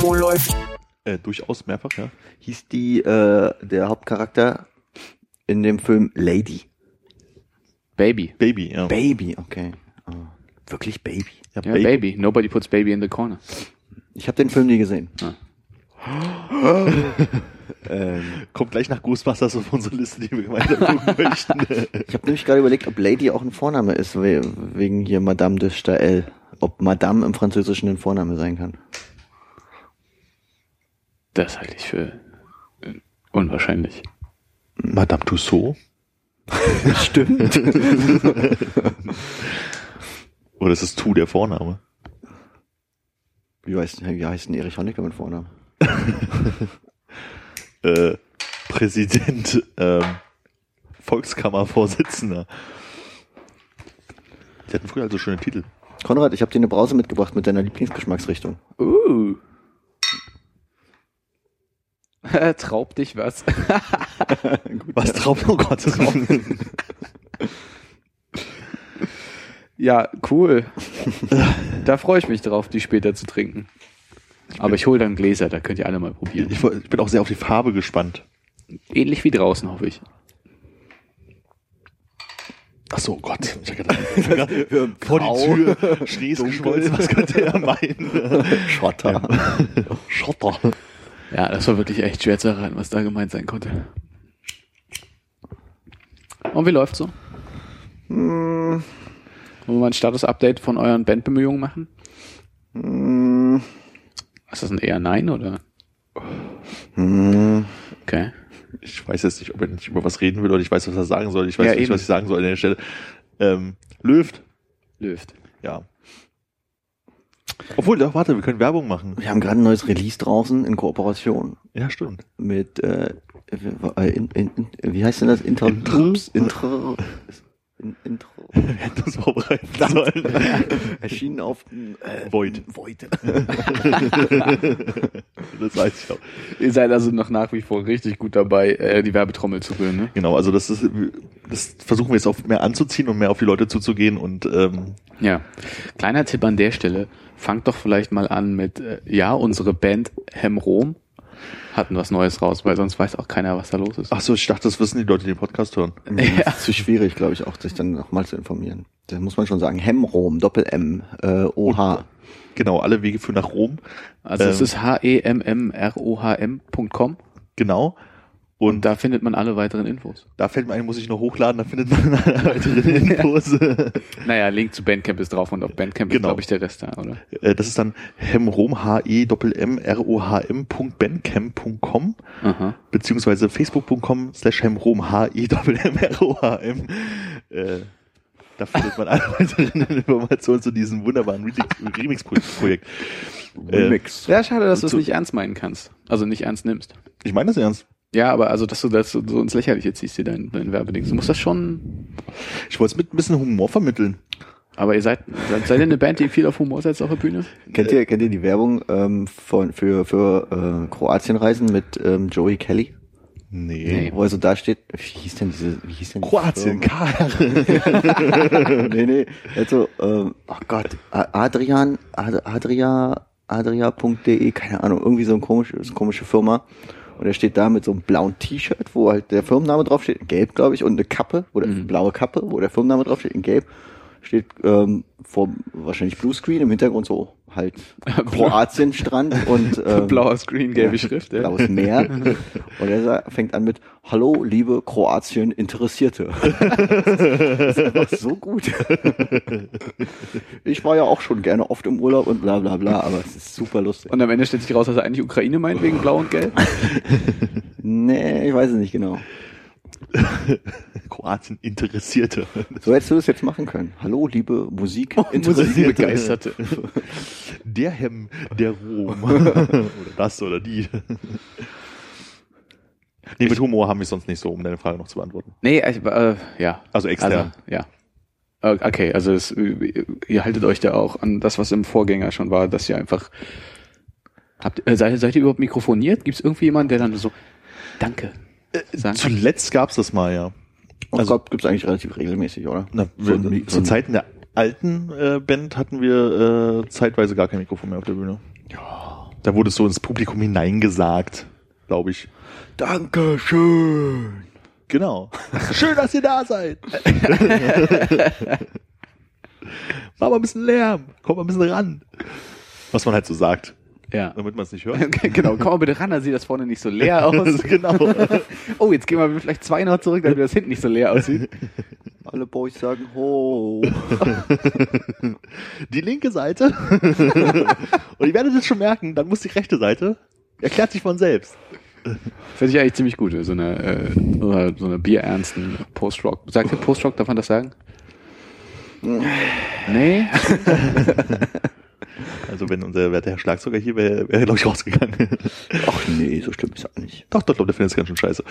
Wo läuft? Äh, durchaus mehrfach, ja. Hieß die, äh, der Hauptcharakter in dem Film Lady. Baby. Baby, ja. Baby, okay. Ah, wirklich Baby. ja, Ja, Baby. Nobody puts Baby in the corner. Ich habe den Film nie gesehen. Kommt gleich nach Ghostbusters auf unsere Liste, die wir gemeinsam gucken möchten. Ich habe nämlich gerade überlegt, ob Lady auch ein Vorname ist, we wegen hier Madame de Stael. Ob Madame im Französischen ein Vorname sein kann. Das halte ich für äh, unwahrscheinlich. Madame Tussaud? Stimmt. Oder ist es Tu der Vorname? Wie heißt, wie heißt denn Erich Honecker mit Vornamen? Äh, Präsident, ähm, Volkskammervorsitzender. Die hatten früher also schöne Titel. Konrad, ich habe dir eine Brause mitgebracht mit deiner Lieblingsgeschmacksrichtung. Uh. Traub dich was. Was drauf? Oh Gott, drauf. ja, cool. da freue ich mich drauf, die später zu trinken. Aber ich hole dann Gläser, da könnt ihr alle mal probieren. Ich bin auch sehr auf die Farbe gespannt. Ähnlich wie draußen, hoffe ich. Ach so, oh Gott. Ich hab gedacht, vor die Tür, Schnees geschmolzen, was könnte er meinen? Schotter. Schotter. Ja, das war wirklich echt schwer zu erraten, was da gemeint sein konnte. Und wie läuft's so? Wollen wir mal ein Status-Update von euren Bandbemühungen machen? Ist das ein eher Nein oder? Okay. Ich weiß jetzt nicht, ob er nicht über was reden will oder ich weiß, was er sagen soll. Ich weiß Ja, nicht, eben. was ich sagen soll an der Stelle. Ähm, Löft. Löft. Ja. Obwohl, doch, warte, wir können Werbung machen. Wir haben gerade ein neues Release draußen in Kooperation Ja, stimmt. mit, äh, äh, in, in, in, wie heißt denn das? Inter Ups, Intro. In, Intro. Wir hätten uns vorbereiten sollen. Erschienen auf äh, Void. Void. Das weiß ich auch. Ihr seid also noch nach wie vor richtig gut dabei, äh, die Werbetrommel zu rühren, ne? Genau, also das ist, das versuchen wir jetzt auch mehr anzuziehen und mehr auf die Leute zuzugehen und ähm, Ja. Kleiner Tipp an der Stelle. Fangt doch vielleicht mal an mit, äh, ja, unsere Band Hemrom hatten was Neues raus, weil sonst weiß auch keiner, was da los ist. ach so, ich dachte, das wissen die Leute, die den Podcast hören. Ja. Zu schwierig, glaube ich, auch sich dann nochmal zu informieren. Da muss man schon sagen, Hemrom, Doppel-M, äh, OH. Genau, alle Wege führen nach Rom. Also es Ähm. ist E h-e-m-m-r-o-h-m.com Genau. Und da findet man alle weiteren Infos. Da fällt mir ein, muss ich noch hochladen, da findet man weitere Infos. Naja, Link zu Bandcamp ist drauf und auf Bandcamp ist, Genau. glaube ich, der Rest da, oder? Äh, das ist dann hemrom, h e m r o h m.bandcamp.com Aha. beziehungsweise facebook.com slash hemrom, h e m r o h m Äh, Da findet man alle weiteren Informationen zu diesem wunderbaren Remix- Remix-Projekt. Äh, Remix. Ja, schade, dass du es nicht ernst meinen kannst. Also nicht ernst nimmst. ich meine das ernst. Ja, aber also, dass du das so so ins Lächerliche ziehst, dir dein, dein Werbeding. Du musst das schon, Ich wollte es mit ein bisschen Humor vermitteln. aber ihr seid, seid, seid ihr eine Band, die viel auf Humor setzt auf der Bühne? Kennt ihr, kennt ihr die Werbung ähm, von, für, für äh, Kroatienreisen mit ähm, Joey Kelly? Nee. Wo er so da steht, wie hieß denn diese, wie hieß denn die Kroatien? KR. nee, nee, also, ähm, oh Gott, Adrian, Ad, Adria, adria.de, keine Ahnung, irgendwie so eine komische, so eine komische Firma. Und er steht da mit so einem blauen T-Shirt, wo halt der Firmenname draufsteht, in gelb, glaube ich, und eine Kappe, wo der, blaue Kappe, wo der Firmenname draufsteht, in gelb. Steht ähm, vor wahrscheinlich Bluescreen im Hintergrund so halt Kroatien-Strand und ähm, Blauer Screen, gelbe Schrift, ja. blaues Meer. Und er fängt an mit Hallo, liebe Kroatien-Interessierte. das ist einfach so gut. Ich war ja auch schon gerne oft im Urlaub und bla bla bla, aber es ist super lustig. Und am Ende stellt sich raus, dass er eigentlich Ukraine meint, wegen Blau und Gelb. Nee, ich weiß es nicht genau. Kroatien Interessierte. So hättest du das jetzt machen können. Hallo, liebe Musik Musikbegeisterte. der Hem, der Rom. oder das oder die. nee, mit Humor haben wir es sonst nicht so, um deine Frage noch zu beantworten. Nee, ich, äh, ja. Also extern. Also, ja. Äh, Okay, also es, ihr haltet euch da auch an das, was im Vorgänger schon war, dass ihr einfach habt, äh, seid, seid ihr überhaupt mikrofoniert? Gibt es irgendwie jemanden, der dann so Danke sagen kann? Zuletzt gab's das mal, ja. Also Also- Gott gibt's eigentlich relativ regelmäßig, oder? Na, So wir, so zu Zeiten der alten äh, Band hatten wir äh, zeitweise gar kein Mikrofon mehr auf der Bühne. Ja. Da wurde es so ins Publikum hineingesagt, glaube ich. Dankeschön. Genau. Schön, dass ihr da seid. Mach mal ein bisschen Lärm. Kommt mal ein bisschen ran. Was man halt so sagt, Ja. damit man es nicht hört. genau, komm mal bitte ran, dann sieht das vorne nicht so leer aus. genau. Oh, jetzt gehen wir vielleicht zwei noch zurück, damit das hinten nicht so leer aussieht. Alle Boys sagen ho. Die linke Seite. Und ihr werdet es schon merken, dann muss die rechte Seite. Erklärt sich von selbst. Finde ich eigentlich ziemlich gut, so eine, äh, so eine bierernsten Post-Rock. Sagt ihr Post-Rock, darf man das sagen? Nee? Also wenn unser werter Herr Schlagzeuger hier wäre, wäre er, glaube ich, rausgegangen. Ach nee, so schlimm ist das nicht. doch, doch, doch, der findet es ganz schön scheiße.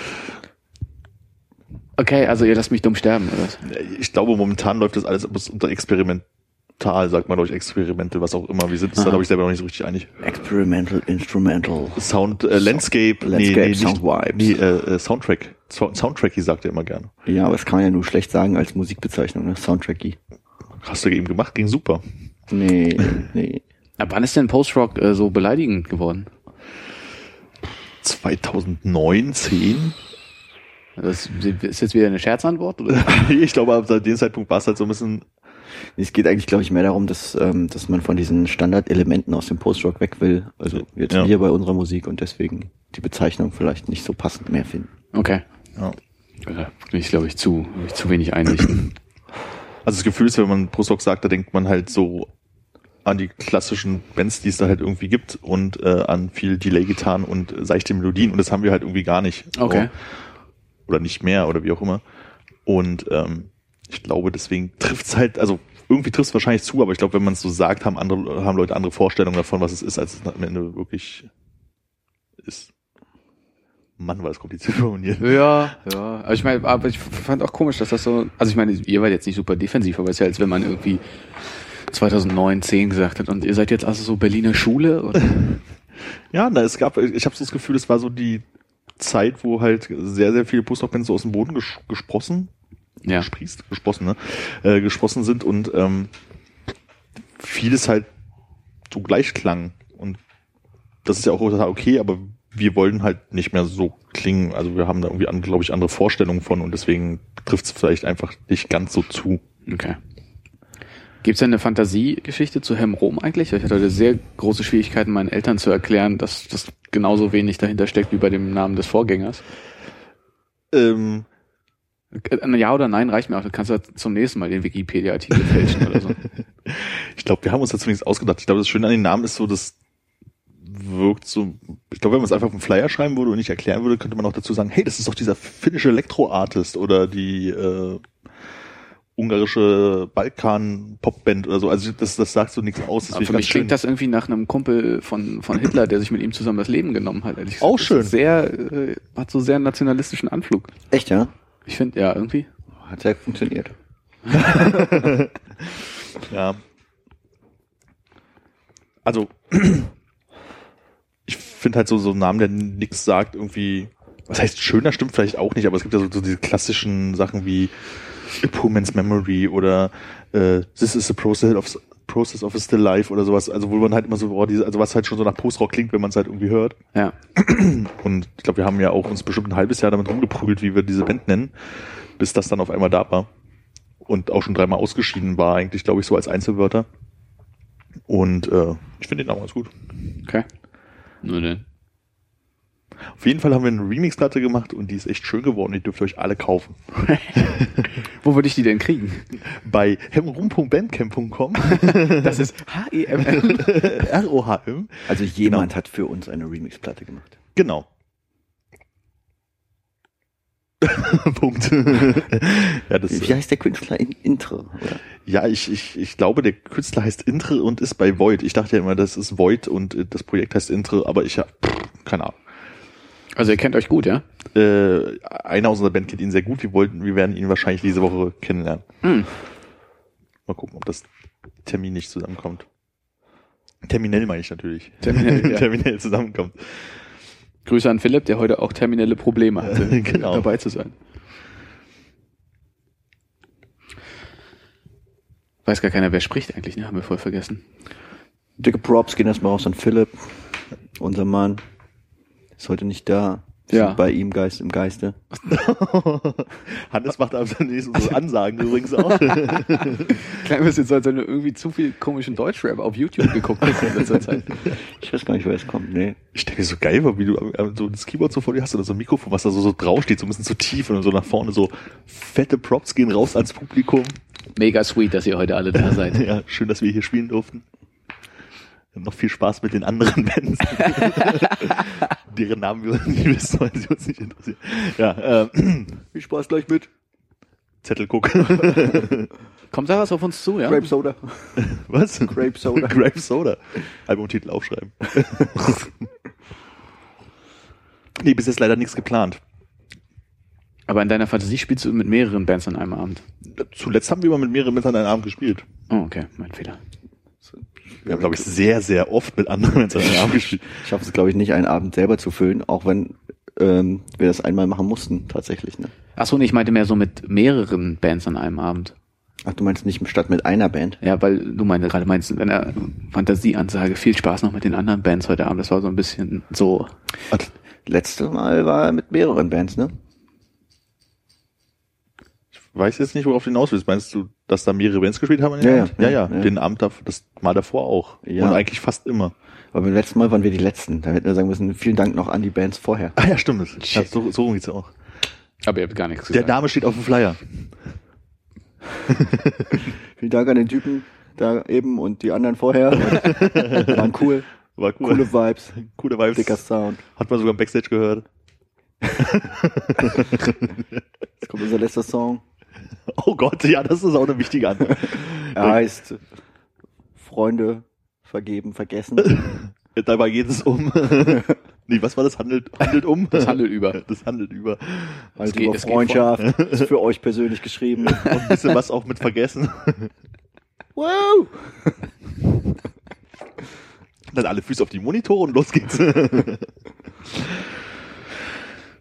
Okay, also ihr lasst mich dumm sterben, oder was? Ich glaube, momentan läuft das alles unter experimental, sagt man, durch Experimente, was auch immer. Wir sind uns da, glaube ich, selber noch nicht so richtig einig. Experimental, Instrumental. Sound, äh, Landscape, Landscape, nicht- Sound Vibes. Nee, äh, äh, Soundtrack. So Soundtracky sagt er immer gerne. Ja, aber das kann man ja nur schlecht sagen als Musikbezeichnung, ne? Soundtracky. Hast du eben gemacht, ging super. Nee, nee. Ab wann ist denn Post-Rock äh, so beleidigend geworden? 2009, 10? Das ist jetzt wieder eine Scherzantwort? Oder? ich glaube, ab seit dem Zeitpunkt war es halt so ein bisschen, Es geht eigentlich, glaube ich, mehr darum, dass, ähm, dass man von diesen Standardelementen aus dem Post-Rock weg will. Also jetzt Ja. wir bei unserer Musik und deswegen die Bezeichnung vielleicht nicht so passend mehr finden. Okay. ja. Da bin ich, glaube ich, zu, ich zu wenig einig. Also das Gefühl ist, wenn man Brustrock sagt, da denkt man halt so an die klassischen Bands, die es da halt irgendwie gibt und äh, an viel Delay-Gitarren und äh, seichte Melodien und das haben wir halt irgendwie gar nicht. So. Okay. Oder nicht mehr oder wie auch immer. Und ähm, ich glaube, deswegen trifft's halt, also irgendwie trifft's wahrscheinlich zu, aber ich glaube, wenn man es so sagt, haben andere, haben Leute andere Vorstellungen davon, was es ist, als es am Ende wirklich ist. Mann, war das kompliziert formuliert. Ja, ja. Aber ich meine, aber ich fand auch komisch, dass das so. Also ich meine, ihr wart jetzt nicht super defensiv, aber es ist ja, als wenn man irgendwie 2009, 10 gesagt hat und ihr seid jetzt also so Berliner Schule oder? Ja, na, es gab, ich habe so das Gefühl, es war so die Zeit, wo halt sehr, sehr viele Post-Rock-Bands so aus dem Boden ges gesprossen, Ja. gesprießt, gesprossen, ne? Äh, gesprossen sind und ähm, vieles halt so gleich klang. Und das ist ja auch okay, aber wir wollen halt nicht mehr so klingen. Also wir haben da irgendwie, glaube ich, andere Vorstellungen von und deswegen trifft es vielleicht einfach nicht ganz so zu. Okay. Gibt es denn eine Fantasiegeschichte zu Helm Rom eigentlich? Ich hatte heute sehr große Schwierigkeiten, meinen Eltern zu erklären, dass das genauso wenig dahinter steckt wie bei dem Namen des Vorgängers. Ähm, Äh, Ja oder Nein reicht mir auch. Du kannst ja zum nächsten Mal den Wikipedia-Artikel fälschen oder so. Ich glaube, wir haben uns das zumindest ausgedacht. Ich glaube, das Schöne an den Namen ist so, das wirkt so. Ich glaube, wenn man es einfach auf einen Flyer schreiben würde und nicht erklären würde, könnte man auch dazu sagen, hey, das ist doch dieser finnische Elektro-Artist oder die äh, ungarische Balkan-Popband oder so. Also das, das sagt so nichts aus. Das für ich mich klingt das irgendwie nach einem Kumpel von, von Hitler, der sich mit ihm zusammen das Leben genommen hat. Ehrlich gesagt. Auch schön. Sehr, äh, hat so sehr einen nationalistischen Anflug. Echt, ja? Ich finde, ja, irgendwie. Hat sehr funktioniert. Ja. Also, ich finde halt so, so einen Namen, der nix sagt, irgendwie, was heißt schöner, stimmt vielleicht auch nicht, aber es gibt ja so, so diese klassischen Sachen wie A Poor Man's Memory oder äh, This is the process of, process of a still life oder sowas, also wo man halt immer so, boah, diese, also was halt schon so nach Postrock klingt, wenn man es halt irgendwie hört. Ja. Und ich glaube, wir haben ja auch uns bestimmt ein halbes Jahr damit rumgeprügelt, wie wir diese Band nennen, bis das dann auf einmal da war. Und auch schon dreimal ausgeschieden war, eigentlich, glaube ich, so als Einzelwörter. Und äh, ich finde den auch ganz gut. Okay. Nur denn. Auf jeden Fall haben wir eine Remix-Platte gemacht und die ist echt schön geworden. Die dürft ihr euch alle kaufen. Wo würde ich die denn kriegen? Bei hemrum.bandcamp.com Das ist H-E-M-M. R-O-H-M. Also jemand hat für uns eine Remix-Platte gemacht. Genau. Punkt. ja, das, Wie heißt der Künstler? In Intre, oder? ja ich, ich, ich glaube, der Künstler heißt Intre und ist bei Void. Ich dachte ja immer, das ist Void und äh, das Projekt heißt Intre, aber ich habe keine Ahnung. Also ihr kennt euch gut, ja? Äh, einer aus unserer Band kennt ihn sehr gut. Wir wollten, wir werden ihn wahrscheinlich diese Woche kennenlernen. Hm. Mal gucken, ob das Termin nicht zusammenkommt. Terminell meine ich natürlich. Terminell, ja. Terminell zusammenkommt. Grüße an Philipp, der heute auch terminelle Probleme hatte, Genau. dabei zu sein. Weiß gar keiner, wer spricht eigentlich, ne? Haben wir voll vergessen. Dicke Props gehen erstmal raus an Philipp, unser Mann. Ist heute nicht da. Wir Ja. sind bei ihm Geist im Geiste. Hannes macht am nächsten so Ansagen übrigens auch. Klein bisschen so, als wenn du irgendwie zu viel komischen Deutschrap auf YouTube geguckt hast in letzter Zeit. Ich weiß gar nicht, wer es kommt. Nee. Ich mir so geil vor, wie du so das Keyboard so vor dir hast oder so ein Mikrofon, was da so, so draufsteht, so ein bisschen zu tief und so nach vorne, so fette Props gehen raus ans Publikum. Mega sweet, dass ihr heute alle da seid. Ja, schön, dass wir hier spielen durften. Noch viel Spaß mit den anderen Bands. Deren Namen wir nicht wissen, weil sie uns nicht interessieren. Ja, äh, Viel Spaß gleich mit. Zettel guck. Kommt da was auf uns zu, ja? Grape Soda. Was? Grape Soda. Grape Soda. Albumtitel aufschreiben. nee, bis jetzt leider nichts geplant. Aber in deiner Fantasie spielst du mit mehreren Bands an einem Abend. Zuletzt haben wir mal mit mehreren Männern einen Abend gespielt. Oh, okay, mein Fehler. Wir haben, glaube ich, sehr, sehr oft mit anderen einen Abend gespielt. Ich schaffe es, glaube ich, nicht, einen Abend selber zu füllen, auch wenn ähm, wir das einmal machen mussten, tatsächlich. Ne? Ach so, nee, ich meinte mehr so mit mehreren Bands an einem Abend. Ach, du meinst nicht statt mit einer Band? Ja, weil du meinte gerade meinst, in der Fantasieansage, viel Spaß noch mit den anderen Bands heute Abend. Das war so ein bisschen so. Letzte Mal war er mit mehreren Bands, ne? Weiß jetzt nicht, worauf du hinaus willst. Meinst du, dass da mehrere Bands gespielt haben? an dem Ja, ja, Abend? ja, ja, ja. Den Abend davor, das Mal davor auch. Ja. Und eigentlich fast immer. Aber beim letzten Mal waren wir die Letzten. Da hätten wir sagen müssen, vielen Dank noch an die Bands vorher. Ah ja, stimmt. Ja, so, so geht's auch. Aber ihr habt gar nichts Der gesagt. Name steht auf dem Flyer. Vielen Dank an den Typen da eben und die anderen vorher. Waren cool. War cool. Coole Vibes. Coole Vibes. Dicker Sound. Hat man sogar im Backstage gehört. Jetzt kommt unser letzter Song. Oh Gott, ja, das ist auch eine wichtige Antwort. Er heißt Freunde vergeben, vergessen. Dabei geht es um. nee, was war das? Handelt, handelt um? Das handelt über. Das handelt über. Also geht- über es geht Freundschaft. Ist für euch persönlich geschrieben. Und ein bisschen was auch mit vergessen. wow! Dann alle Füße auf die Monitore und los geht's.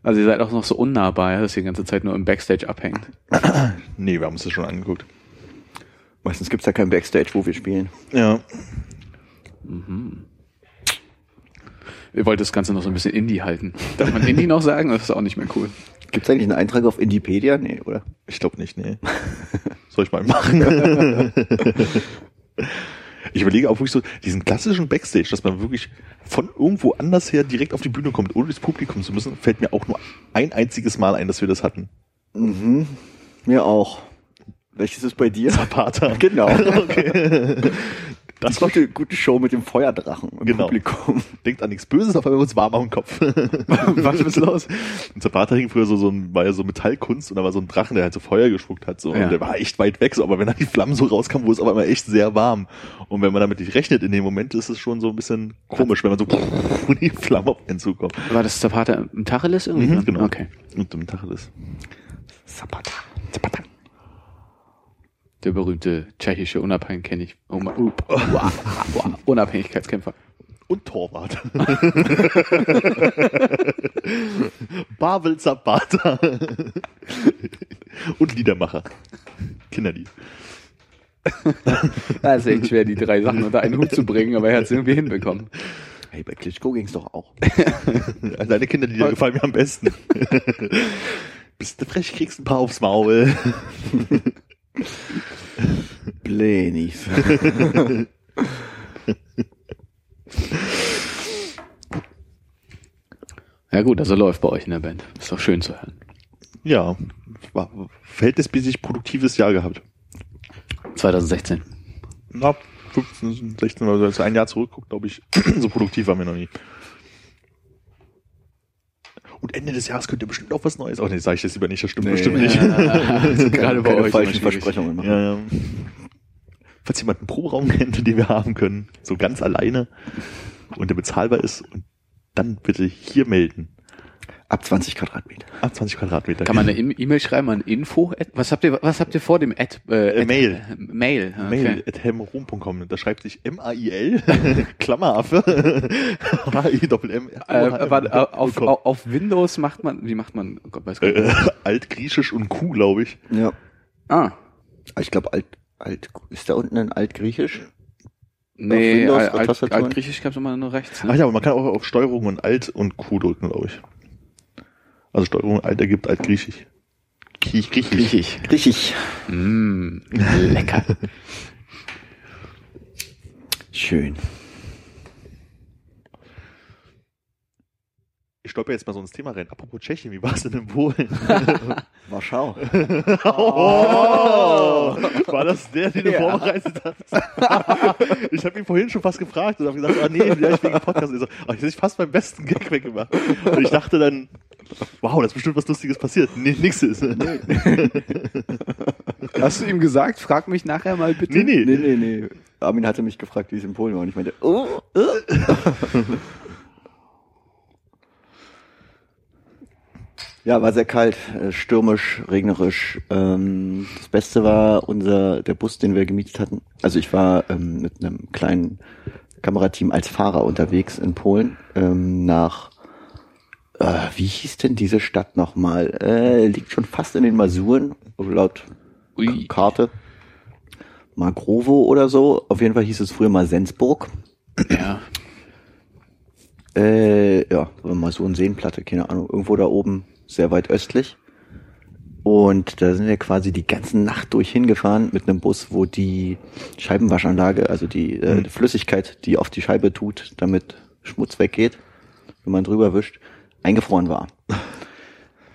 Also ihr seid auch noch so unnahbar, ja, dass ihr die ganze Zeit nur im Backstage abhängt. nee, wir haben uns das schon angeguckt. Meistens gibt's ja kein Backstage, wo wir spielen. Ja. Ihr wollt das Ganze noch so ein bisschen Indie halten. Darf man Indie noch sagen? Das ist auch nicht mehr cool. Gibt's eigentlich einen Eintrag auf Indipedia? Nee, oder? Ich glaube nicht, nee. Soll ich mal machen? ich überlege auch wirklich so, diesen klassischen Backstage, dass man wirklich von irgendwo anders her direkt auf die Bühne kommt, ohne durchs Publikum zu müssen, fällt mir auch nur ein einziges Mal ein, dass wir das hatten. Mhm. Mir auch. Welches ist bei dir? Zapata. Genau. Okay. Das war eine gute Show mit dem Feuerdrachen im Genau. Publikum. denkt an nichts Böses, auf einmal uns warm am Kopf. Was ist los? Und Zapata hing früher so, so ein, war ja so Metallkunst und da war so ein Drachen, der halt so Feuer gespuckt hat, so. Ja. Und der war echt weit weg, so. Aber wenn dann die Flammen so rauskamen, wurde es auf einmal echt sehr warm. Und wenn man damit nicht rechnet in dem Moment, ist es schon so ein bisschen komisch, wenn man so, und die Flamme auf einen zukommt. War das Zapata im Tacheles irgendwie? Mhm, genau. Okay. Und im Tacheles. Zapata. Zapata. Der berühmte tschechische Unabhängig Unabhängigkeitskämpfer. Und Torwart. Pavel Zapata. und Liedermacher. Kinderlied. Ja, ist echt schwer, die drei Sachen unter einen Hut zu bringen, aber er hat es irgendwie hinbekommen. Hey, bei Klitschko ging's doch auch. Deine Kinderlieder gefallen mir am besten. Bist du frech, kriegst ein paar aufs Maul. Blenis. Ja gut, also läuft bei euch in der Band. Ist doch schön zu hören. Ja, war verhältnismäßig produktives Jahr gehabt. 2016. Na, 15, 16, also ein Jahr zurückguckt, glaube ich, so produktiv waren wir noch nie. Und Ende des Jahres könnt ihr bestimmt auch was Neues. Oh nee, sag ich das lieber nicht, das stimmt Nee. bestimmt nicht. Also gerade bei euch. falschen. Versprechungen machen. Ja, ja. Falls jemand einen Proberaum kennt, den wir haben können, so ganz alleine und der bezahlbar ist, und dann bitte hier melden. Ab 20 Quadratmeter. Ab 20 Quadratmeter. Kann man eine E- E-Mail schreiben an Info? Was habt ihr, was habt ihr vor dem Ad? Äh, Ad Mail. äh, Mail. okay. Mail at helmrom.com. Da schreibt sich M-A-I-L, Klammeraffe, H-I-M-M. Äh, äh, auf, auf, Windows macht man, wie macht man, oh Gott weiß gar nicht. äh, Altgriechisch und Q, glaube ich. Ja. Ah, Ich glaube, alt, alt, ist da unten ein Altgriechisch? nee, Windows, Alt? Altgriechisch gab's immer nur rechts. Ach Ne? ja, aber man kann auch auf Steuerung und Alt und Q drücken, glaube ich. Also Steuerung Alt ergibt Altgriechisch. Griechisch. Griechisch. Griechisch. Mm, lecker. Schön. Stolper jetzt mal so ins Thema rein. Apropos Tschechien, wie war es denn in Polen? Warschau. Oh, war das der, den du Ja. vorbereitet hast? ich habe ihn vorhin schon fast gefragt und habe gesagt, ah nee, vielleicht wegen Podcast. Und ich so, hab ich fast beim besten Gag weggemacht. Und ich dachte dann, wow, da ist bestimmt was Lustiges passiert. Nee, nix ist. Nee, Hast du ihm gesagt, frag mich nachher mal bitte? nee. Nee, nee, nee. Armin hatte mich gefragt, wie es in Polen war. Und ich meinte, oh, äh. Ja, war sehr kalt, äh, stürmisch, regnerisch. Ähm, das Beste war unser der Bus, den wir gemietet hatten. Also ich war ähm, mit einem kleinen Kamerateam als Fahrer unterwegs in Polen ähm, nach äh, wie hieß denn diese Stadt nochmal? Äh, liegt schon fast in den Masuren, laut Ui. Karte. Magrovo oder so. Auf jeden Fall hieß es früher mal Sensburg. Ja. Äh, ja, mal so eine Seenplatte, keine Ahnung, irgendwo da oben, sehr weit östlich. Und da sind wir quasi die ganze Nacht durch hingefahren mit einem Bus, wo die Scheibenwaschanlage, also die, äh, die Flüssigkeit, die auf die Scheibe tut, damit Schmutz weggeht, wenn man drüber wischt, eingefroren war.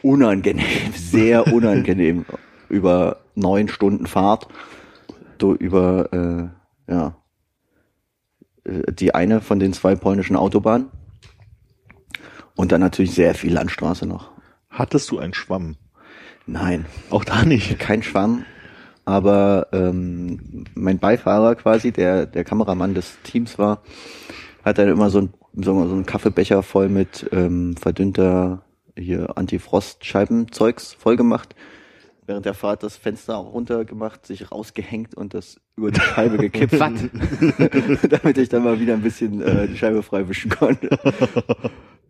Unangenehm, sehr unangenehm. über neun Stunden Fahrt, do, über, äh, ja, äh, die eine von den zwei polnischen Autobahnen. Und dann natürlich sehr viel Landstraße noch. Hattest du einen Schwamm? Nein, Auch da nicht. kein Schwamm. Aber ähm, mein Beifahrer quasi, der der Kameramann des Teams war, hat dann immer so ein so, so einen Kaffeebecher voll mit ähm, verdünnter hier Antifrost-Scheibenzeugs voll gemacht. Während der Fahrt das Fenster auch runtergemacht, sich rausgehängt und das über die Scheibe gekippt. Damit ich dann mal wieder ein bisschen äh, die Scheibe frei wischen konnte.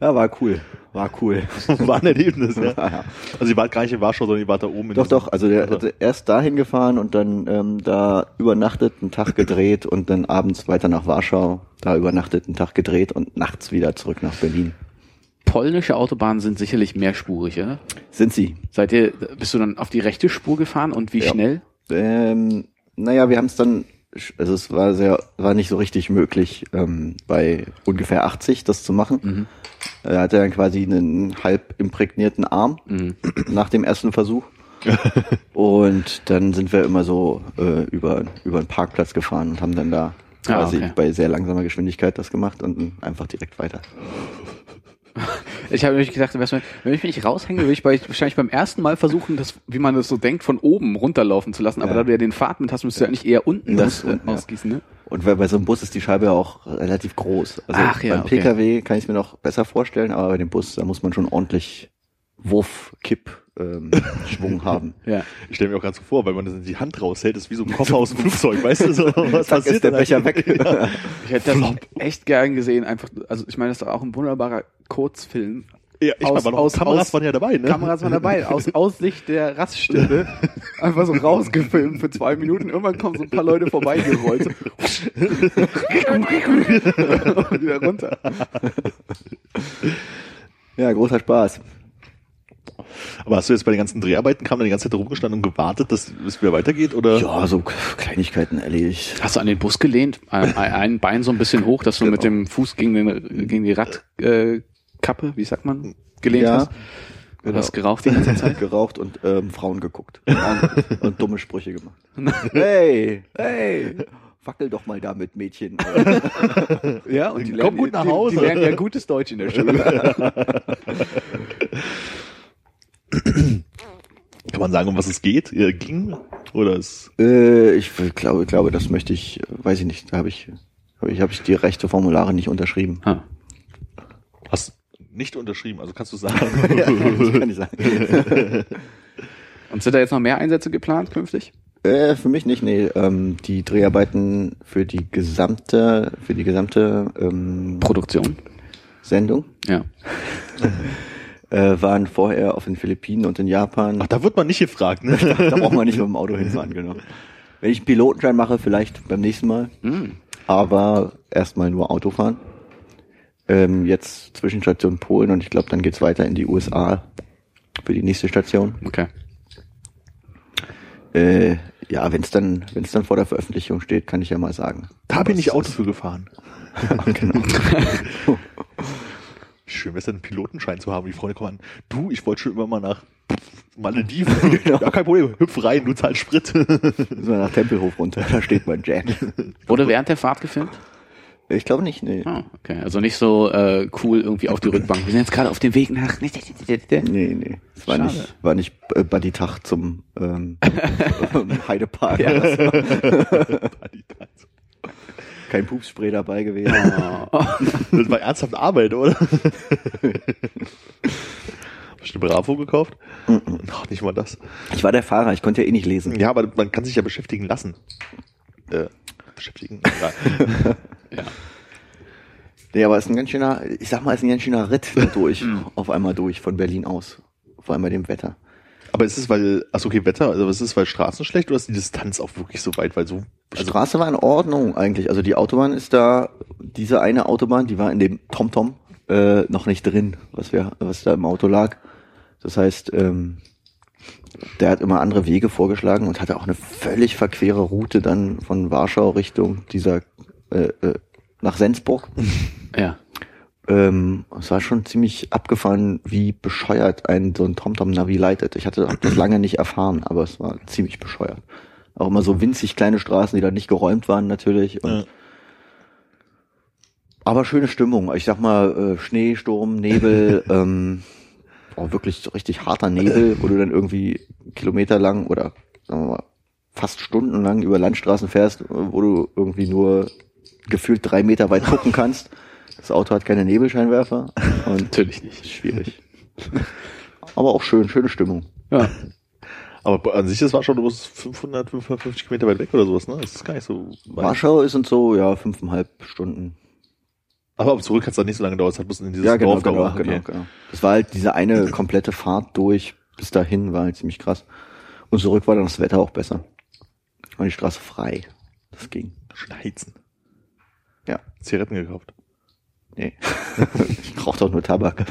Ja, war cool. War cool. War ein Erlebnis, ja. Ja. Also ihr wart gar nicht in Warschau, sondern ihr wart da oben. In Doch, doch, also der hat erst dahin gefahren und dann ähm, da übernachtet, einen Tag gedreht und dann abends weiter nach Warschau, da übernachtet, einen Tag gedreht und nachts wieder zurück nach Berlin. Polnische Autobahnen sind sicherlich mehrspurig, oder? Sind sie? Seid ihr, bist du dann auf die rechte Spur gefahren und wie Ja. schnell? Ähm, naja, wir haben es dann, also es war sehr, war nicht so richtig möglich, ähm, bei ungefähr 80 das zu machen. Er hatte dann quasi einen halb imprägnierten Arm Mhm. nach dem ersten Versuch. und dann sind wir immer so äh, über, über einen Parkplatz gefahren und haben dann da Ah, quasi okay. bei sehr langsamer Geschwindigkeit das gemacht und einfach direkt weiter. Ich habe nämlich gedacht, wenn ich mich raushänge, würde ich bei, wahrscheinlich beim ersten Mal versuchen, das, wie man das so denkt, von oben runterlaufen zu lassen. Aber Ja. da du ja den Pfad mit hast, müsstest du ja nicht eher unten Das das, äh, unten, ja. ausgießen, ne? Und weil bei so einem Bus ist die Scheibe ja auch relativ groß. Also Ach ja, beim okay. PKW kann ich es mir noch besser vorstellen, aber bei dem Bus, da muss man schon ordentlich Wurf, Kipp, ähm, Schwung haben. Ja. Ich stelle mir auch ganz so vor, weil man das in die Hand raushält, ist wie so ein Koffer aus dem Flugzeug, weißt du? So, was Zack, ist der Becher weg. Ja. Ich hätte das echt gern gesehen, einfach, also ich meine, das ist auch ein wunderbarer Kurzfilm. Ja, ich Aus- meine, aus- Kameras aus- waren ja dabei, ne? Kameras waren dabei, aus Aussicht der Raststätte, einfach so rausgefilmt für zwei Minuten. Irgendwann kommen so ein paar Leute vorbeigerollt. So. Und wieder runter. Ja, großer Spaß. Aber hast du jetzt bei den ganzen Dreharbeiten kam da die ganze Zeit rumgestanden und gewartet, dass es wieder weitergeht? Oder? Ja, so Kleinigkeiten erledigt. Hast du an den Bus gelehnt? Ein, ein Bein so ein bisschen hoch, dass du Genau. mit dem Fuß gegen, den, gegen die Radkappe, äh, wie sagt man, gelehnt Ja, hast? Du hast geraucht die ganze Zeit? Geraucht und ähm, Frauen geguckt. Und, und dumme Sprüche gemacht. hey, hey, wackel doch mal damit, Mädchen. Ja, und die Komm gut nach die, Hause. Die, die lernen ja gutes Deutsch in der Schule. Kann man sagen, um was es geht? Äh, ging? Oder ist, Äh, ich glaube, glaube, das möchte ich, weiß ich nicht, da habe ich, habe ich, habe ich die rechte Formulare nicht unterschrieben. Ah. hast nicht unterschrieben, also kannst du sagen. ja, das kann ich sagen. Und sind da jetzt noch mehr Einsätze geplant künftig? Äh, für mich nicht, nee. Ähm, die Dreharbeiten für die gesamte, für die gesamte ähm, Produktion. Sendung Ja. äh, waren vorher auf den Philippinen und in Japan. Ach, da wird man nicht gefragt, ne? Da braucht man nicht mit dem Auto hinfahren, genau. Wenn ich einen Pilotenschein mache, vielleicht beim nächsten Mal. Hm. Aber erstmal nur Autofahren. Ähm, jetzt Zwischenstation Polen und ich glaube, dann geht's weiter in die USA für die nächste Station. Okay. Äh, ja, wenn es dann, wenn es dann vor der Veröffentlichung steht, kann ich ja mal sagen. Da bin ich Auto für gefahren. genau. Schön, wäre es einen Pilotenschein zu haben. Die Freunde kommen an. Du, ich wollte schon immer mal nach Malediven. Genau. Ja, kein Problem. Hüpf rein, du zahlst Sprit. Müssen wir nach Tempelhof runter, da steht mein Jet. Wurde während der Fahrt gefilmt? Ich glaube nicht, nee. Ah, okay. Also nicht so äh, cool irgendwie auf die Rückbank. Wir sind jetzt gerade auf dem Weg nach. Nee, nee. Es war Schade. nicht, war nicht äh, Buddy Tag zum ähm, Heidepark. Ja. Kein Pupsspray dabei gewesen. Das war ernsthaft Arbeit, oder? Hast du eine Bravo gekauft? Ach, nicht mal das. Ich war der Fahrer, ich konnte ja eh nicht lesen. Ja, aber man kann sich ja beschäftigen lassen. Äh, beschäftigen? Ja. ja. Nee, aber es ist ein ganz schöner, ich sag mal, es ist ein ganz schöner Ritt da durch, Mhm. auf einmal durch, von Berlin aus. Vor allem bei dem Wetter. Aber ist es, weil, achso, okay, Wetter, also ist es, weil Straßen schlecht oder ist die Distanz auch wirklich so weit, weil so, Die also, Straße war in Ordnung eigentlich. Also die Autobahn ist da, diese eine Autobahn, die war in dem TomTom äh, noch nicht drin, was wir, was da im Auto lag. Das heißt, ähm, der hat immer andere Wege vorgeschlagen und hatte auch eine völlig verquere Route dann von Warschau Richtung dieser äh, äh, nach Sensburg. Ja. Ähm, es war schon ziemlich abgefahren, wie bescheuert ein so ein TomTom-Navi leitet. Ich hatte das lange nicht erfahren, aber es war ziemlich bescheuert. Auch immer so winzig kleine Straßen, die da nicht geräumt waren natürlich. Und Ja. Aber schöne Stimmung. Ich sag mal, äh, Schnee, Sturm, Nebel, ähm, oh, wirklich so richtig harter Nebel, wo du dann irgendwie kilometerlang oder sagen wir mal, fast stundenlang über Landstraßen fährst, äh, wo du irgendwie nur gefühlt drei Meter weit gucken kannst. Das Auto hat keine Nebelscheinwerfer und Natürlich nicht. schwierig. Aber auch schön, schöne Stimmung. ja. Aber an sich, das war schon bloß 500, 550 Kilometer weit weg oder sowas, ne? Das ist gar nicht so weit. Warschau ist und so, ja, fünfeinhalb Stunden. Aber ab zurück hat es dann nicht so lange gedauert, es hat bloß in dieses Ja, genau, Dorf genau, genau, Okay. genau. Das war halt diese eine komplette Fahrt durch bis dahin, war halt ziemlich krass. Und zurück war dann das Wetter auch besser. War die Straße frei. Das ging. Schneizen. Ja, Zigaretten gekauft. Nee. ich rauch doch nur Tabak.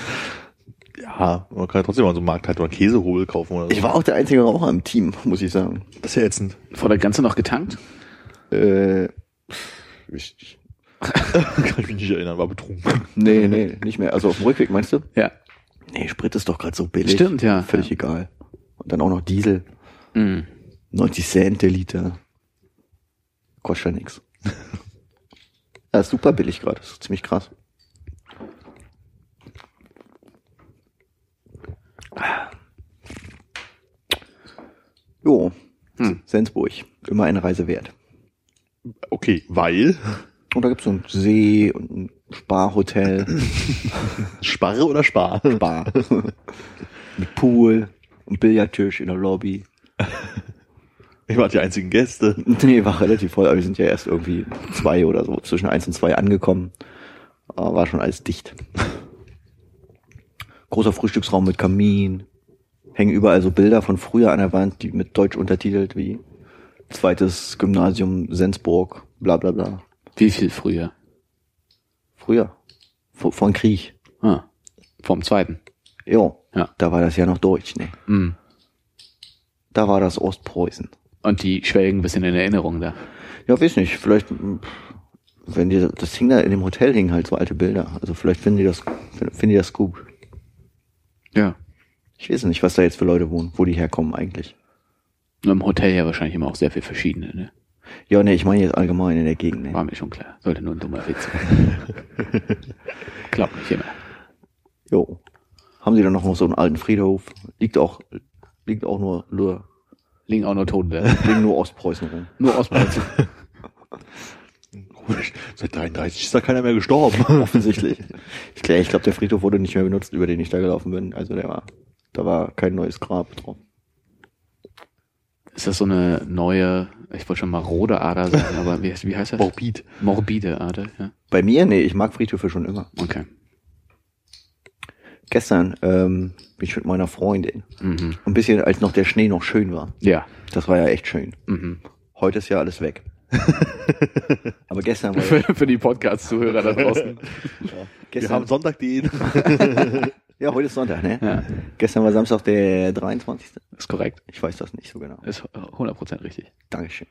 Ja, man kann ja trotzdem mal so einen Markt halt oder Käsehobel kaufen oder so. Ich war auch der einzige Raucher im Team, muss ich sagen. das ist ja ätzend. Vor der Grenze noch getankt? Äh, ich, kann ich mich nicht erinnern, war betrunken. nee, nee, nicht mehr. Also auf dem Rückweg meinst du? Ja. Nee, Sprit ist doch gerade so billig. Stimmt, ja. Völlig Ja. egal. Und dann auch noch Diesel. Mhm. 90 Cent der Liter. Kostet ja nix. Ja, super billig gerade. Das ist ziemlich krass. Jo, Hm. Sensburg. Immer eine Reise wert. Okay, weil Und da gibt's so einen See und ein Sparhotel. Sparre oder Spar? Bar. Mit Pool und Billardtisch in der Lobby. Ich war die einzigen Gäste. Nee, war relativ voll, aber wir sind ja erst irgendwie zwei oder so, zwischen eins und zwei angekommen. Aber war schon alles dicht. Großer Frühstücksraum mit Kamin. Hängen überall so Bilder von früher an der Wand, die mit Deutsch untertitelt wie zweites Gymnasium Sensburg, bla bla bla. Wie viel früher? Früher. V von Krieg. Ah. Vom zweiten. Jo. Ja. Da war das ja noch Deutsch, ne? Mhm. Da war das Ostpreußen. Und die schwelgen ein bisschen in Erinnerung da. Ja, weiß nicht, vielleicht, wenn die, das hing da in dem Hotel hingen halt so alte Bilder. Also vielleicht finden die das, finden die das gut. Ja. Ich weiß nicht, was da jetzt für Leute wohnen, wo die herkommen eigentlich. Nur im Hotel ja wahrscheinlich immer auch sehr viel verschiedene, ne? Ja, ne, ich meine jetzt allgemein in der Gegend. Ne? War mir schon klar. Sollte nur ein dummer Witz sein. Klappt nicht immer. Jo. haben sie dann noch so einen alten Friedhof. Liegt auch, liegt auch nur, nur Liegen auch nur Tote da. liegen nur Ostpreußen rum. Nur Ostpreußen. Seit 33 ist da keiner mehr gestorben. Offensichtlich. Ich glaube, ich glaub, der Friedhof wurde nicht mehr benutzt, über den ich da gelaufen bin. Also der war, da war kein neues Grab drauf. Ist das so eine neue, ich wollte schon mal rote Ader sagen, aber wie, wie heißt das? Morbid. Morbide Ader, ja. Bei mir, nee, ich mag Friedhöfe schon immer. Okay. Gestern ähm, bin ich mit meiner Freundin. Mhm. Ein bisschen, als noch der Schnee noch schön war. Ja. Das war ja echt schön. Mhm. Heute ist ja alles weg. Aber gestern war Für, für die Podcast-Zuhörer da draußen. Wir haben Sonntag den. ja, heute ist Sonntag, ne? Ja, Gestern war Samstag der 23. ist korrekt. Ich weiß das nicht so genau. Ist 100% richtig. Dankeschön.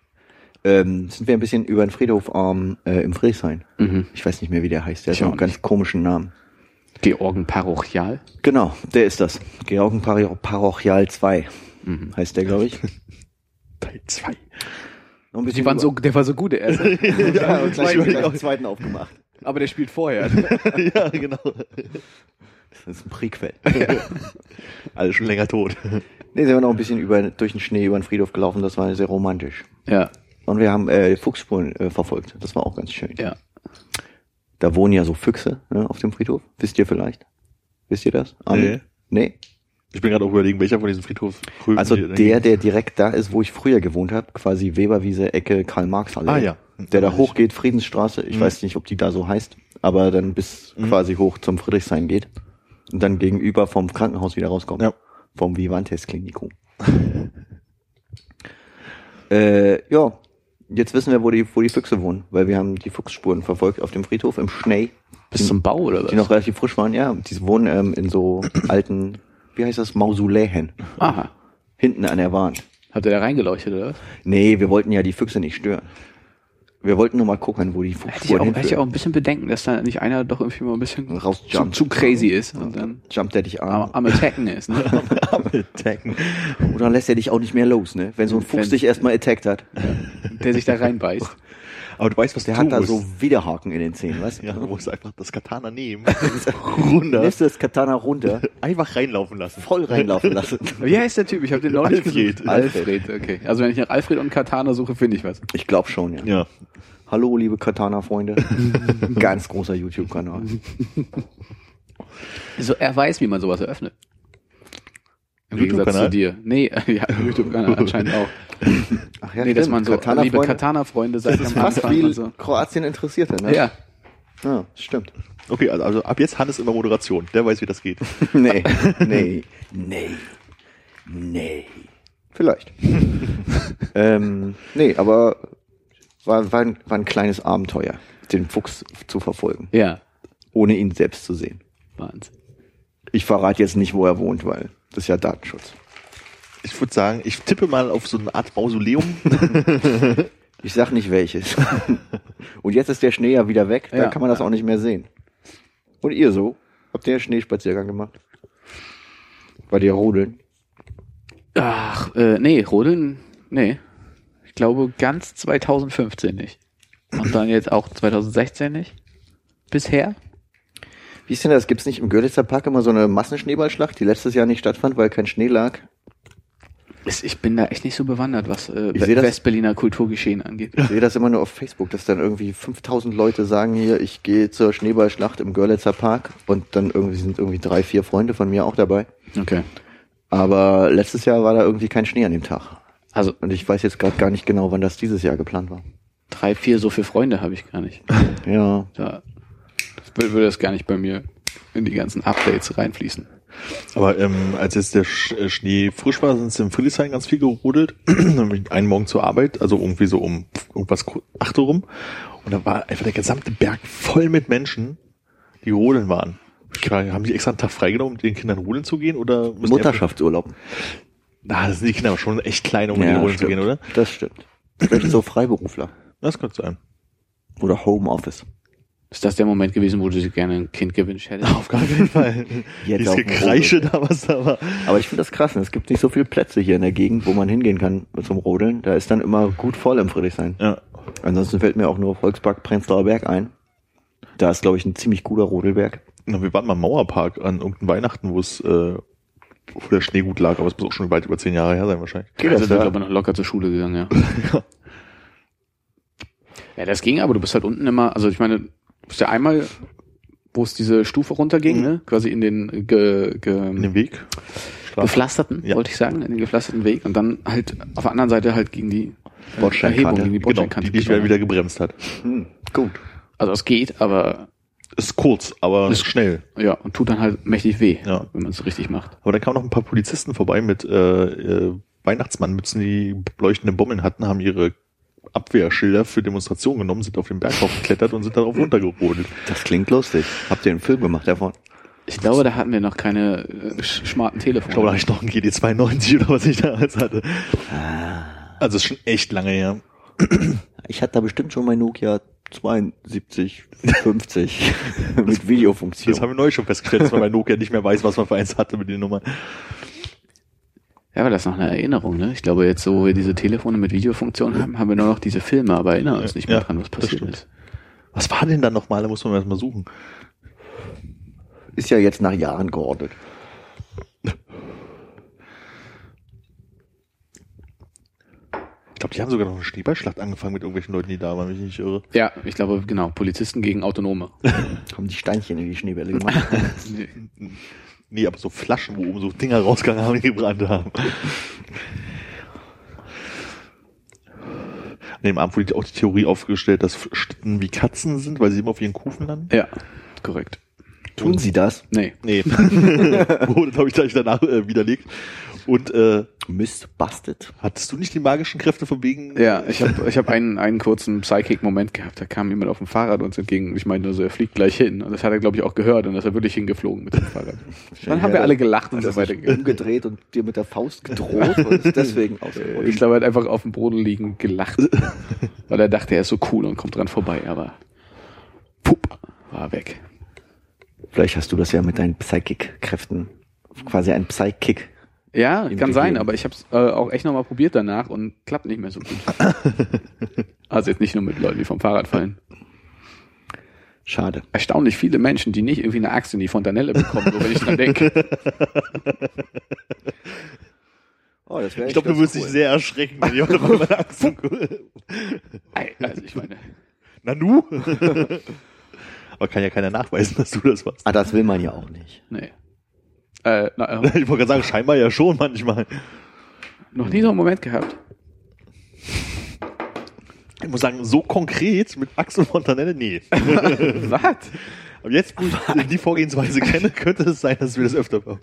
Ähm, sind wir ein bisschen über den Friedhof ähm, äh, im Friedrichshain. Mhm. Ich weiß nicht mehr, wie der heißt. Der Ich hat auch einen ganz komischen Namen. Georgen Parochial. Genau, der ist das. Georgen Paro Parochial 2 Mhm. heißt der, glaube ich. Teil 2. Noch ein Die waren so, der war so gut, der erste. ja, und gleich auch- den zweiten aufgemacht. aber der spielt vorher. ja, genau. Das ist ein Prequel. Alle schon länger tot. Nee, sind wir noch ein bisschen über, durch den Schnee über den Friedhof gelaufen. Das war sehr romantisch. Ja, Und wir haben äh, Fuchsspuren äh, verfolgt. Das war auch ganz schön. ja. Da wohnen ja so Füchse ne, auf dem Friedhof. Wisst ihr vielleicht? Wisst ihr das? Armin? Nee? Ich bin gerade auch überlegen, welcher von diesen Friedhofskrügen. Also der, der direkt da ist, wo ich früher gewohnt habe, quasi Weberwiese, Ecke Karl-Marx-Halle. Ah, ja. Der da hochgeht, Friedensstraße. Ich weiß nicht, ob die da so heißt, aber dann bis quasi hoch zum Friedrichshain geht. Und dann gegenüber vom Krankenhaus wieder rauskommt. Ja. Vom Vivantes Klinikum. äh, ja, jetzt wissen wir, wo die, wo die Füchse wohnen, weil wir haben die Fuchsspuren verfolgt auf dem Friedhof im Schnee, Bis zum Bau oder was? die noch relativ frisch waren. Ja, die wohnen ähm, in so alten, wie heißt das, Mausoläen. Aha. Hinten an der Wand. Habt ihr da reingeleuchtet oder was? Nee, wir wollten ja die Füchse nicht stören. Wir wollten nur mal gucken, wo die Hätte ich, Fuchsspuren auch, hätte ich auch hinführen. ein bisschen Bedenken, dass da nicht einer doch irgendwie mal ein bisschen zu, zu crazy ist und dann Jumpt er dich am, an. am Attacken ist. Ne? Attacken. Oder lässt er dich auch nicht mehr los, ne? Wenn so ein Fuchs Wenn- dich erstmal attackt hat. Der sich da reinbeißt. Aber du weißt, was Der du hat da so Widerhaken in den Zähnen, weißt Ja, du? du musst einfach das Katana nehmen. runter. Nimmst du das Katana runter, Einfach reinlaufen lassen. voll reinlaufen lassen. Wie heißt der Typ? Ich habe den neulich Alfred. gesucht. Alfred, okay. Also wenn ich nach Alfred und Katana suche, finde ich was. Ich glaube schon, ja. Ja. Hallo, liebe Katana-Freunde. Ganz großer YouTube-Kanal. Also er weiß, wie man sowas eröffnet. Im Gegensatz YouTube-Kanal? zu dir. Nee, ja, YouTube-Kanal anscheinend auch. Ach ja, nee, dass man so, Katana-Freunde- liebe Katana-Freunde, ist am fast Anfang wie so. Kroatien Interessierte, ne? Ja, Ja, stimmt. Okay, also, also ab jetzt Hannes immer Moderation. Der weiß, wie das geht. Nee, nee, nee, nee. Vielleicht. ähm, nee, aber war, war, ein, war ein kleines Abenteuer, den Fuchs zu verfolgen, ja. ohne ihn selbst zu sehen. Wahnsinn. Ich verrate jetzt nicht, wo er wohnt, weil das ist ja Datenschutz. Ich würde sagen, ich tippe mal auf so eine Art Mausoleum. Ich sag nicht welches. Und jetzt ist der Schnee ja wieder weg, da Ja. kann man das auch nicht mehr sehen. Und ihr so? Habt ihr Schneespaziergang gemacht? Bei dir rodeln? Ach, äh, nee, Rodeln, nee. Ich glaube ganz 2015 nicht. Und dann jetzt auch 2016 nicht. Bisher? Wie ist denn das? Gibt's nicht im Görlitzer Park immer so eine Massenschneeballschlacht, die letztes Jahr nicht stattfand, weil kein Schnee lag? Ich bin da echt nicht so bewandert, was äh, Westberliner Kulturgeschehen angeht. Ich sehe das immer nur auf Facebook, dass dann irgendwie 5000 Leute sagen hier, ich gehe zur Schneeballschlacht im Görlitzer Park und dann irgendwie sind irgendwie drei, vier Freunde von mir auch dabei. Okay. Aber letztes Jahr war da irgendwie kein Schnee an dem Tag. Also Und ich weiß jetzt gerade gar nicht genau, wann das dieses Jahr geplant war. drei, vier, so viele Freunde habe ich gar nicht. Ja, Da das würde das gar nicht bei mir in die ganzen Updates reinfließen. Aber ähm, als jetzt der Sch äh, Schnee frisch war, sind sie im Friedrichshain ganz viel gerodelt. Einen Morgen zur Arbeit, also irgendwie so um irgendwas acht rum. Und da war einfach der gesamte Berg voll mit Menschen, die rodeln waren. Ich frage, haben die extra einen Tag freigenommen, um den Kindern rodeln zu gehen? Oder die Mutterschaftsurlaub. Na, das sind die Kinder aber schon echt klein, um mit denen rodeln zu gehen, oder? Das stimmt. Vielleicht so Freiberufler. Das könnte sein. Oder Homeoffice. Ist das der Moment gewesen, wo du dir gerne ein Kind gewünscht hättest? Auf gar keinen Fall. Jetzt Dieses Gekreische da, was da war. Aber ich finde das krass. Es gibt nicht so viele Plätze hier in der Gegend, wo man hingehen kann zum Rodeln. Da ist dann immer gut voll im Friedrichshain. Ja. Ansonsten fällt mir auch nur Volkspark Prenzlauer Berg ein. Da ist, glaube ich, ein ziemlich guter Rodelberg. Na, wir waren mal im Mauerpark an irgendeinem Weihnachten, wo es, äh, wo der Schnee gut lag, aber es muss auch schon weit über zehn Jahre her sein wahrscheinlich. Geht also das sind da? wir aber noch locker zur Schule gegangen, ja. ja, das ging, aber du bist halt unten immer, also ich meine, bist ja einmal, wo es diese Stufe runterging, Mhm. ne? Quasi in den ge, ge, In dem Weg. Straße. gepflasterten, Ja. wollte ich sagen, in den gepflasterten Weg und dann halt auf der anderen Seite halt gegen die äh, Bordsteinkante. Erhebung, gegen die Genau, Bordsteinkante. die dich geschossen. wieder gebremst hat. Hm, gut. Also es geht, aber Ist kurz, aber Ist- schnell. ja, und tut dann halt mächtig weh, Ja. wenn man es richtig macht. Aber dann kamen noch ein paar Polizisten vorbei mit äh, äh, Weihnachtsmannmützen, die leuchtende Bommeln hatten, haben ihre Abwehrschilder für Demonstrationen genommen, sind auf den Berg hochgeklettert und sind darauf runtergerodelt. Das klingt lustig. Habt ihr einen Film gemacht davon? Ich glaube, da hatten wir noch keine äh, sch smarten Telefone. Ich glaube, da hatte ich noch einen GD92 oder was ich damals hatte. Also ist schon echt lange her. Ich hatte da bestimmt schon mein Nokia 72, 50 mit Das Videofunktion. haben wir neulich schon festgestellt, dass man bei Nokia nicht mehr weiß, was man für eins hatte mit den Nummern. Ja, aber das ist noch eine Erinnerung, ne? Ich glaube, jetzt, so wo wir diese Telefone mit Videofunktion haben, haben wir nur noch diese Filme, aber erinnern uns nicht mehr Ja, dran, was passiert ist. Was war denn dann nochmal? Da muss man erst mal suchen. Ist ja jetzt nach Jahren geordnet. Ich glaube, die haben sogar noch eine Schneeballschlacht angefangen mit irgendwelchen Leuten, die da waren, wenn ich nicht irre. Ja, ich glaube, genau, Polizisten gegen Autonome. Haben die Steinchen in die Schneebälle gemacht. Nee, aber so Flaschen, wo oben so Dinger rausgegangen haben, die gebrannt haben. An dem Abend wurde auch die Theorie aufgestellt, dass Schlitten wie Katzen sind, weil sie immer auf ihren Kufen landen. ja, korrekt. Tun sie das? Nee. Nee. wurde, glaube ich, gleich danach äh, widerlegt. Und äh, Mist, busted. hattest du nicht die magischen Kräfte von wegen? Ja, ich habe ich hab einen, einen kurzen Psychic-Moment gehabt. Da kam jemand auf dem Fahrrad uns entgegen. Ich meinte nur so, er fliegt gleich hin. Und das hat er, glaube ich, auch gehört. Und ist er wirklich hingeflogen mit dem Fahrrad. Dann haben wir alle gelacht und so weitergegangen. Umgedreht und dir mit der Faust gedroht und ist deswegen ausgerutscht. Ich glaube, er hat einfach auf dem Boden liegen gelacht. weil er dachte, er ist so cool und kommt dran vorbei. Aber pup, war weg. Vielleicht hast du das ja mit deinen Psychic-Kräften quasi ein Psychic. Ja, kann sein, aber ich habe es äh, auch echt nochmal probiert danach und klappt nicht mehr so gut. also jetzt nicht nur mit Leuten, die vom Fahrrad fallen. Schade. Erstaunlich viele Menschen, die nicht irgendwie eine Axt in die Fontanelle bekommen, so wenn ich dran denke. Oh, das wäre Ich glaube, du wirst dich sehr erschrecken, wenn jemand auf meine Achse Ey, Also ich meine, Nanu? Aber kann ja keiner nachweisen, dass du das warst. Ah, das will man ja auch nicht. nee. Äh, na, äh, Ich wollte gerade sagen, scheinbar ja schon manchmal. noch nie so einen Moment gehabt. Ich muss sagen, so konkret mit Axel Fontanelle, nee. Was? Aber jetzt, wo ich die Vorgehensweise kenne, könnte es sein, dass wir das öfter machen.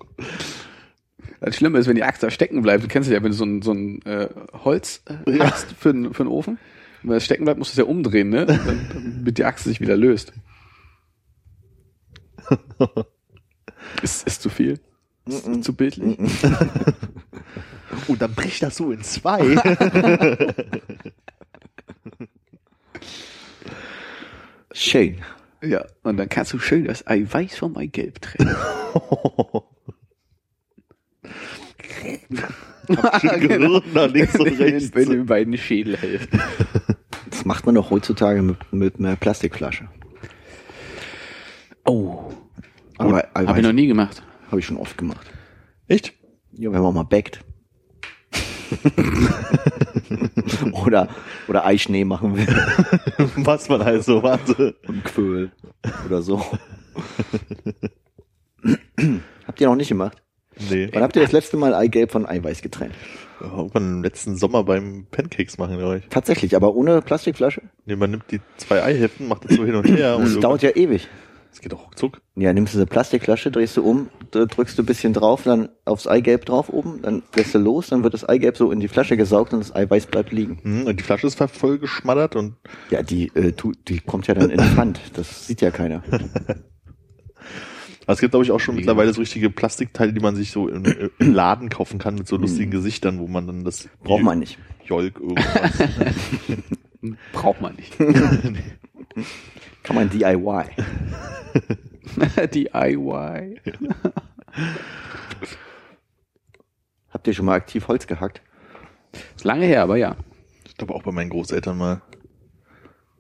Das Schlimme ist, wenn die Axt da stecken bleibt. Du kennst ja, wenn du so ein, so ein äh, Holz äh, hast für, den- für den Ofen. Und wenn es stecken bleibt, musst du es ja umdrehen, ne? Dann, damit die Axt sich wieder löst. Ist, ist zu viel? Ist zu bildlich? Und dann bricht das so in zwei. Schön. Ja. Und dann kannst du schön das Eiweiß vom Eigelb trennen. Schön gerührt nach links und rechts. Wenn du den beiden Schädel hältst. Das macht man doch heutzutage mit, mit einer Plastikflasche. Oh. Aber Habe ich noch nie gemacht. Habe ich schon oft gemacht. Echt? Ja, wenn man mal backt. oder, oder Eischnee machen will. Was man halt so warte. Und Quöl. Oder so. habt ihr noch nicht gemacht? Nee. Wann habt ihr das letzte Mal Eigelb von Eiweiß getrennt? Irgendwann im letzten Sommer beim Pancakes machen, glaube ich. Tatsächlich, aber ohne Plastikflasche? Nee, man nimmt die zwei Eihälften, macht das so hin und her. Das und dauert ja ewig. Das geht auch ruckzuck. Ja, nimmst du eine Plastikflasche, drehst du um, drückst du ein bisschen drauf, dann aufs Eigelb drauf oben, dann lässt du los, dann wird das Eigelb so in die Flasche gesaugt und das Eiweiß bleibt liegen. Hm, Und die Flasche ist voll geschmattert und Ja, die, äh, tu, die kommt ja dann in Pfand. Das sieht ja keiner. Also es gibt, glaube ich, auch schon mittlerweile so richtige Plastikteile, die man sich so im, im Laden kaufen kann mit so lustigen Gesichtern, wo man dann das Braucht man nicht. Jolk irgendwas. Braucht man nicht. Kann man DIY. DIY. Habt ihr schon mal aktiv Holz gehackt? Ist lange her, aber ja. ich glaube auch bei meinen Großeltern mal.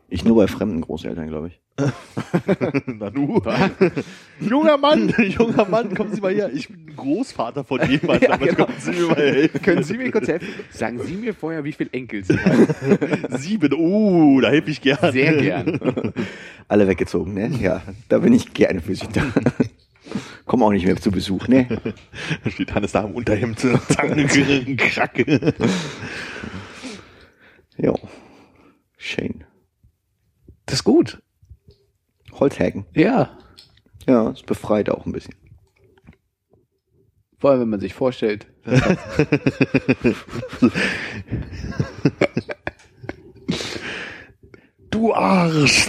Ich nur bei fremden Großeltern, glaube ich. Nanu. junger Mann, junger Mann, kommen Sie mal her. Ich bin Großvater von jemandem, Ja, genau. kommen Sie mir mal helfen. Können Sie mir kurz helfen? Sagen Sie mir vorher, wie viel Enkel Sie haben. Sieben, uh, da helfe ich gern. Sehr gern. Alle weggezogen, ne? Ja, da bin ich gerne für Sie da. Komm auch nicht mehr zu Besuch, ne? Da steht Hannes da im Unterhemd, Zange, Kracke. Jo. Schön. Das ist gut. Holzhacken. Ja. Ja, es befreit auch ein bisschen. Vor allem, wenn man sich vorstellt. Du Arsch.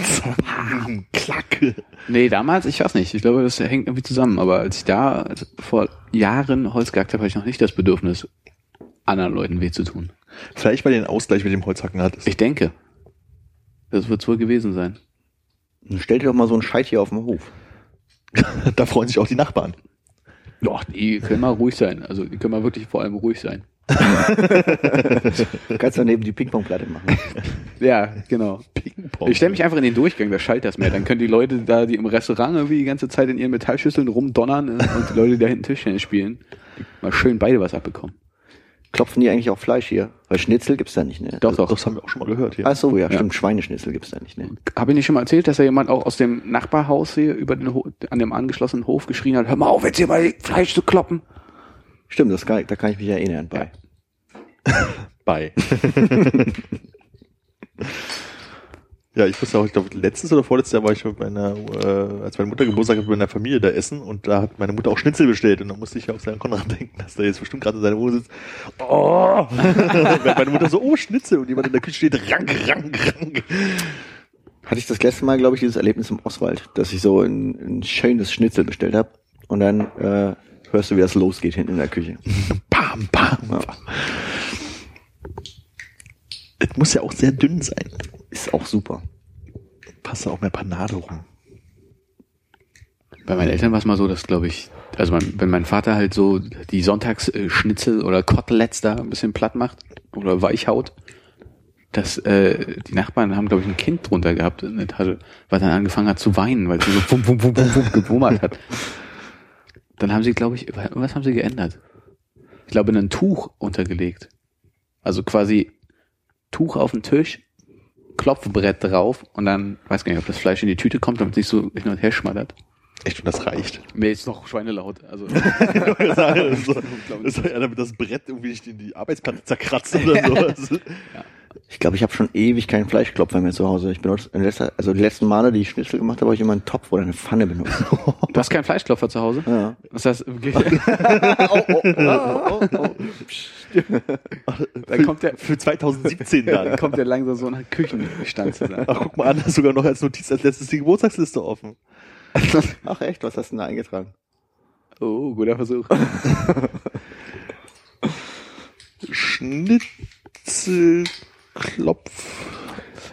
Klack. Nee, damals, ich weiß nicht. Ich glaube, das hängt irgendwie zusammen. Aber als ich da also vor Jahren Holz gehackt habe, hatte ich noch nicht das Bedürfnis, anderen Leuten weh zu tun. Vielleicht, weil ihr einen Ausgleich mit dem Holzhacken hattest. Ich denke. Das wird wohl gewesen sein. Dann stell dir doch mal so einen Scheit hier auf dem Hof. da freuen sich auch die Nachbarn. Doch, die können mal ruhig sein. Also, die können mal wirklich vor allem ruhig sein. Du kannst daneben die Ping-Pong-Platte machen. Ja, genau. Ich stelle mich einfach in den Durchgang, da schallt das mehr. Dann können die Leute da, die im Restaurant irgendwie die ganze Zeit in ihren Metallschüsseln rumdonnern äh, und die Leute, die da hinten Tischtennis spielen, mal schön beide was abbekommen. Klopfen die eigentlich auch Fleisch hier? Weil Schnitzel gibt's da nicht, ne? Doch, doch. Das haben wir auch schon mal gehört hier. Ach so, ja, stimmt. Schweineschnitzel gibt's da nicht, ne? Habe ich nicht schon mal erzählt, dass da jemand auch aus dem Nachbarhaus hier über den Ho an dem angeschlossenen Hof geschrien hat, hör mal auf, jetzt hier mal Fleisch zu kloppen. Stimmt, das kann, da kann ich mich erinnern bei. bei. ja, ich wusste auch, ich glaube, letztes oder vorletztes Jahr war ich mit meiner, äh, als meine Mutter Geburtstag hatte, mit meiner Familie da essen und da hat meine Mutter auch Schnitzel bestellt und da musste ich auf seinen Konrad denken, dass der jetzt bestimmt gerade in seiner Wohnung sitzt. Oh! Meine Mutter so, oh, Schnitzel und jemand in der Küche steht, rank, rank, rank. Hatte ich das letzte Mal, glaube ich, dieses Erlebnis im Oswald, dass ich so ein, ein schönes Schnitzel bestellt habe und dann äh, hörst du, wie das losgeht hinten in der Küche. Bam, bam. Ja. Es muss ja auch sehr dünn sein. Auch super. Passt da auch mehr Panade rum. Bei meinen Eltern war es mal so, dass glaube ich, also mein, wenn mein Vater halt so die Sonntagsschnitzel oder Koteletts da ein bisschen platt macht oder weich haut, dass äh, die Nachbarn haben glaube ich ein Kind drunter gehabt in der Tasche, weil dann angefangen hat zu weinen, weil es so wum, wum, wum, wum, wum gewummert hat. Dann haben sie glaube ich, was haben sie geändert? Ich glaube ein Tuch untergelegt. Also quasi Tuch auf den Tisch, Klopfbrett drauf und dann, weiß gar nicht, ob das Fleisch in die Tüte kommt, damit es nicht so hin und her schmattert. Echt, und das reicht. Mir ist noch schweinelaut. Also das das soll ja damit das Brett irgendwie nicht in die Arbeitsplatte zerkratzt oder sowas. Ich glaube, ich habe schon ewig keinen Fleischklopfer mehr zu Hause. Ich benutze in letzter, also die letzten Male, die ich Schnitzel gemacht habe, habe ich immer einen Topf oder eine Pfanne benutzt. Du hast keinen Fleischklopfer zu Hause? Ja. Was heißt, oh, oh, oh, oh, oh. dann kommt der, Für 2017 dann dann. kommt der langsam so ein Küchenstand zu sein. Ach, guck mal an, sogar noch als Notiz als letztes die Geburtstagsliste offen. Ach echt, was hast du denn da eingetragen? Oh, guter Versuch. Schnitzelklopf.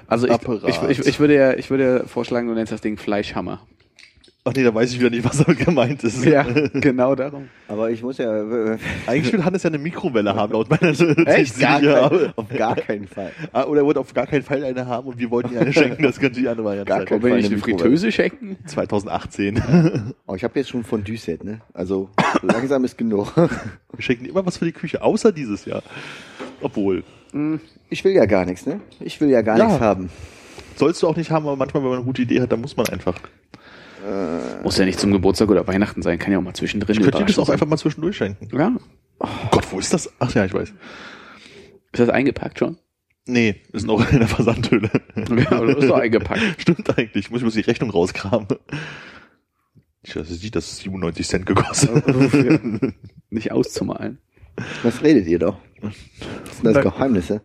Also ich, ich, ich, ich würde ja, ich würde ja vorschlagen, du nennst das Ding Fleischhammer. Ach nee, da weiß ich wieder nicht, was damit gemeint ist. Ja, genau darum. Aber ich muss ja äh, Eigentlich will Hannes ja eine Mikrowelle haben, laut meiner echt gar kein, auf gar keinen Fall. Ah, Oder er wollte auf gar keinen Fall eine haben und wir wollten ihr eine schenken, das könnte die andere Variante Gar sein. kein- Wollen wir nicht eine. Fritteuse schenken? 2018. Oh, ich habe jetzt schon Fondue-Set, ne? Also langsam ist genug. Wir schenken immer was für die Küche, außer dieses Jahr. Obwohl. Ich will ja gar nichts, ne? Ich will ja gar Ja. nichts haben. Sollst du auch nicht haben, aber manchmal, wenn man eine gute Idee hat, dann muss man einfach. Muss ja nicht zum Geburtstag oder Weihnachten sein, kann ja auch mal zwischendrin Ich könnte dir das auch einfach mal zwischendurch schenken. sein. Ja. Oh Gott, wo ist das? Ach ja, ich weiß. Ist das eingepackt schon? Nee, ist noch in der Versandhöhle. Ja, aber das ist doch eingepackt. Stimmt eigentlich. Muss ich muss die Rechnung rauskramen. Ich weiß nicht, das ist 97 Cent gekostet. Nicht auszumalen. Was redet ihr doch? Das sind das. Geheimnisse.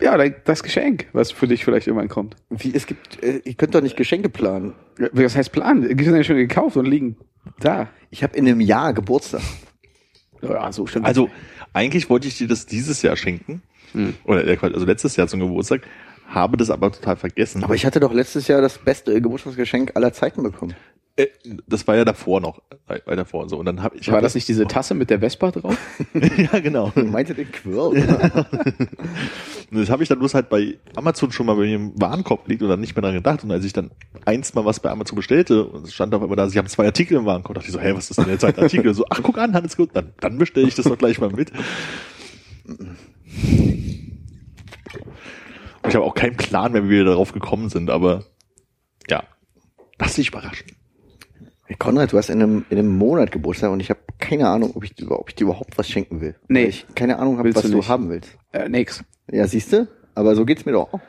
Ja, das Geschenk, was für dich vielleicht irgendwann kommt. Wie, es gibt, äh, ihr könnt doch nicht Geschenke planen. Was heißt Plan? Die sind ja schon gekauft und liegen da. Ich habe in einem Jahr Geburtstag. Ja, so stimmt. Also, eigentlich wollte ich dir das dieses Jahr schenken. Hm. Oder äh, also letztes Jahr zum Geburtstag. Habe das aber total vergessen. Aber ich hatte doch letztes Jahr das beste Geburtstagsgeschenk aller Zeiten bekommen. Äh, das war ja davor noch, äh, davor so. Und dann habe ich War hab das nicht diese Tasse mit der Vespa drauf? ja, genau. Meinte den Quirl? Und das habe ich dann bloß halt bei Amazon schon mal bei mir im Warenkorb gelegt und dann nicht mehr dran gedacht. Und als ich dann eins mal was bei Amazon bestellte und es stand auf einmal da, sie haben zwei Artikel im Warenkorb, dachte ich so, hey, was ist denn der zweite Artikel? So, ach, guck an, Handelsgut, dann, dann bestelle ich das doch gleich mal mit. Und ich habe auch keinen Plan wie wir darauf gekommen sind, aber ja, lass dich überraschen. Hey, Konrad, du hast in einem, in einem Monat Geburtstag und ich habe keine Ahnung, ob ich, dir- ob ich dir überhaupt was schenken will. Nee. Weil ich keine Ahnung habe, was du du, haben willst. Äh, nix. Ja, siehst du? Aber so geht's mir doch auch.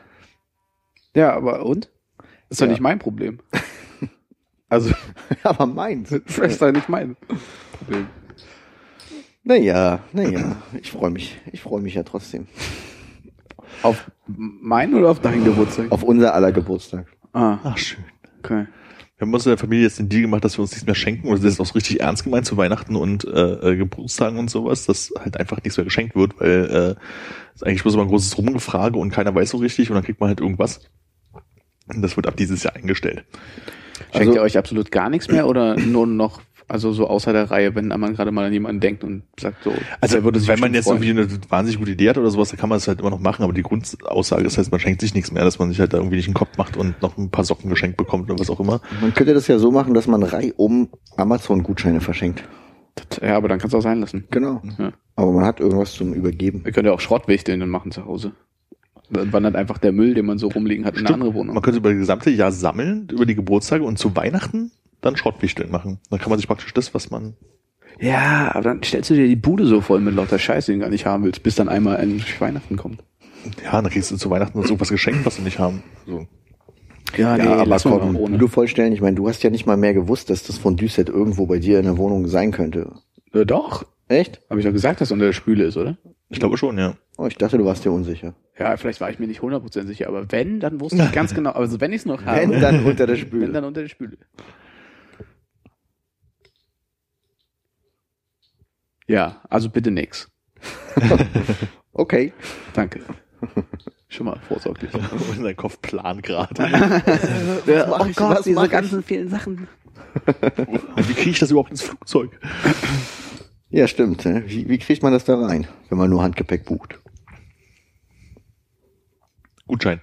Ja, aber und? ist doch Ja. nicht mein Problem. Also, Aber meins. das ist doch nicht mein Problem. Naja, naja, ich freue mich. Ich freue mich ja trotzdem. Auf meinen oder auf deinen Geburtstag? Auf unser aller Geburtstag. Ah, Ach, schön. okay. Wir haben uns in der Familie jetzt den Deal gemacht, dass wir uns nichts mehr schenken. Und das ist auch so richtig ernst gemeint zu Weihnachten und äh, äh, Geburtstagen und sowas, dass halt einfach nichts mehr geschenkt wird, weil äh, ist eigentlich bloß immer ein großes Rumgefrage und keiner weiß so richtig und dann kriegt man halt irgendwas. Und das wird ab dieses Jahr eingestellt. Schenkt Also- ihr euch absolut gar nichts mehr oder nur noch, also so außer der Reihe, wenn man gerade mal an jemanden denkt und sagt so, Also würde sich wenn man jetzt freuen. irgendwie eine wahnsinnig gute Idee hat oder sowas, dann kann man es halt immer noch machen, aber die Grundaussage ist halt, man schenkt sich nichts mehr, dass man sich halt da irgendwie nicht einen Kopf macht und noch ein paar Socken geschenkt bekommt oder was auch immer. Man könnte das ja so machen, dass man reihum Amazon-Gutscheine verschenkt. Ja, aber dann kannst du auch sein lassen. Genau. Ja. Aber man hat irgendwas zum Übergeben. Wir können ja auch Schrottwichteln dann machen zu Hause. Dann wandert einfach der Müll, den man so rumliegen hat, in eine Stimmt. andere Wohnung. Man könnte über das gesamte Jahr sammeln, über die Geburtstage und zu Weihnachten dann Schrottwichteln machen. Dann kann man sich praktisch das, was man Ja, aber dann stellst du dir die Bude so voll mit lauter Scheiß, den du gar nicht haben willst, bis dann einmal ein Weihnachten kommt. Ja, dann kriegst du zu Weihnachten noch so was geschenkt, was du nicht haben. So. Ja, ja, aber lass komm, ohne. du vollstellen, ich meine, du hast ja nicht mal mehr gewusst, dass das von Düsset irgendwo bei dir in der Wohnung sein könnte. Äh, doch. Echt? Habe ich doch gesagt, dass unter der Spüle ist, oder? Ich glaube schon, ja. Oh, ich dachte, du warst dir unsicher. Ja, vielleicht war ich mir nicht 100% sicher, aber wenn, dann wusste ich ganz genau, also wenn ich es noch habe. Wenn, dann unter der Spüle. Wenn, dann unter der Spüle. Ja, also bitte nix. Okay. Danke. Schon mal vorsorglich. Und dein Kopf plant gerade. Ja, mach ich? Was mach ich? vielen Sachen. Wie kriege ich das überhaupt ins Flugzeug? Ja, stimmt. ne? Wie, wie kriegt man das da rein, wenn man nur Handgepäck bucht? Gutschein.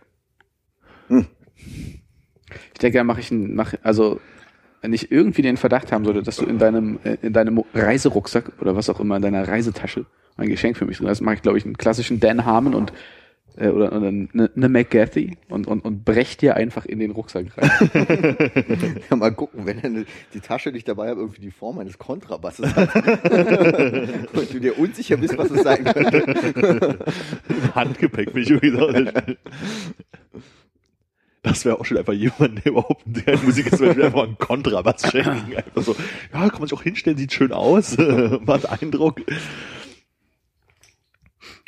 Ich denke, da mache ich ein, mach, also wenn ich irgendwie den Verdacht haben sollte, dass du in deinem äh, in deinem Reiserucksack oder was auch immer in deiner Reisetasche ein Geschenk für mich drin hast, mache ich glaube ich einen klassischen Dan Harmon und äh, oder, oder eine, eine McGathy und, und und brech dir einfach in den Rucksack rein. Ja, mal gucken, wenn dann die Tasche nicht dabei hat, irgendwie die Form eines Kontrabasses hat. Und du dir unsicher bist, was es sein könnte. Handgepäck bin ich so. Das wäre auch schon einfach jemand, der überhaupt der Musik ist, will einfach einen Kontrabass schenken. Einfach so, ja, kann man sich auch hinstellen, sieht schön aus, macht Eindruck.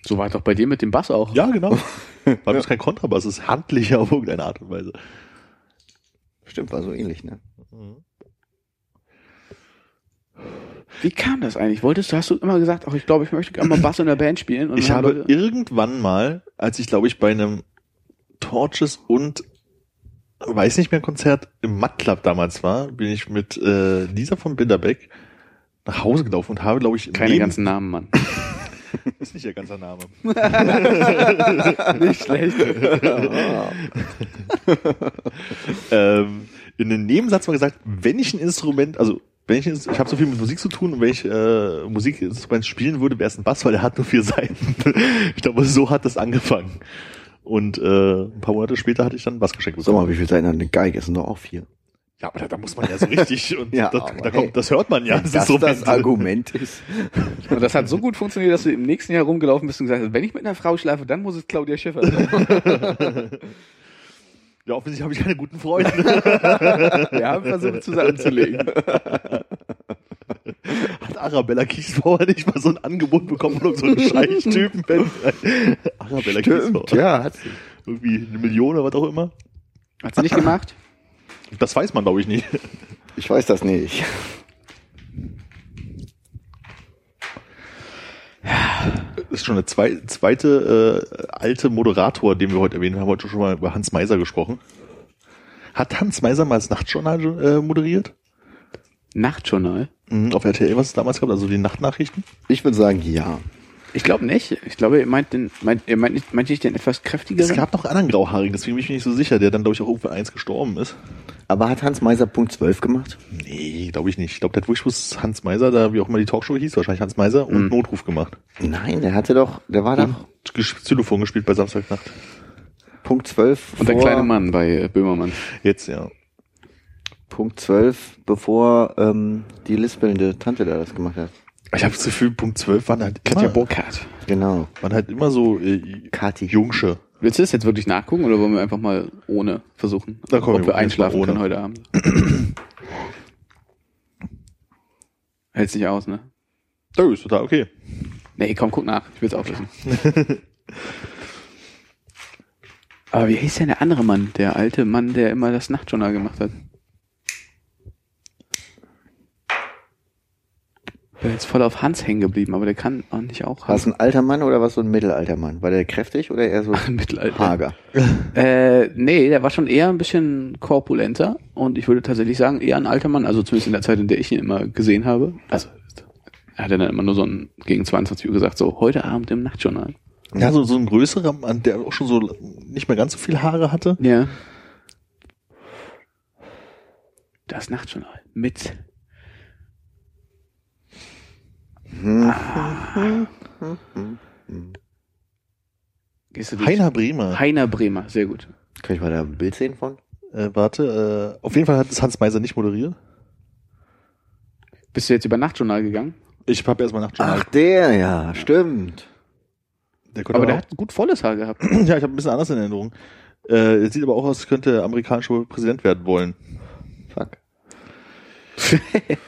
so war es doch bei dir mit dem Bass auch. Ja, genau. Weil es kein Kontrabass ist, handlicher auf irgendeine Art und Weise. Stimmt, war so ähnlich, ne? Wie kam das eigentlich? Wolltest du, hast du immer gesagt, ach, ich glaube, ich möchte gerne mal Bass in der Band spielen? Und Ich habe Leute- irgendwann mal, als ich glaube ich bei einem Torches und weiß nicht mehr Konzert im Matt Club damals war, bin ich mit äh, Lisa von Binderbeck nach Hause gelaufen und habe glaube ich keine neben- ganzen Namen, Mann. ist nicht ihr ganzer Name. Nicht schlecht. ähm, in einem Nebensatz mal gesagt, wenn ich ein Instrument, also wenn ich, ein- ich habe so viel mit Musik zu tun und wenn ich äh, Musikinstrument spielen würde, wäre es ein Bass, weil der hat nur vier Seiten. ich glaube, so hat das angefangen. Und äh, ein paar Monate später hatte ich dann Bass geschenkt Sag bekommen. mal, wie viel Seiten hat eine Geige? Es sind doch auch vier. Ja, aber da, da muss man ja so richtig und Ja, das, da hey. kommt, das hört man ja. Wenn das das Argument ist. Und das hat so gut funktioniert, dass du im nächsten Jahr rumgelaufen bist und gesagt hast, wenn ich mit einer Frau schlafe, dann muss es Claudia Schiffer sein. Ja, offensichtlich habe ich keine guten Freunde. Wir haben versucht zusammenzulegen. Arabella Kiesbauer nicht mal so ein Angebot bekommen von so einem Scheichtypen? Arabella Kiesbauer. Stimmt, ja, hat sie. Irgendwie eine Million oder was auch immer. Hat sie nicht gemacht? Das weiß man, glaube ich, nicht. Ich weiß das nicht. Das ist schon eine zwei, zweite äh, alte Moderator, den wir heute erwähnen haben, heute schon mal über Hans Meiser gesprochen. Hat Hans Meiser mal das Nachtjournal äh, moderiert? Nachtjournal? Mhm, auf RTL, was es damals gab, also die Nachtnachrichten. Ich würde sagen, ja. Ich glaube nicht. Ich glaube, ihr meint den, meint, ihr meint nicht, meint nicht den etwas Es kräftigeren? gab noch einen anderen Grauhaarigen, deswegen bin ich mir nicht so sicher, der dann, glaube ich, auch irgendwo eins gestorben ist. Aber hat Hans Meiser Punkt 12 gemacht? Nee, glaube ich nicht. Ich glaube, der hat wirklich bloß Hans Meiser, da wie auch immer die Talkshow hieß, wahrscheinlich Hans Meiser, und Notruf gemacht. Nein, der hatte doch, der war doch Und ges- Xylophon gespielt bei Samstagnacht. Punkt 12 Und der kleine Mann bei äh, Böhmermann. Jetzt, ja. Punkt 12, bevor ähm, die lispelnde Tante da das gemacht hat. Ich habe das Gefühl, Punkt 12 waren halt Katja immer, Burkhardt. Genau. waren halt immer so äh, Kati. Jungsche. Willst du das jetzt wirklich nachgucken oder wollen wir einfach mal ohne versuchen? Da kommen ob wir einschlafen können heute Abend. Hält's nicht aus, ne? Das ist total okay. Nee, komm, guck nach. Ich will's auch wissen. Aber wie hieß denn der andere Mann? Der alte Mann, der immer das Nachtjournal gemacht hat. Bin jetzt voll auf Hans hängen geblieben, aber der kann auch nicht auch War es ein alter Mann oder war es so ein mittelalter Mann? War der kräftig oder eher so Mittelalter. hager? Äh, nee, der war schon eher ein bisschen korpulenter und ich würde tatsächlich sagen, eher ein alter Mann, also zumindest in der Zeit, in der ich ihn immer gesehen habe. Also, er hat ja dann immer nur so ein, gegen 22 Uhr gesagt, so, heute Abend im Nachtjournal. Ja, so, so ein größerer Mann, der auch schon so nicht mehr ganz so viel Haare hatte. Ja. Das Nachtjournal mit Gehst du durch? Heiner Bremer. Heiner Bremer, sehr gut. Kann ich mal da ein Bild sehen von? Äh, warte, äh, auf jeden Fall hat es Hans Meiser nicht moderiert. Bist du jetzt über Nachtjournal gegangen? Ich habe erstmal nach Ach, der, ja, stimmt. Der Aber der auch- hat gut volles Haar gehabt. ja, ich habe ein bisschen anders in Erinnerung. Äh, sieht aber auch aus, als könnte er amerikanischer Präsident werden wollen. Fuck.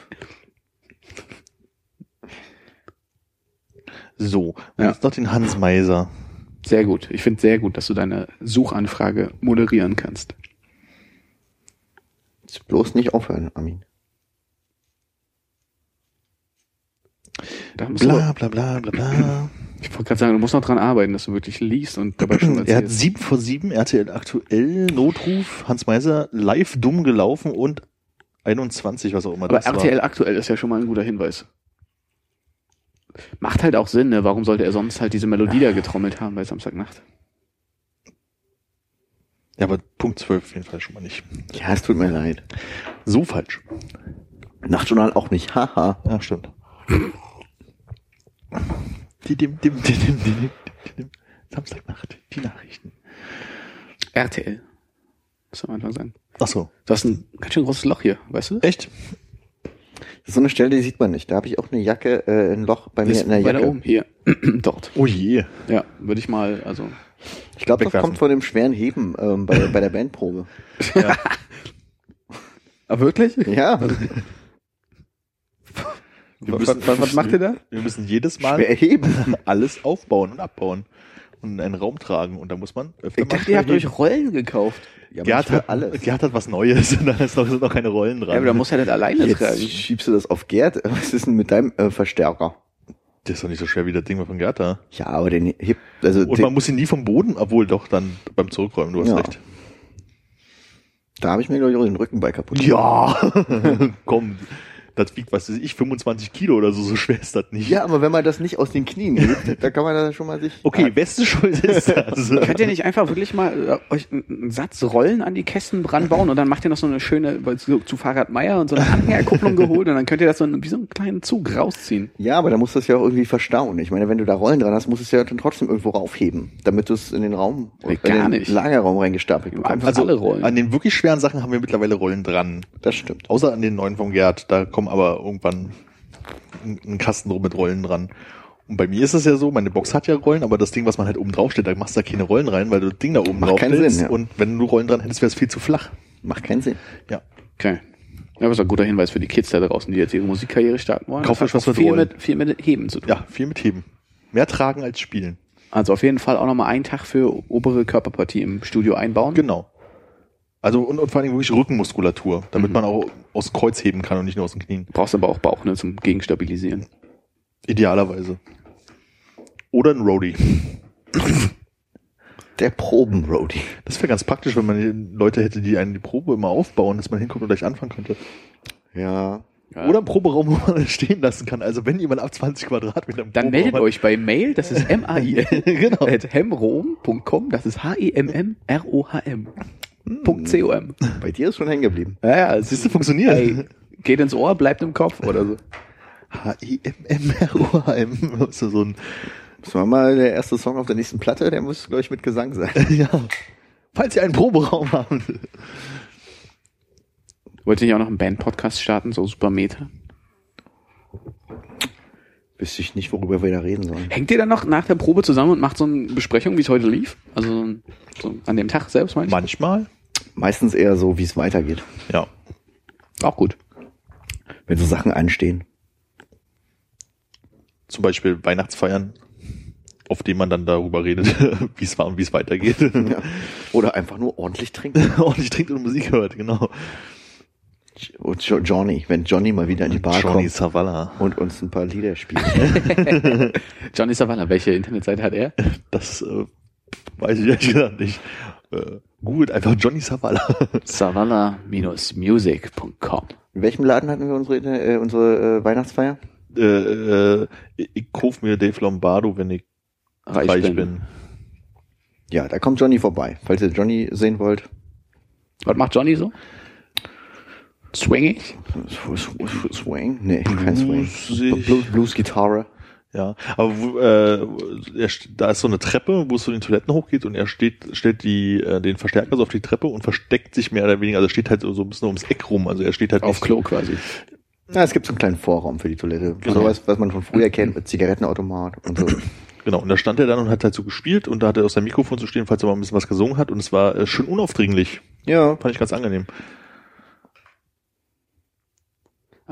So, Ja. jetzt noch den Hans Meiser. Sehr gut. Ich finde sehr gut, dass du deine Suchanfrage moderieren kannst. Jetzt bloß nicht aufhören, Armin. Da Bla bla bla bla bla. ich wollte gerade sagen, du musst noch dran arbeiten, dass du wirklich liest und dabei schon er hat erzählst. 7 vor 7, RTL aktuell, Notruf, Hans Meiser live dumm gelaufen und 21, was auch immer Aber das RTL aktuell ist ja schon mal ein guter Hinweis. Macht halt auch Sinn, ne? Warum sollte er sonst halt diese Melodie da getrommelt haben bei Samstagnacht? Ja, aber Punkt 12 auf jeden Fall schon mal nicht. Ja, es tut mir leid. So falsch. Nachtjournal auch nicht, haha. Ja, stimmt. Die, dim, dim, dim, dim, dim, dim. Samstagnacht, die Nachrichten. RTL. Muss man einfach sagen. Ach so. Du hast ein ganz schön großes Loch hier, weißt du? Echt? So eine Stelle, die sieht man nicht. Da habe ich auch eine Jacke, äh, ein Loch bei mir in der Jacke. oben, hier. Dort. Oh je. Ja, würde ich mal, also. Ich glaube, das kommt von dem schweren Heben ähm, bei, bei der Bandprobe. Ah, wirklich? Ja, Wir Was- was- was macht ihr da? Wir müssen jedes Mal schwer heben. alles aufbauen und abbauen und in einen Raum tragen. Und da muss man öfter Ich dachte, ihr habt euch Rollen gekauft. Ja, aber Gerd nicht hat, alles. Gerd hat was Neues und da ist noch, sind noch keine Rollen dran. Ja, aber da muss er das alleine Jetzt tragen. schiebst du das auf Gerd. Was ist denn mit deinem äh, Verstärker? das ist doch nicht so schwer wie das Ding von Gerd da. Ja, aber den hebt, also Und den, man muss ihn nie vom Boden, obwohl doch dann beim Zurückräumen, du hast Ja. recht. da habe ich mir glaube ich auch den Rücken bei kaputt. Ja, komm, das wiegt, was weiß ich, 25 Kilo oder so, so schwer ist das nicht. Ja, aber wenn man das nicht aus den Knien hebt, da kann man da schon mal sich. Okay, wessen Schuld ist das? Könnt ihr nicht einfach wirklich mal äh, euch einen Satz Rollen an die Kästen ranbauen und dann macht ihr noch so eine schöne, weil so zu Fahrrad Meier und so eine Anhängerkupplung geholt und dann könnt ihr das so einen- wie so einen kleinen Zug rausziehen. Ja, aber da muss das ja auch irgendwie verstauen. Ich meine, wenn du da Rollen dran hast, musst du es ja dann trotzdem irgendwo raufheben, damit du es in den Raum, Nee, in gar den nicht. Lagerraum reingestapelt bekommst. Einfach Also alle Rollen. an den wirklich schweren Sachen haben wir mittlerweile Rollen dran. Das stimmt. Außer an den neuen vom Gerd. Da kommen aber irgendwann ein, ein Kasten drum mit Rollen dran. Und bei mir ist es ja so, meine Box hat ja Rollen, aber das Ding, was man halt oben drauf stellt, da machst du da keine Rollen rein, weil du das Ding da oben Macht drauf keinen stellst. Sinn, ja. Und wenn du Rollen dran hättest, wäre es viel zu flach. Macht keinen Sinn. Ja. Okay. Ja, das ist ein guter Hinweis für die Kids da draußen, die jetzt ihre Musikkarriere starten wollen. Kauft euch was mit viel Rollen. mit, viel mit Heben zu tun. Ja, viel mit Heben. Mehr tragen als spielen. Also auf jeden Fall auch nochmal einen Tag für obere Körperpartie im Studio einbauen. Genau. Also und, und vor allem wirklich Rückenmuskulatur, damit Mhm. man auch aus dem Kreuz heben kann und nicht nur aus den Knien. Brauchst aber auch Bauch, ne, zum Gegenstabilisieren. Idealerweise. Oder ein Roadie. Der Probenroadie. Das wäre ganz praktisch, wenn man Leute hätte, die einen die Probe immer aufbauen, dass man hinkommt und gleich anfangen könnte. Ja. Ja. Oder ein Proberaum, wo man es stehen lassen kann. Also wenn jemand ab 20 Quadratmeter im Dann meldet hat- euch bei Mail, das ist m a i Genau. at hemrom.com, das ist H-E-M-M-R-O-H-M. Punkt C-O-M. Bei dir ist schon hängen geblieben. Ja, ja, es Siehst du, funktioniert. Ey, geht ins Ohr, bleibt im Kopf oder so. H-I-M-M-R-O-H-M. Ist so ein, Das war mal der erste Song auf der nächsten Platte, der muss, glaube ich, mit Gesang sein. ja. Falls ihr einen Proberaum habt. Wollt ihr nicht auch noch einen Band-Podcast starten, so super Meta? Wüsste ich nicht, worüber wir da reden sollen. Hängt ihr dann noch nach der Probe zusammen und macht so eine Besprechung, wie es heute lief? Also so an dem Tag selbst, meine ich? Manchmal. Meistens eher so, wie es weitergeht. Ja. Auch gut. Wenn so Sachen anstehen. Zum Beispiel Weihnachtsfeiern, auf denen man dann darüber redet, wie es war und wie es weitergeht. Ja. Oder einfach nur ordentlich trinken. und ich trinke und Musik hört, genau. Und Jo- Johnny, wenn Johnny mal wieder in die Bar Johnny kommt Savala. und uns ein paar Lieder spielt. Johnny Savannah, welche Internetseite hat er? Das äh, weiß ich ehrlich gesagt nicht. Äh, googelt einfach Johnny Savala. Savannah-music.com. In welchem Laden hatten wir unsere, äh, unsere äh, Weihnachtsfeier? äh, äh, ich kauf mir Dave Lombardo, wenn ich Reich, reich, bin. bin. Ja, da kommt Johnny vorbei. Falls ihr Johnny sehen wollt. Was macht Johnny so? Swingig? Swing? Nee, kein Swing. Bluesig. Blues, Blues Gitarre. Ja, aber wo, äh, er, da ist so eine Treppe, wo es zu den Toiletten hochgeht und er steht, stellt die, äh, den Verstärker so auf die Treppe und versteckt sich mehr oder weniger, also steht halt so so ein bisschen ums Eck rum, also er steht halt Auf Klo quasi. Ja, es gibt so einen kleinen Vorraum für die Toilette. Genau. Sowas, was man von früher kennt mit Zigarettenautomat und so. Genau, und da stand er dann und hat halt so gespielt und da hat er aus seinem Mikrofon zu stehen, falls er mal ein bisschen was gesungen hat und es war äh, schön unaufdringlich. Ja, Fand ich ganz angenehm.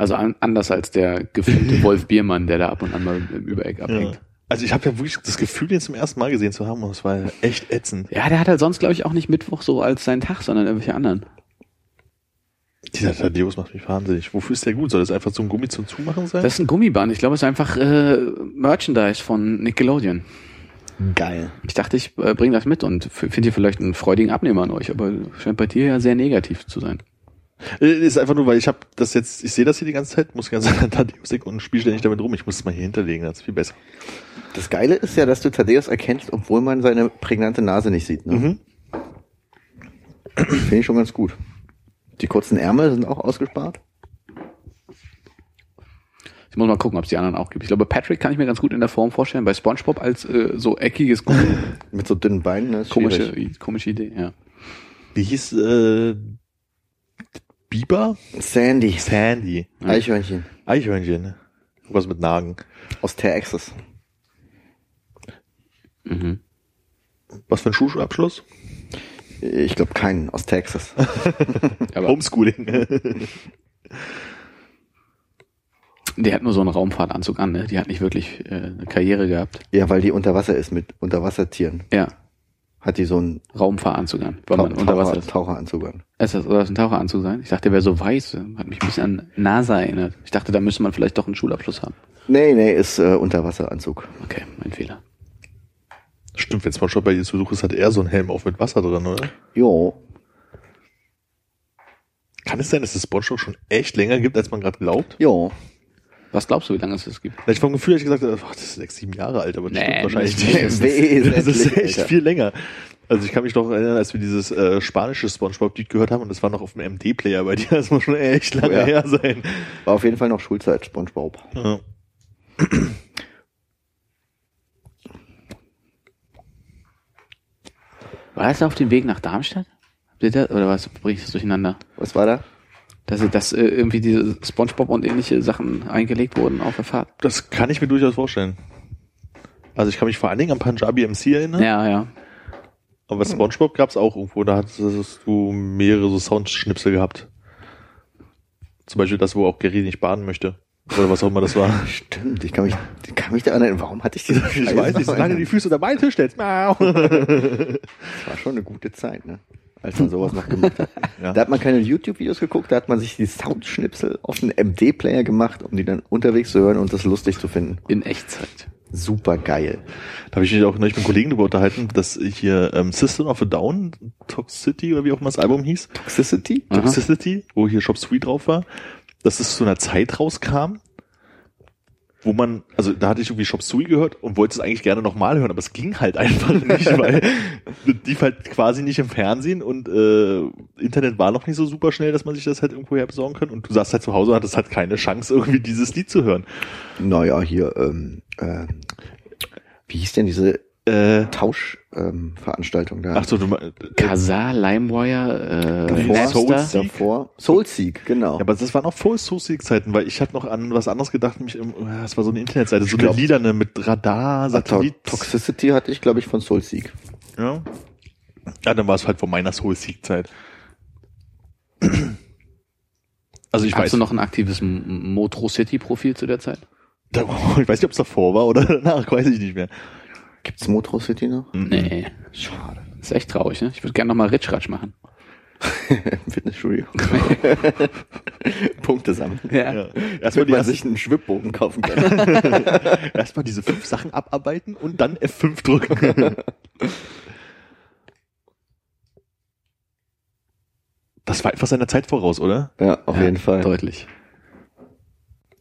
Also an, anders als der gefilmte Wolf Biermann, der da ab und an mal im Übereck Ja. abhängt. Also ich habe ja wirklich das Gefühl, den zum ersten Mal gesehen zu haben und es war ja echt ätzend. Ja, der hat halt sonst, glaube ich, auch nicht Mittwoch so als seinen Tag, sondern irgendwelche anderen. Dieser Thaddeus macht mich wahnsinnig. Wofür ist der gut? Soll das einfach so ein Gummi zum Zumachen sein? Das ist ein Gummiband. Ich glaube, es ist einfach äh, Merchandise von Nickelodeon. geil. Ich dachte, ich äh, bringe das mit und finde hier vielleicht einen freudigen Abnehmer an euch, aber scheint bei dir ja sehr negativ zu sein. Äh, ist einfach nur, weil ich habe das jetzt, ich sehe das hier die ganze Zeit, muss die ganze Zeit Thaddeus denken und spiele ständig damit rum. Ich muss es mal hier hinterlegen, das ist viel besser. Das Geile ist ja, dass du Thaddeus erkennst, obwohl man seine prägnante Nase nicht sieht. Ne? Mhm. Finde ich schon ganz gut. Die kurzen Ärmel sind auch ausgespart. Ich muss mal gucken, ob es die anderen auch gibt. Ich glaube, Patrick kann ich mir ganz gut in der Form vorstellen, bei SpongeBob als äh, so eckiges Gummi. Mit so dünnen Beinen. Ne? Ist komische, komische Idee, ja. Wie hieß äh, Biber? Sandy. Sandy. Eichhörnchen. Eichhörnchen. Was mit Nagen. Aus Texas. Mhm. Was für ein Schulabschluss? Ich glaube keinen. Aus Texas. Aber Homeschooling. der hat nur so einen Raumfahrtanzug an, ne? Die hat nicht wirklich äh, eine Karriere gehabt. ja, weil die unter Wasser ist mit Unterwassertieren. Ja, Hat die so einen Raumfahranzug an, weil man unter Wasser ist. Taucheranzug an. Ist das, soll das ein Taucheranzug sein? Ich dachte, der wäre so weiß. Hat mich ein bisschen an NASA erinnert. Ich dachte, da müsste man vielleicht doch einen Schulabschluss haben. Nee, nee, ist äh, Unterwasseranzug. Okay, mein Fehler. Stimmt, wenn SpongeBob bei dir zu Besuch ist, hat er so einen Helm auf mit Wasser drin, oder? Jo. Kann es sein, dass es SpongeBob schon echt länger gibt, als man gerade glaubt? Jo. Was glaubst du, wie lange es das gibt? Weil Ich vom Gefühl hätte ich gesagt, ach, das ist sechs, sieben Jahre alt, aber das Nee, stimmt wahrscheinlich das nicht. ist- wesentlich Das ist echt älter. viel länger. Also ich kann mich noch erinnern, als wir dieses äh, spanische SpongeBob-Lied gehört haben und das war noch auf dem MD-Player bei dir. Das muss schon echt lange Oh ja. her sein. War auf jeden Fall noch Schulzeit, Spongebob. Ja. War das auf dem Weg nach Darmstadt? Das, oder was bringe ich das durcheinander? Was war da? Dass, dass äh, irgendwie diese Spongebob und ähnliche Sachen eingelegt wurden auf der Fahrt? Das kann ich mir durchaus vorstellen. Also ich kann mich vor allen Dingen an Punjabi MC erinnern. Ja, ja. Aber SpongeBob gab es auch irgendwo. Da hattest du mehrere so Soundschnipsel gehabt. Zum Beispiel das, wo auch Gary nicht baden möchte. Oder was auch immer das war. Stimmt, ich kann mich, ich kann mich da erinnern. Warum hatte ich diese Ich weiß nicht, solange die Füße unter meinen Tisch stellst. Das war schon eine gute Zeit, ne? Als man sowas noch gemacht hat. Ja. Da hat man keine YouTube-Videos geguckt, da hat man sich die Soundschnipsel auf einen MD-Player gemacht, um die dann unterwegs zu hören und das lustig zu finden. In Echtzeit. Super geil. Da habe ich mich auch neulich mit einem Kollegen darüber unterhalten, dass hier ähm, System of a Down, Toxicity oder wie auch immer das Album hieß, Toxicity? Aha. Toxicity, wo hier Shop Sweet drauf war, dass es zu einer Zeit rauskam, wo man, also da hatte ich irgendwie Shop Sui gehört und wollte es eigentlich gerne nochmal hören, aber es ging halt einfach nicht, weil lief halt quasi nicht im Fernsehen und äh, Internet war noch nicht so super schnell, dass man sich das halt irgendwo her besorgen kann und du saßt halt zu Hause und hattest halt keine Chance, irgendwie dieses Lied zu hören. Naja, hier, ähm, äh, wie hieß denn diese Äh, Tauschveranstaltung ähm, da? ach so, du äh, Kazaa, LimeWire, äh, davor, Soul Napster. Seek? davor Soulseek, genau. Ja, aber das waren auch voll Zeiten, weil ich hatte noch an was anderes gedacht, nämlich im, äh, das war so eine Internetseite, so glaub- eine Liederne mit Radar, Ah, To- Satellit. Toxicity hatte ich, glaube ich, von Soulseek. Ja. ja, dann war es halt von meiner Soul Seek Zeit. Also ich Hast weiß, du noch ein aktives Motro City Profil zu der Zeit? da, ich weiß nicht, ob es davor war oder danach, weiß ich nicht mehr. Gibt's Motro City noch? Mhm. Nee. Schade. Ist echt traurig, ne? Ich würde gerne nochmal Ritschratsch machen. Im Fitnessstudio. Punkte sammeln. Ja. Erstmal, Damit die man sich einen Schwibbogen kaufen kann. erstmal diese fünf Sachen abarbeiten und dann F5 drücken. Das war einfach seiner Zeit voraus, oder? ja, auf Ja, jeden Fall. Deutlich.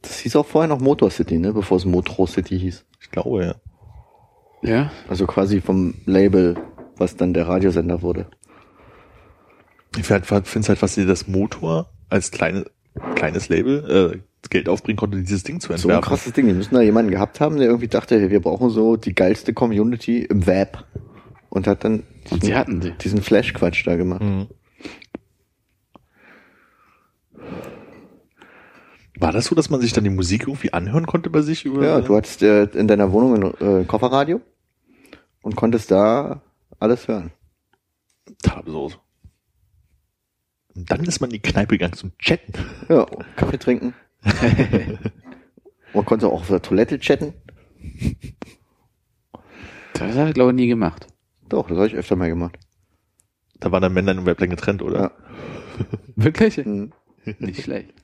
Das hieß auch vorher noch Motor City, ne? Bevor es Motro City hieß. Ich glaube, ja. Ja? Also quasi vom Label, was dann der Radiosender wurde. Ich finde es halt faszinierend, dass Motor als kleine, kleines Label äh, Geld aufbringen konnte, dieses Ding zu So ein entwerfen. krasses Ding. Die müssen da jemanden gehabt haben, der irgendwie dachte, wir brauchen so die geilste Community im Web. Und hat dann Und sie hatten sie. diesen Flash-Quatsch da gemacht. Mhm. War das so, dass man sich dann die Musik irgendwie anhören konnte bei sich? Über Ja, du hattest äh, in deiner Wohnung ein äh, Kofferradio und konntest da alles hören. Tabsos. Und dann ist man in die Kneipe gegangen zum Chatten. Ja, Kaffee trinken. Man konnte auch auf der Toilette chatten. Das habe ich glaube ich nie gemacht. Doch, das habe ich öfter mal gemacht. Da waren dann Männlein und Weiblein getrennt, oder? Ja. Wirklich? Mhm. Nicht schlecht.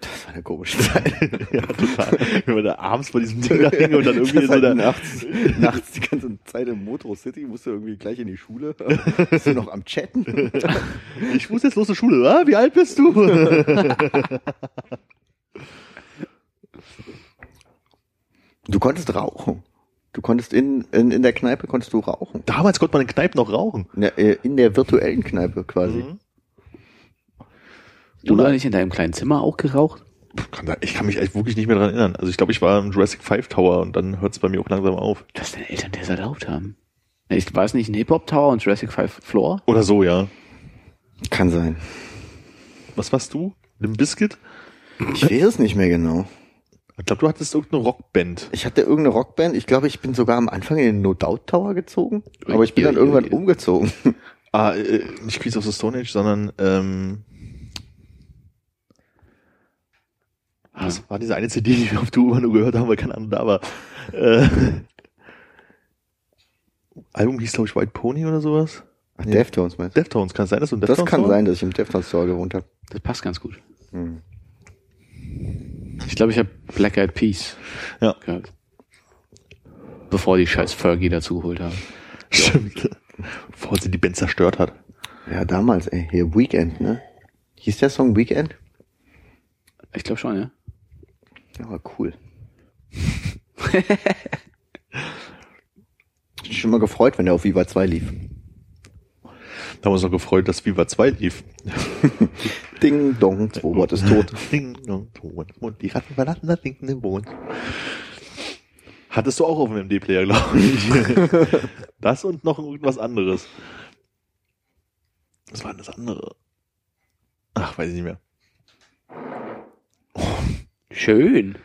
Das war eine komische Zeit. Ja, total. Wenn man da abends vor diesem Ding da hing und dann irgendwie Das so halt da, nachts, nachts die ganze Zeit im Motor City, musst du irgendwie gleich in die Schule. Bist du noch am Chatten? ich muss jetzt los zur Schule, ah, wie alt bist du? Du konntest rauchen. Du konntest in, in, in der Kneipe konntest du rauchen. Damals konnte man in Kneipen noch rauchen. In der, äh, in der virtuellen Kneipe quasi. Mhm. Du da nicht in deinem kleinen Zimmer auch geraucht? Kann da- Ich kann mich echt wirklich nicht mehr dran erinnern. Also ich glaube, ich war im Jurassic 5 Tower und dann hört es bei mir auch langsam auf. Dass deine Eltern das erlaubt haben. Ich weiß nicht, ein Hip-Hop Tower und Jurassic 5 Floor? Oder so, ja. Kann sein. Was warst du? Limp Biscuit? Ich weiß es nicht mehr genau. Ich glaube, du hattest irgendeine Rockband. Ich hatte irgendeine Rockband. Ich glaube, ich bin sogar am Anfang in den No Doubt Tower gezogen. Aber ich bin Ja, dann ja, irgendwann ja. umgezogen. Ah, äh, nicht Queens of the Stone Age, sondern ähm, das war diese eine CD, die wir auf Tour immer nur gehört haben, weil keine Ahnung da war. Äh, Album hieß, glaube ich, White Pony oder sowas. Ach, Nee. Deftones meinst du? Deftones, kann es sein, dass du ein Das Deftones kann war? sein, dass ich im Deftones Store gewohnt habe. Das passt ganz gut. Hm. Ich glaube, ich habe Black Eyed Peas Ja, gehört. Bevor die scheiß Fergie dazu geholt haben. stimmt. Bevor sie die Band zerstört hat. Ja, damals, ey. Hier Weekend, ne? Hieß der Song Weekend? Ich glaube schon, ja. Ja, cool. ich bin schon mal gefreut, wenn der auf Viva 2 lief. Da haben wir uns noch gefreut, dass Viva 2 lief. Ding, dong, Wort ist tot. Ding, dong, Ton. Und die Ratten verlassen das sinkende Boot. Hattest du auch auf dem MD-Player, glaube ich. das und noch irgendwas anderes. Was war denn das andere? Ach, weiß ich nicht mehr. Schön.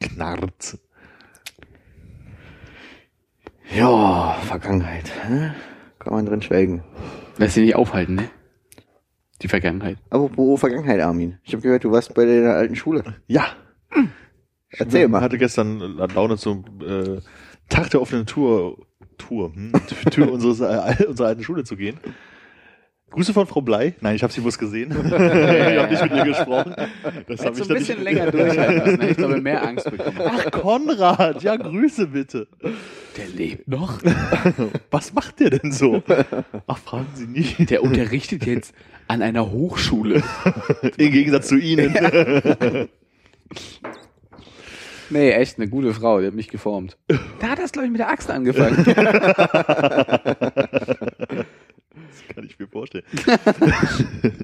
Knarz. Ja, Vergangenheit. Hä? Kann man drin schwelgen. Lass sie nicht aufhalten, ne? Die Vergangenheit. Aber wo Vergangenheit, Armin? Ich habe gehört, du warst bei der alten Schule. Ja. Erzähl Ich mal. hatte gestern Laune zum äh, Tag der offenen Tour, Tour, hm, Tür unseres, äh, unserer alten Schule zu gehen. Grüße von Frau Blei. Nein, ich habe sie bloß gesehen. ich habe nicht mit ihr gesprochen. Das habe ich ein bisschen nicht. länger durchhalten lassen. Ich glaube, mehr Angst bekommen. Ach, Konrad, ja, Grüße bitte. Der lebt noch. Was macht der denn so? Ach, fragen Sie nicht. Der unterrichtet jetzt an einer Hochschule. Im Gegensatz zu Ihnen. Nee, echt eine gute Frau, die hat mich geformt. Da hat das, glaube ich, mit der Axt angefangen. Das kann ich mir vorstellen.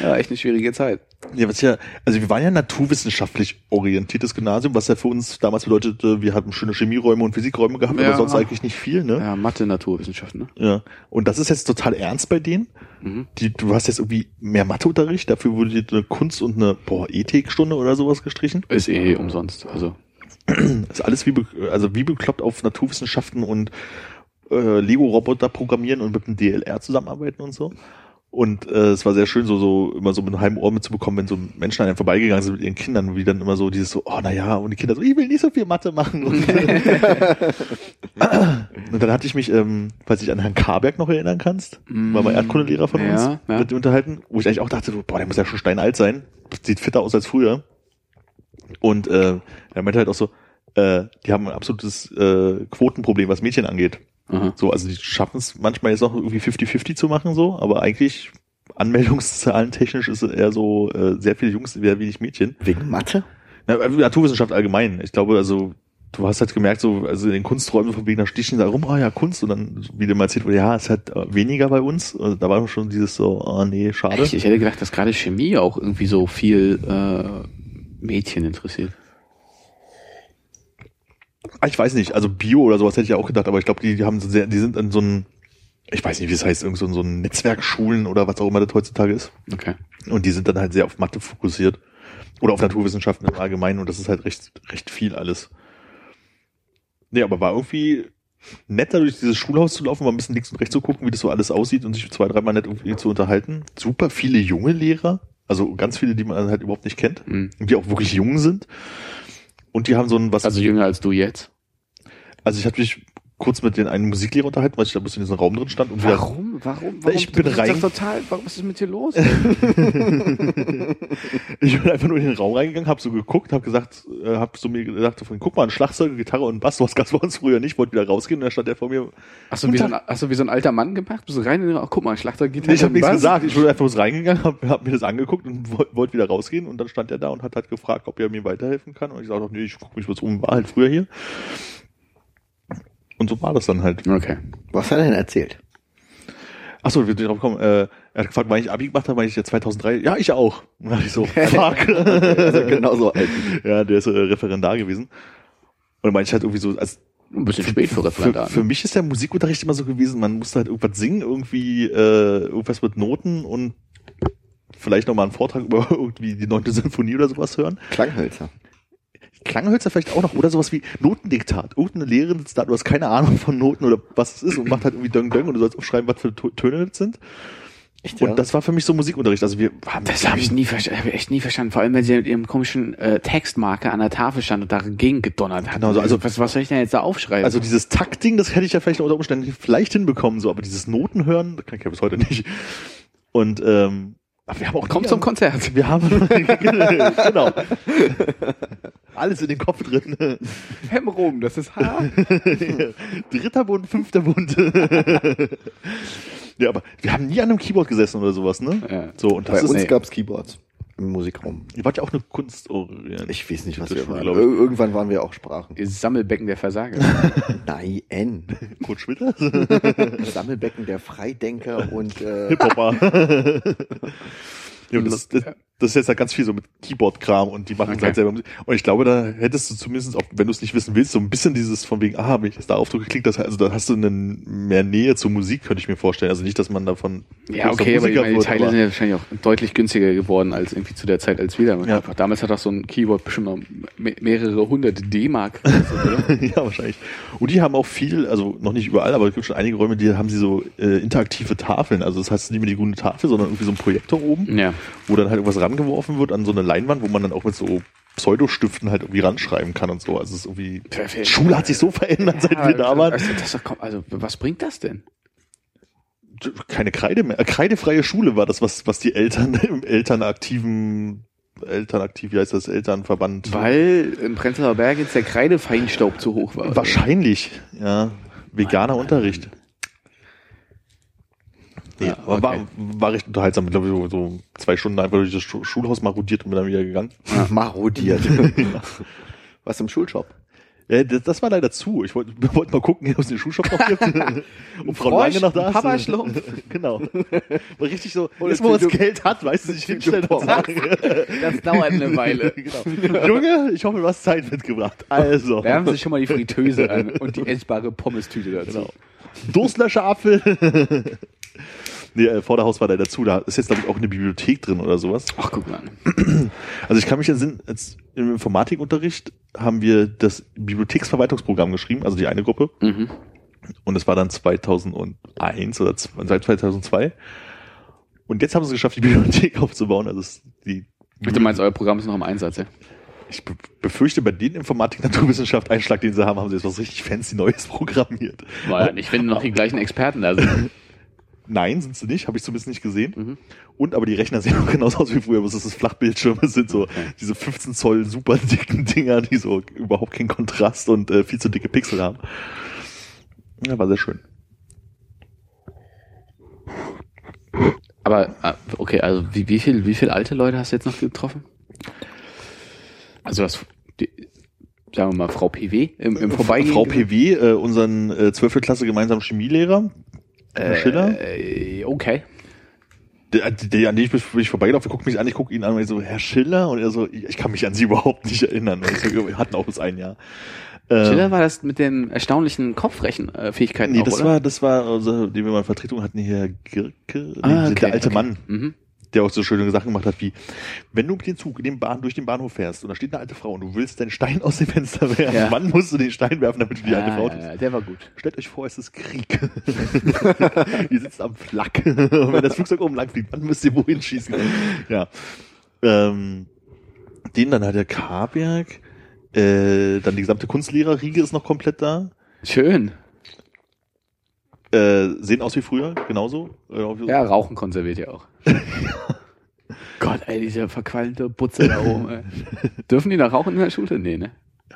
Ja, echt eine schwierige Zeit. Ja, was ja, also wir waren ja naturwissenschaftlich orientiertes Gymnasium, was ja für uns damals bedeutete, wir hatten schöne Chemieräume und Physikräume gehabt, Ja. aber sonst eigentlich nicht viel, ne? Ja, Mathe, Naturwissenschaften, ne? Ja. Und das ist jetzt total ernst bei denen. Mhm. Die, du hast jetzt irgendwie mehr Matheunterricht, dafür wurde dir eine Kunst- und eine boah, Ethikstunde oder sowas gestrichen. Ist eh umsonst. Also, Das ist alles wie, also wie bekloppt auf Naturwissenschaften und äh, Lego-Roboter programmieren und mit dem DLR zusammenarbeiten und so. Und äh, es war sehr schön, so, so immer so mit einem halben Ohr mitzubekommen, wenn so Menschen an einem vorbeigegangen sind mit ihren Kindern, wie dann immer so dieses so, oh naja, und die Kinder so, ich will nicht so viel Mathe machen. Und, und dann hatte ich mich, ähm, falls dich an Herrn Karberg noch erinnern kannst, war mal Erdkundelehrer von Ja, uns, ja. mit dem unterhalten, wo ich eigentlich auch dachte, boah, der muss ja schon steinalt sein, sieht fitter aus als früher. Und äh, er meinte halt auch so, äh, die haben ein absolutes äh, Quotenproblem, was Mädchen angeht. Aha. So, also die schaffen es manchmal jetzt noch irgendwie 50-50 zu machen, so, aber eigentlich Anmeldungszahlen technisch ist es eher so äh, sehr viele Jungs, sehr wenig Mädchen. Wegen Mathe? Na, äh, Naturwissenschaft allgemein. Ich glaube, also du hast halt gemerkt, so, also in den Kunsträumen von wegen, da stichen da rum, ah ja, Kunst, und dann, wie mal erzählt wurde, ja, ist halt äh, weniger bei uns. Also, da war schon dieses so, ah nee, schade. Echt? Ich hätte gedacht, dass gerade Chemie auch irgendwie so viel äh, Mädchen interessiert. Ah, Ich weiß nicht, also Bio oder sowas hätte ich ja auch gedacht, aber ich glaube, die, die haben so sehr, die sind in so einem, ich weiß nicht, wie es heißt, irgend so, in so ein Netzwerkschulen oder was auch immer das heutzutage ist. Okay. Und die sind dann halt sehr auf Mathe fokussiert. Oder auf Naturwissenschaften im Allgemeinen und das ist halt recht, recht viel alles. Nee, aber war irgendwie netter durch dieses Schulhaus zu laufen, mal ein bisschen links und rechts zu gucken, wie das so alles aussieht und sich zwei, dreimal nett irgendwie zu unterhalten. Super viele junge Lehrer, also ganz viele, die man halt überhaupt nicht kennt, Mhm. und die auch wirklich jung sind. Und die haben so ein, was, Also jünger als du jetzt. also ich hatte mich kurz mit den einen Musiklehrer unterhalten, weil ich da ein bisschen in diesem Raum drin stand und wieder Warum? Warum? Warum? Ich bin rein- doch total. Warum was ist mit dir los? Ich bin einfach nur in den Raum reingegangen, habe so geguckt, habe gesagt, äh, habe so mir gedacht, von, guck mal, ein Schlagzeug, Gitarre und Bass, sowas gab's bei uns früher nicht, wollte wieder rausgehen und dann stand der vor mir. Hast du wie so ein, hast du wie so ein alter Mann gemacht? Bist du rein in den Raum? Guck mal, Schlachter geht Nee, ich habe nichts gesagt, ich bin einfach bloß reingegangen, habe hab mir das angeguckt und wollte wollt wieder rausgehen und dann stand er da und hat halt gefragt, ob er mir weiterhelfen kann und ich sagte, nee, ich gucke mich was um, war halt früher hier. Und so war das dann halt. Okay. Was hat er denn erzählt? Achso, wir sind drauf gekommen, äh, er hat gefragt, wann ich Abi gemacht habe, weil ich ja 2003, ja, ich auch. Und dann dachte ich so, fuck. Also genauso alt. ja, der ist äh, Referendar gewesen. Und dann meinte ich halt irgendwie so, als Ein bisschen spät für Für, Referendar. für ne? mich ist der Musikunterricht immer so gewesen, man musste halt irgendwas singen, irgendwie äh, irgendwas mit Noten und vielleicht nochmal einen Vortrag über irgendwie die neunte Sinfonie oder sowas hören. Klanghölzer. Klanghölzer vielleicht auch noch oder sowas wie Notendiktat. Irgendeine Lehrerin sitzt da, du hast keine Ahnung von Noten oder was es ist und macht halt irgendwie Döng Döng und du sollst aufschreiben, was für Töne das sind. Echt, Und das war für mich so Musikunterricht. Also wir haben Das habe ich nie verstanden, habe ich echt nie verstanden. Vor allem, wenn sie mit ihrem komischen äh, Textmarker an der Tafel stand und dagegen gedonnert hat. Genau so, also- was, was soll ich denn jetzt da aufschreiben? Also dieses Taktding, das hätte ich ja vielleicht unter Umständen vielleicht hinbekommen, so, aber dieses Notenhören, das kann ich ja bis heute nicht. Und ähm, aber wir haben auch Kommt nie- zum Konzert. Wir haben genau alles in den Kopf drin. Hemmrum, das ist H. Dritter Bund, fünfter Bund. ja, aber wir haben nie an einem Keyboard gesessen oder sowas, ne? Ja. So und das Bei uns ist. nee. gab's Keyboards im Musikraum. Ihr wart ja auch eine Kunst. Ich weiß nicht, was wir waren. Ir irgendwann waren wir auch Sprachen. Sammelbecken der Versager. Nein. Kurt Schwitter? Sammelbecken der Freidenker und äh, Hip-Hopper. ja, und das, das, das ist jetzt halt ganz viel so mit Keyboard-Kram und die machen es Okay. halt selber. Musik. Und ich glaube, da hättest du zumindest, auch wenn du es nicht wissen willst, so ein bisschen dieses von wegen, ah, wenn ich das da aufdrücke, klingt das, also da hast du eine mehr Nähe zur Musik, könnte ich mir vorstellen. Also nicht, dass man davon Ja, okay, aber meine, die Teile sind ja wahrscheinlich auch deutlich günstiger geworden als irgendwie zu der Zeit, als wir damals. Ja. Damals hat auch so ein Keyboard bestimmt noch me- mehrere hundert D-Mark. ja, wahrscheinlich. Und die haben auch viel, also noch nicht überall, aber es gibt schon einige Räume, die haben sie so äh, interaktive Tafeln. Also das heißt nicht mehr die grüne Tafel, sondern irgendwie so ein Projektor oben, ja. wo dann halt irgendwas rangeworfen wird an so eine Leinwand, wo man dann auch mit so Pseudostiften halt irgendwie ranschreiben kann und so. Also es ist irgendwie. Perfekt. Schule hat sich so verändert, seit wir da waren. Also, doch- also, was bringt das denn? keine Kreide mehr. Kreidefreie Schule war das, was, was die Eltern im Elternaktiven, Elternaktiv, wie heißt das, Elternverband? Weil in Prenzlauer Berg jetzt der Kreidefeinstaub zu hoch war. Wahrscheinlich, ja. Veganer Unterricht. Nee, Ja, aber war, okay. war recht unterhaltsam. Ich glaube, so, zwei Stunden einfach durch das Schu- Schulhaus marodiert und bin dann wieder gegangen. Marodiert. Was im Schulshop? Ja, das, das war leider zu. Ich wollte wollt mal gucken, ob es den Schulshop noch gibt. und Frau Frosch, Lange noch da ist. Papa Schlumpf. genau. War richtig so, Oder jetzt wo man das Geld hat, weißt du, sich hinstellen und sagen. Das dauert eine Weile. genau. Junge, ich hoffe, du hast Zeit mitgebracht. Also. Werfen Sie schon mal die Fritteuse an und die essbare Pommes-Tüte dazu. Genau. Durstlöscherapfel. Nee, äh, Vorderhaus war leider zu. Da ist jetzt, glaube ich, auch eine Bibliothek drin oder sowas. Ach, guck mal. Also ich kann mich entsinnen, als im Informatikunterricht haben wir das Bibliotheksverwaltungsprogramm geschrieben, also die eine Gruppe. Mhm. Und es war dann 2001 oder seit 2002. Und jetzt haben sie es geschafft, die Bibliothek aufzubauen. Also die, Du meinst, euer Programm ist noch im Einsatz, ja? ich be befürchte, bei den Informatik-Naturwissenschaft Einschlag, den sie haben, haben sie jetzt was richtig fancy Neues programmiert. Ja nicht, wenn noch die gleichen Experten da sind. Nein, sind sie nicht, habe ich zumindest nicht gesehen. Mhm. Und aber die Rechner sehen auch genauso aus wie früher, was ist das Flachbildschirme sind so diese 15 Zoll super dicken Dinger, die so überhaupt keinen Kontrast und äh, viel zu dicke Pixel haben. Ja, war sehr schön. Aber, ah, okay, also wie, wie viel, wie viel alte Leute hast du jetzt noch getroffen? Also das, die, sagen wir mal, Frau PW im, im Vorbeigehen. Frau PW, äh, unseren äh, 12. Klasse gemeinsamen Chemielehrer, Herr Schiller, Äh, okay. der, der, an den ich bin bin ich vorbeigelaufen, guckt mich an, ich gucke ihn an und ich so, Herr Schiller? Und er so, ich kann mich an Sie überhaupt nicht erinnern. Wir hatten auch bis ein Jahr. Ähm, Schiller war das mit den erstaunlichen Kopfrechenfähigkeiten Nee, auch, das oder? war, das war, also, den wir mal in Vertretung hatten, hier Girke, nee, Ah, okay, der alte okay. Mann, Mhm. Der auch so schöne Sachen gemacht hat, wie, wenn du mit dem Zug in den Bahn, durch den Bahnhof fährst und da steht eine alte Frau und du willst deinen Stein aus dem Fenster werfen, Ja. wann musst du den Stein werfen, damit du die alte Ah, Frau ja, triffst? ja, der war gut. Stellt euch vor, es ist Krieg. ihr sitzt am Flak. und wenn das Flugzeug oben lang fliegt, wann müsst ihr wohin schießen? Ja. Ähm, den dann hat der Karberg, äh, dann die gesamte Kunstlehrerriege ist noch komplett da. Schön. Äh, sehen aus wie früher, genauso. Äh, Ja, Rauchen konserviert ja auch. Gott, ey, dieser verqualmte Butze da oben, ey. Dürfen die noch rauchen in der Schule? Nee, ne?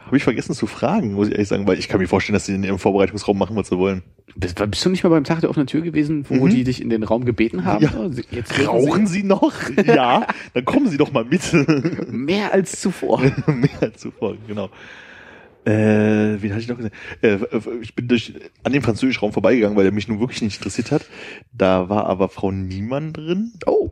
Habe ich vergessen zu fragen, muss ich ehrlich sagen, weil ich kann mir vorstellen, dass sie in ihrem Vorbereitungsraum machen, was sie wollen. Bist, bist du nicht mal beim Tag der offenen Tür gewesen, wo Mhm. die dich in den Raum gebeten haben? Ja. Sie- Jetzt Rauchen Sie noch? ja, dann kommen Sie doch mal mit. Sie mehr als zuvor. Mehr als zuvor, genau. Äh, wen hatte ich noch gesehen? Äh, ich bin durch an dem französischen Raum vorbeigegangen, weil der mich nun wirklich nicht interessiert hat. Da war aber Frau Niemann drin. Oh.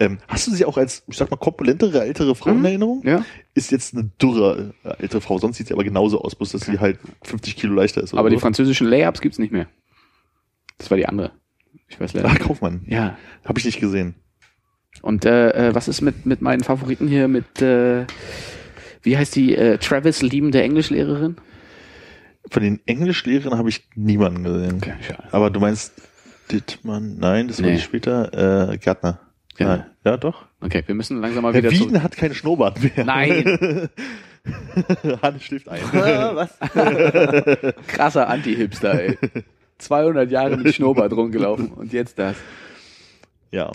Ähm, hast du sie auch als, ich sag mal, korpulentere, ältere Frau in Mhm. Erinnerung? Ja. Ist jetzt eine dürre äh, ältere Frau, sonst sieht sie aber genauso aus, bloß dass sie halt 50 Kilo leichter ist. Aber die so. französischen Layups gibt's nicht mehr. Das war die andere. Ich weiß leider. Ach. Kaufmann. Ja. Habe ich nicht gesehen. Und äh, äh, was ist mit, mit meinen Favoriten hier mit, äh, wie heißt die, äh, Travis liebende Englischlehrerin? Von den Englischlehrern habe ich niemanden gesehen. Okay, schade. Aber du meinst Dittmann? Nein, das war Nee. später. Äh, Gärtner. Genau. Nein. Ja, doch. Okay, wir müssen langsam mal Herr wieder zurück. Wieden hat keinen Schnurrbart mehr. Nein. Hannes schläft ein. was? Krasser Anti-Hipster, ey. 200 Jahre mit Schnurrbart rumgelaufen und jetzt das. ja.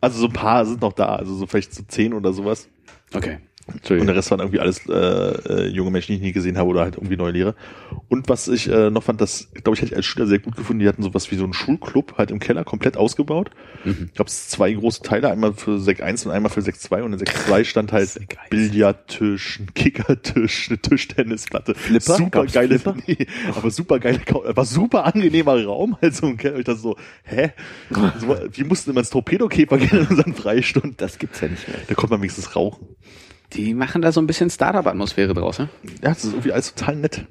Also so ein paar sind noch da, also so vielleicht so zehn oder sowas. Okay. Und der Rest waren irgendwie alles äh, äh, junge Menschen, die ich nie gesehen habe oder halt irgendwie neue Lehrer. Und was ich äh, noch fand, das glaube ich hätte ich als Schüler sehr gut gefunden, die hatten sowas wie so einen Schulclub halt im Keller komplett ausgebaut. Mhm. Gab es zwei große Teile, einmal für Sek 1 und einmal für Sek 2 und in Sek 2 stand halt Sek 1. Billardtisch, ein Kickertisch, eine Tischtennisplatte. Flipper? Super geile, nee, aber super geile, war super angenehmer Raum, halt so im Keller. Ich dachte so, hä? So, wir mussten immer ins Torpedokäfer gehen in unseren Freistunden. Das gibt's ja nicht mehr. Da konnte man wenigstens rauchen. Die machen da so ein bisschen Startup-Atmosphäre draus, ne? Ja, das ist irgendwie alles total nett.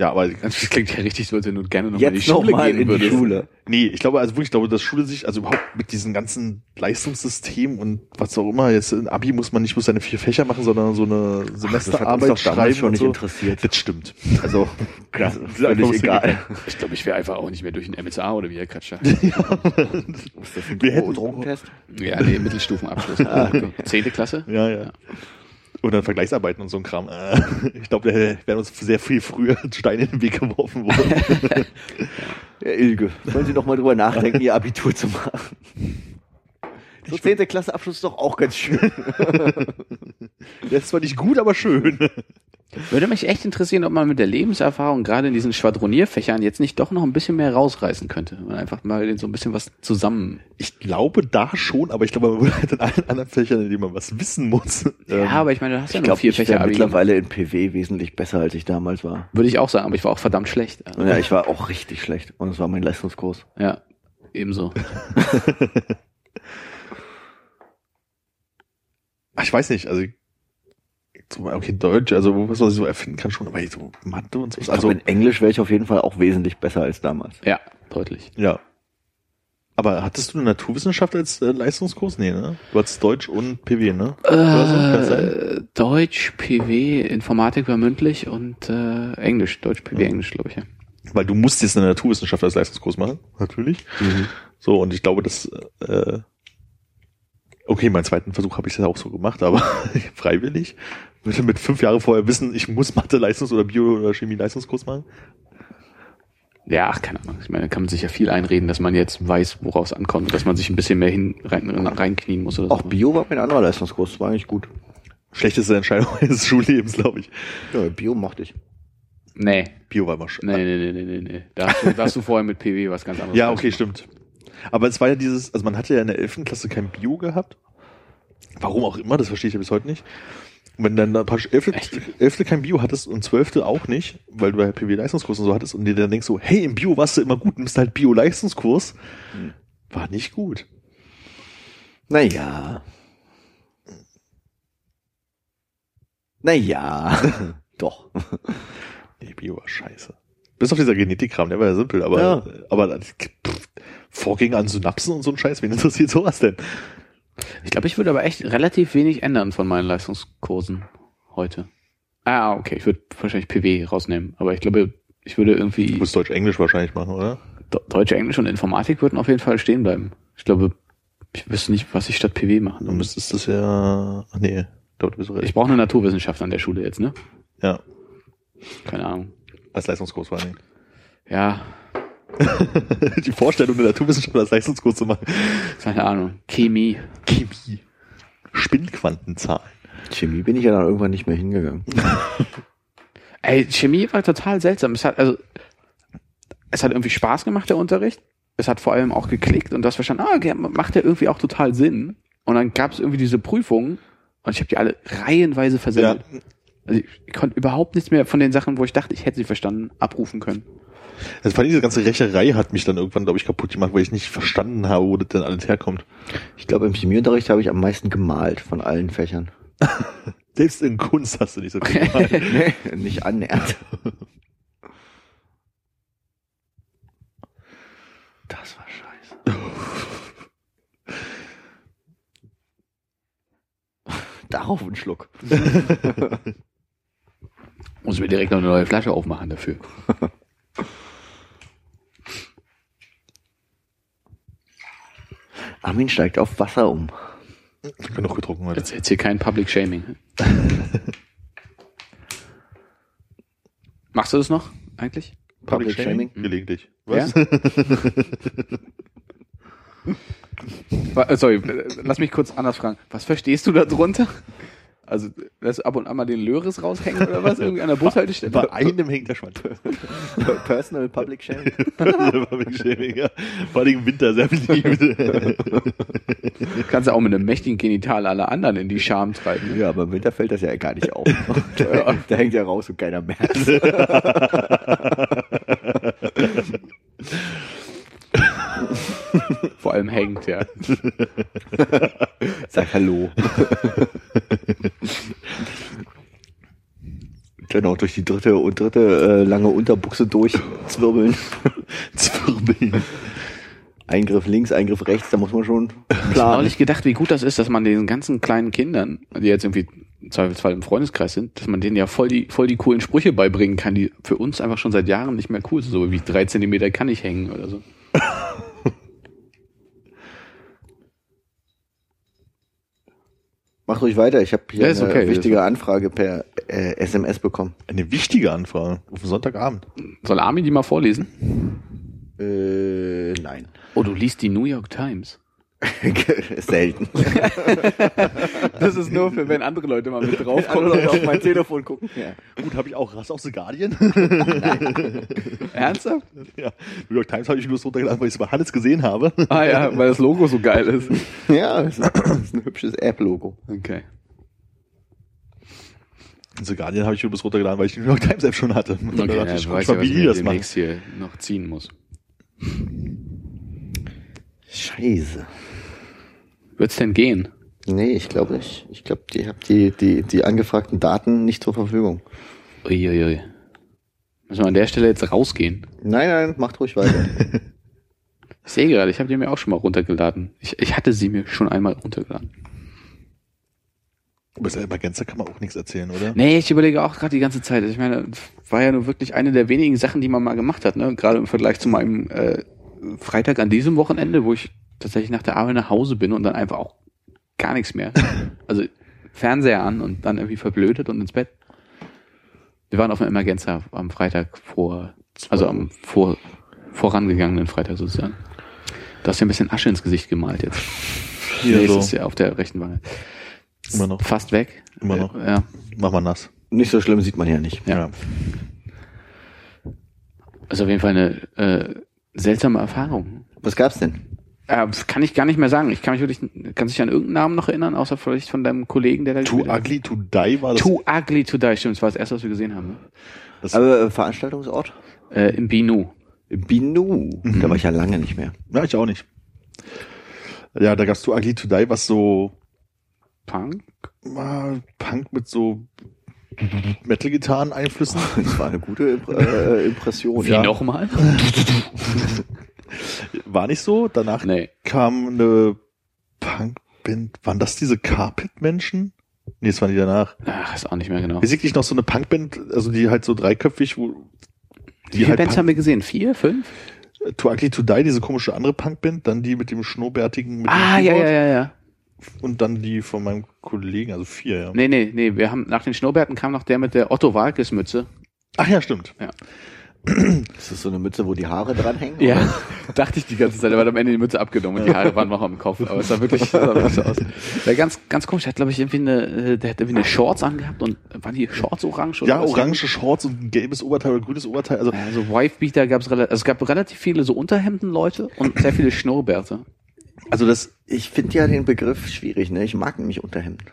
Ja, aber Das klingt ja richtig so, als wenn du gerne noch mal in die noch Schule mal gehen in die würdest. Schule. nee, ich glaube, also wirklich, ich glaube, dass Schule sich, also überhaupt mit diesem ganzen Leistungssystem und was auch immer, jetzt in Abi muss man nicht bloß seine vier Fächer machen, sondern so eine Semesterarbeit doch damals schreiben schon und nicht so. interessiert. Das stimmt. Also, Ja, das ist das völlig egal. Ich glaube, ich wäre einfach auch nicht mehr durch ein MSA oder wie der Quatsch da. Ist das ein Drogentest? Ja, nee, Mittelstufenabschluss. Ah, okay. Zehnte Klasse? Ja, ja. Und dann Vergleichsarbeiten und so ein Kram. Ich glaube, da wären uns sehr viel früher Steine in den Weg geworfen worden. Ja, Ilge, wollen Sie doch mal drüber nachdenken, Ihr Abitur zu machen. So 10. Klasse Abschluss ist doch auch ganz schön. Das ist zwar nicht gut, aber schön. Würde mich echt interessieren, ob man mit der Lebenserfahrung gerade in diesen Schwadronierfächern jetzt nicht doch noch ein bisschen mehr rausreißen könnte. Und einfach mal so ein bisschen was zusammen. Ich glaube da schon, aber ich glaube, man würde halt in allen anderen Fächern, in denen man was wissen muss. Ja, ähm, aber ich meine, du hast ja Ich glaube, vier ich Fächer gemacht. mittlerweile in PW wesentlich besser, als ich damals war. Würde ich auch sagen, aber ich war auch verdammt schlecht. Also, Ja, ich war auch richtig schlecht. Und es war mein Leistungskurs. Ja, ebenso. ach, ich weiß nicht, also so, okay, Deutsch, also was man so erfinden kann schon, aber so Mathe und so. Also Also in Englisch wäre ich auf jeden Fall auch wesentlich besser als damals. Ja, deutlich. ja. Aber hattest du eine Naturwissenschaft als äh, Leistungskurs? Nee, ne? Du hattest Deutsch und PW, ne? Äh, Deutsch, PW, Informatik war mündlich und äh, Englisch, Deutsch, PW, Englisch, glaube ich, ja. Weil du musst jetzt eine Naturwissenschaft als Leistungskurs machen, natürlich. So, und ich glaube, das, äh, okay, meinen zweiten Versuch habe ich ja auch so gemacht, aber freiwillig. Würde mit fünf Jahre vorher wissen, ich muss Mathe Leistungs- oder Bio- oder Chemie Leistungskurs machen. Ja, ach, keine Ahnung. Ich meine, da kann man sich ja viel einreden, dass man jetzt weiß, worauf es ankommt, dass man sich ein bisschen mehr hin rein, reinknien muss oder Auch so. Bio war mein anderer Leistungskurs, war eigentlich gut. Schlechteste Entscheidung meines Schullebens, glaube ich. Ja, Bio mochte ich. Nee. Bio war immer schön. Nee, nee, nee, nee, nee, nee. Da hast, du, da hast du vorher mit PW was ganz anderes. Ja, okay, stimmt. Aber es war ja dieses, also man hatte ja in der 11. Klasse kein Bio gehabt. Warum auch immer, das verstehe ich ja bis heute nicht. Und wenn dann praktisch 11. 11. kein Bio hattest und 12. auch nicht, weil du ja PW-Leistungskurs und so hattest und dir dann denkst so, hey, im Bio warst du immer gut, nimmst halt Bio-Leistungskurs, war nicht gut. Naja. Naja. Doch. Nee, Bio war scheiße. Bis auf dieser Genetikkram, der war ja simpel, aber, Ja. aber pff, Vorgänge an Synapsen und so ein Scheiß, wen interessiert sowas denn? Ich glaube, ich würde aber echt relativ wenig ändern von meinen Leistungskursen heute. Ah, okay, ich würde wahrscheinlich PW rausnehmen, aber ich glaube, ich würde Du irgendwie musst Deutsch-Englisch wahrscheinlich machen, oder? De- Deutsch, Englisch und Informatik würden auf jeden Fall stehen bleiben. Ich glaube, ich wüsste nicht, was ich statt PW machen Dann müsste. müsstest das ja, ach nee, dort bist du Ich recht. brauche eine Naturwissenschaft an der Schule jetzt, ne? Ja, Keine Ahnung. als Leistungskurs vor Dingen. Ja, Die Vorstellung, eine Naturwissenschaft als Leistungskurs zu machen. keine Ahnung. Chemie. Chemie. Spinnquantenzahlen. Chemie bin ich ja dann irgendwann nicht mehr hingegangen. Ey, Chemie war total seltsam. Es hat, also, es hat irgendwie Spaß gemacht, der Unterricht. Es hat vor allem auch geklickt und das verstanden, ah, okay, macht ja irgendwie auch total Sinn. Und dann gab es irgendwie diese Prüfungen und ich habe die alle reihenweise versemmelt. Also ich, ich konnte überhaupt nichts mehr von den Sachen, wo ich dachte, ich hätte sie verstanden, abrufen können. Also vor allem diese ganze Recherei hat mich dann irgendwann, glaube ich, kaputt gemacht, weil ich nicht verstanden habe, wo das denn alles herkommt. Ich glaube, im Chemieunterricht habe ich am meisten gemalt von allen Fächern. Selbst in Kunst hast du nicht so viel gemacht. nee, nicht annähernd. Das war scheiße. Darauf ein Schluck. Muss mir direkt noch eine neue Flasche aufmachen dafür. Armin steigt auf Wasser um. Genug getrunken heute. Jetzt, jetzt hier kein Public Shaming. Machst du das noch eigentlich? Public Shaming? Gelegentlich. Ja? Was? Wa- äh, Sorry, lass mich kurz anders fragen. Was verstehst du da drunter? Also, du ab und an mal den Löris raushängen oder was? Irgendwie an der Bushaltestelle? Bei einem hängt der Schwanz. Personal Public Shaming. Public Shaming, ja. Vor allem im Winter sehr beliebt. Kannst du auch mit einem mächtigen Genital alle anderen in die Scham treiben. Ja, aber im Winter fällt das ja gar nicht auf. da, da hängt ja raus und keiner merkt. Vor allem hängt, ja. Sag Hallo. Dann auch durch die dritte und dritte äh, lange Unterbuchse durchzwirbeln. Zwirbeln. Eingriff links, Eingriff rechts, da muss man schon Ich habe planen. neulich gedacht, wie gut das ist, dass man den ganzen kleinen Kindern, die jetzt irgendwie im Zweifelsfall im Freundeskreis sind, dass man denen ja voll die, voll die coolen Sprüche beibringen kann, die für uns einfach schon seit Jahren nicht mehr cool sind. So wie drei Zentimeter kann ich hängen oder so. Mach ruhig weiter. Ich habe hier Ja, eine okay, wichtige ist Anfrage per äh, SMS bekommen. Eine wichtige Anfrage auf Sonntagabend. Soll Armin die mal vorlesen? Äh, nein. Oh, du liest die New York Times. Selten. Das ist nur für, wenn andere Leute mal mit drauf Alle Leute auf mein Telefon gucken. Ja. Gut, habe ich auch. Hast du auch The Guardian? Ernsthaft? ja. New York Times habe ich bloß runtergeladen, weil ich es bei Hannes gesehen habe. Ah ja, weil das Logo so geil ist. Ja, das ist ein hübsches App-Logo. Okay. The Guardian habe ich bloß runtergeladen, weil ich die New York Times App schon hatte. Und Okay, dachte ja, ich, ich weiß mal, ja, wie was die ich das demnächst hier noch ziehen muss. Scheiße. Wird's denn gehen? Nee, ich glaube nicht. Ich glaube, die habt die, die, die angefragten Daten nicht zur Verfügung. Uiuiui. Müssen wir an der Stelle jetzt rausgehen? Nein, nein, macht ruhig weiter. Ich sehe gerade, ich habe die mir auch schon mal runtergeladen. Ich, ich hatte sie mir schon einmal runtergeladen. Aber bei Gänzer kann man auch nichts erzählen, oder? Nee, ich überlege auch gerade die ganze Zeit. Ich meine, war ja nur wirklich eine der wenigen Sachen, die man mal gemacht hat, ne? Gerade im Vergleich zu meinem äh, Freitag an diesem Wochenende, wo ich tatsächlich nach der Arbeit nach Hause bin und dann einfach auch gar nichts mehr. Also Fernseher an und dann irgendwie verblödet und ins Bett. Wir waren auf dem Emergenza am Freitag vor, also am vor, vorangegangenen Freitag sozusagen. Du hast ja ein bisschen Asche ins Gesicht gemalt jetzt. Hier nee, so. es ist ja auf der rechten Wange. Immer noch. Fast weg. Immer noch. Ja. Mach mal nass. nicht so schlimm sieht man ja nicht. Ja. Also auf jeden Fall eine äh, seltsame Erfahrung. Was gab's denn? Äh, das kann ich gar nicht mehr sagen. Ich kann mich wirklich, kannst du dich an irgendeinen Namen noch erinnern, außer vielleicht von deinem Kollegen, der da Too hat? ugly to die war das. Too ugly to die, stimmt. Das war das erste, was wir gesehen haben. Ne? das Aber äh, Veranstaltungsort? Äh, Im Binu. Binu. Da war ich ja lange nicht mehr. ja, ich auch nicht. Ja, da gab's Too ugly to die, was so Punk? war Punk mit so Metal-Gitarren-Einflüssen. Das war eine gute äh, Impression. Wie ja. nochmal? War nicht so. Danach nee. kam eine Punkband. Waren das diese Carpet-Menschen? Nee, das waren die danach. Ach, ist auch nicht mehr genau. Wirklich noch so eine Punkband, also die halt so dreiköpfig, wo Wie viele halt Bands haben wir gesehen? Vier? Fünf? Punk- Too Ugly to Die, diese komische andere Punkband, dann die mit dem Schnurrbärtigen mit Ah, dem ja, ja, ja, ja. und dann die von meinem Kollegen, also vier, ja. Nee, nee, nee. Wir haben, nach den Schnurrbärten kam noch der mit der Otto Walkes Mütze. Ach ja, stimmt. Ist das so eine Mütze, wo die Haare dranhängen? Ja, dachte ich die ganze Zeit, aber am Ende die Mütze abgenommen und die Haare waren noch am Kopf. Aber es sah wirklich, sah wirklich so aus. Der ganz, ganz komisch. Der hat, glaube ich, irgendwie eine, äh, der hat irgendwie eine Shorts angehabt und waren die Shorts orange oder Ja, orange Shorts und ein gelbes Oberteil oder grünes Oberteil. Also Also Wifebeater gab es relativ, also es gab relativ viele so Unterhemden-Leute und sehr viele Schnurrbärte. Also das, ich finde ja den Begriff schwierig, ne? Ich mag nämlich Unterhemden.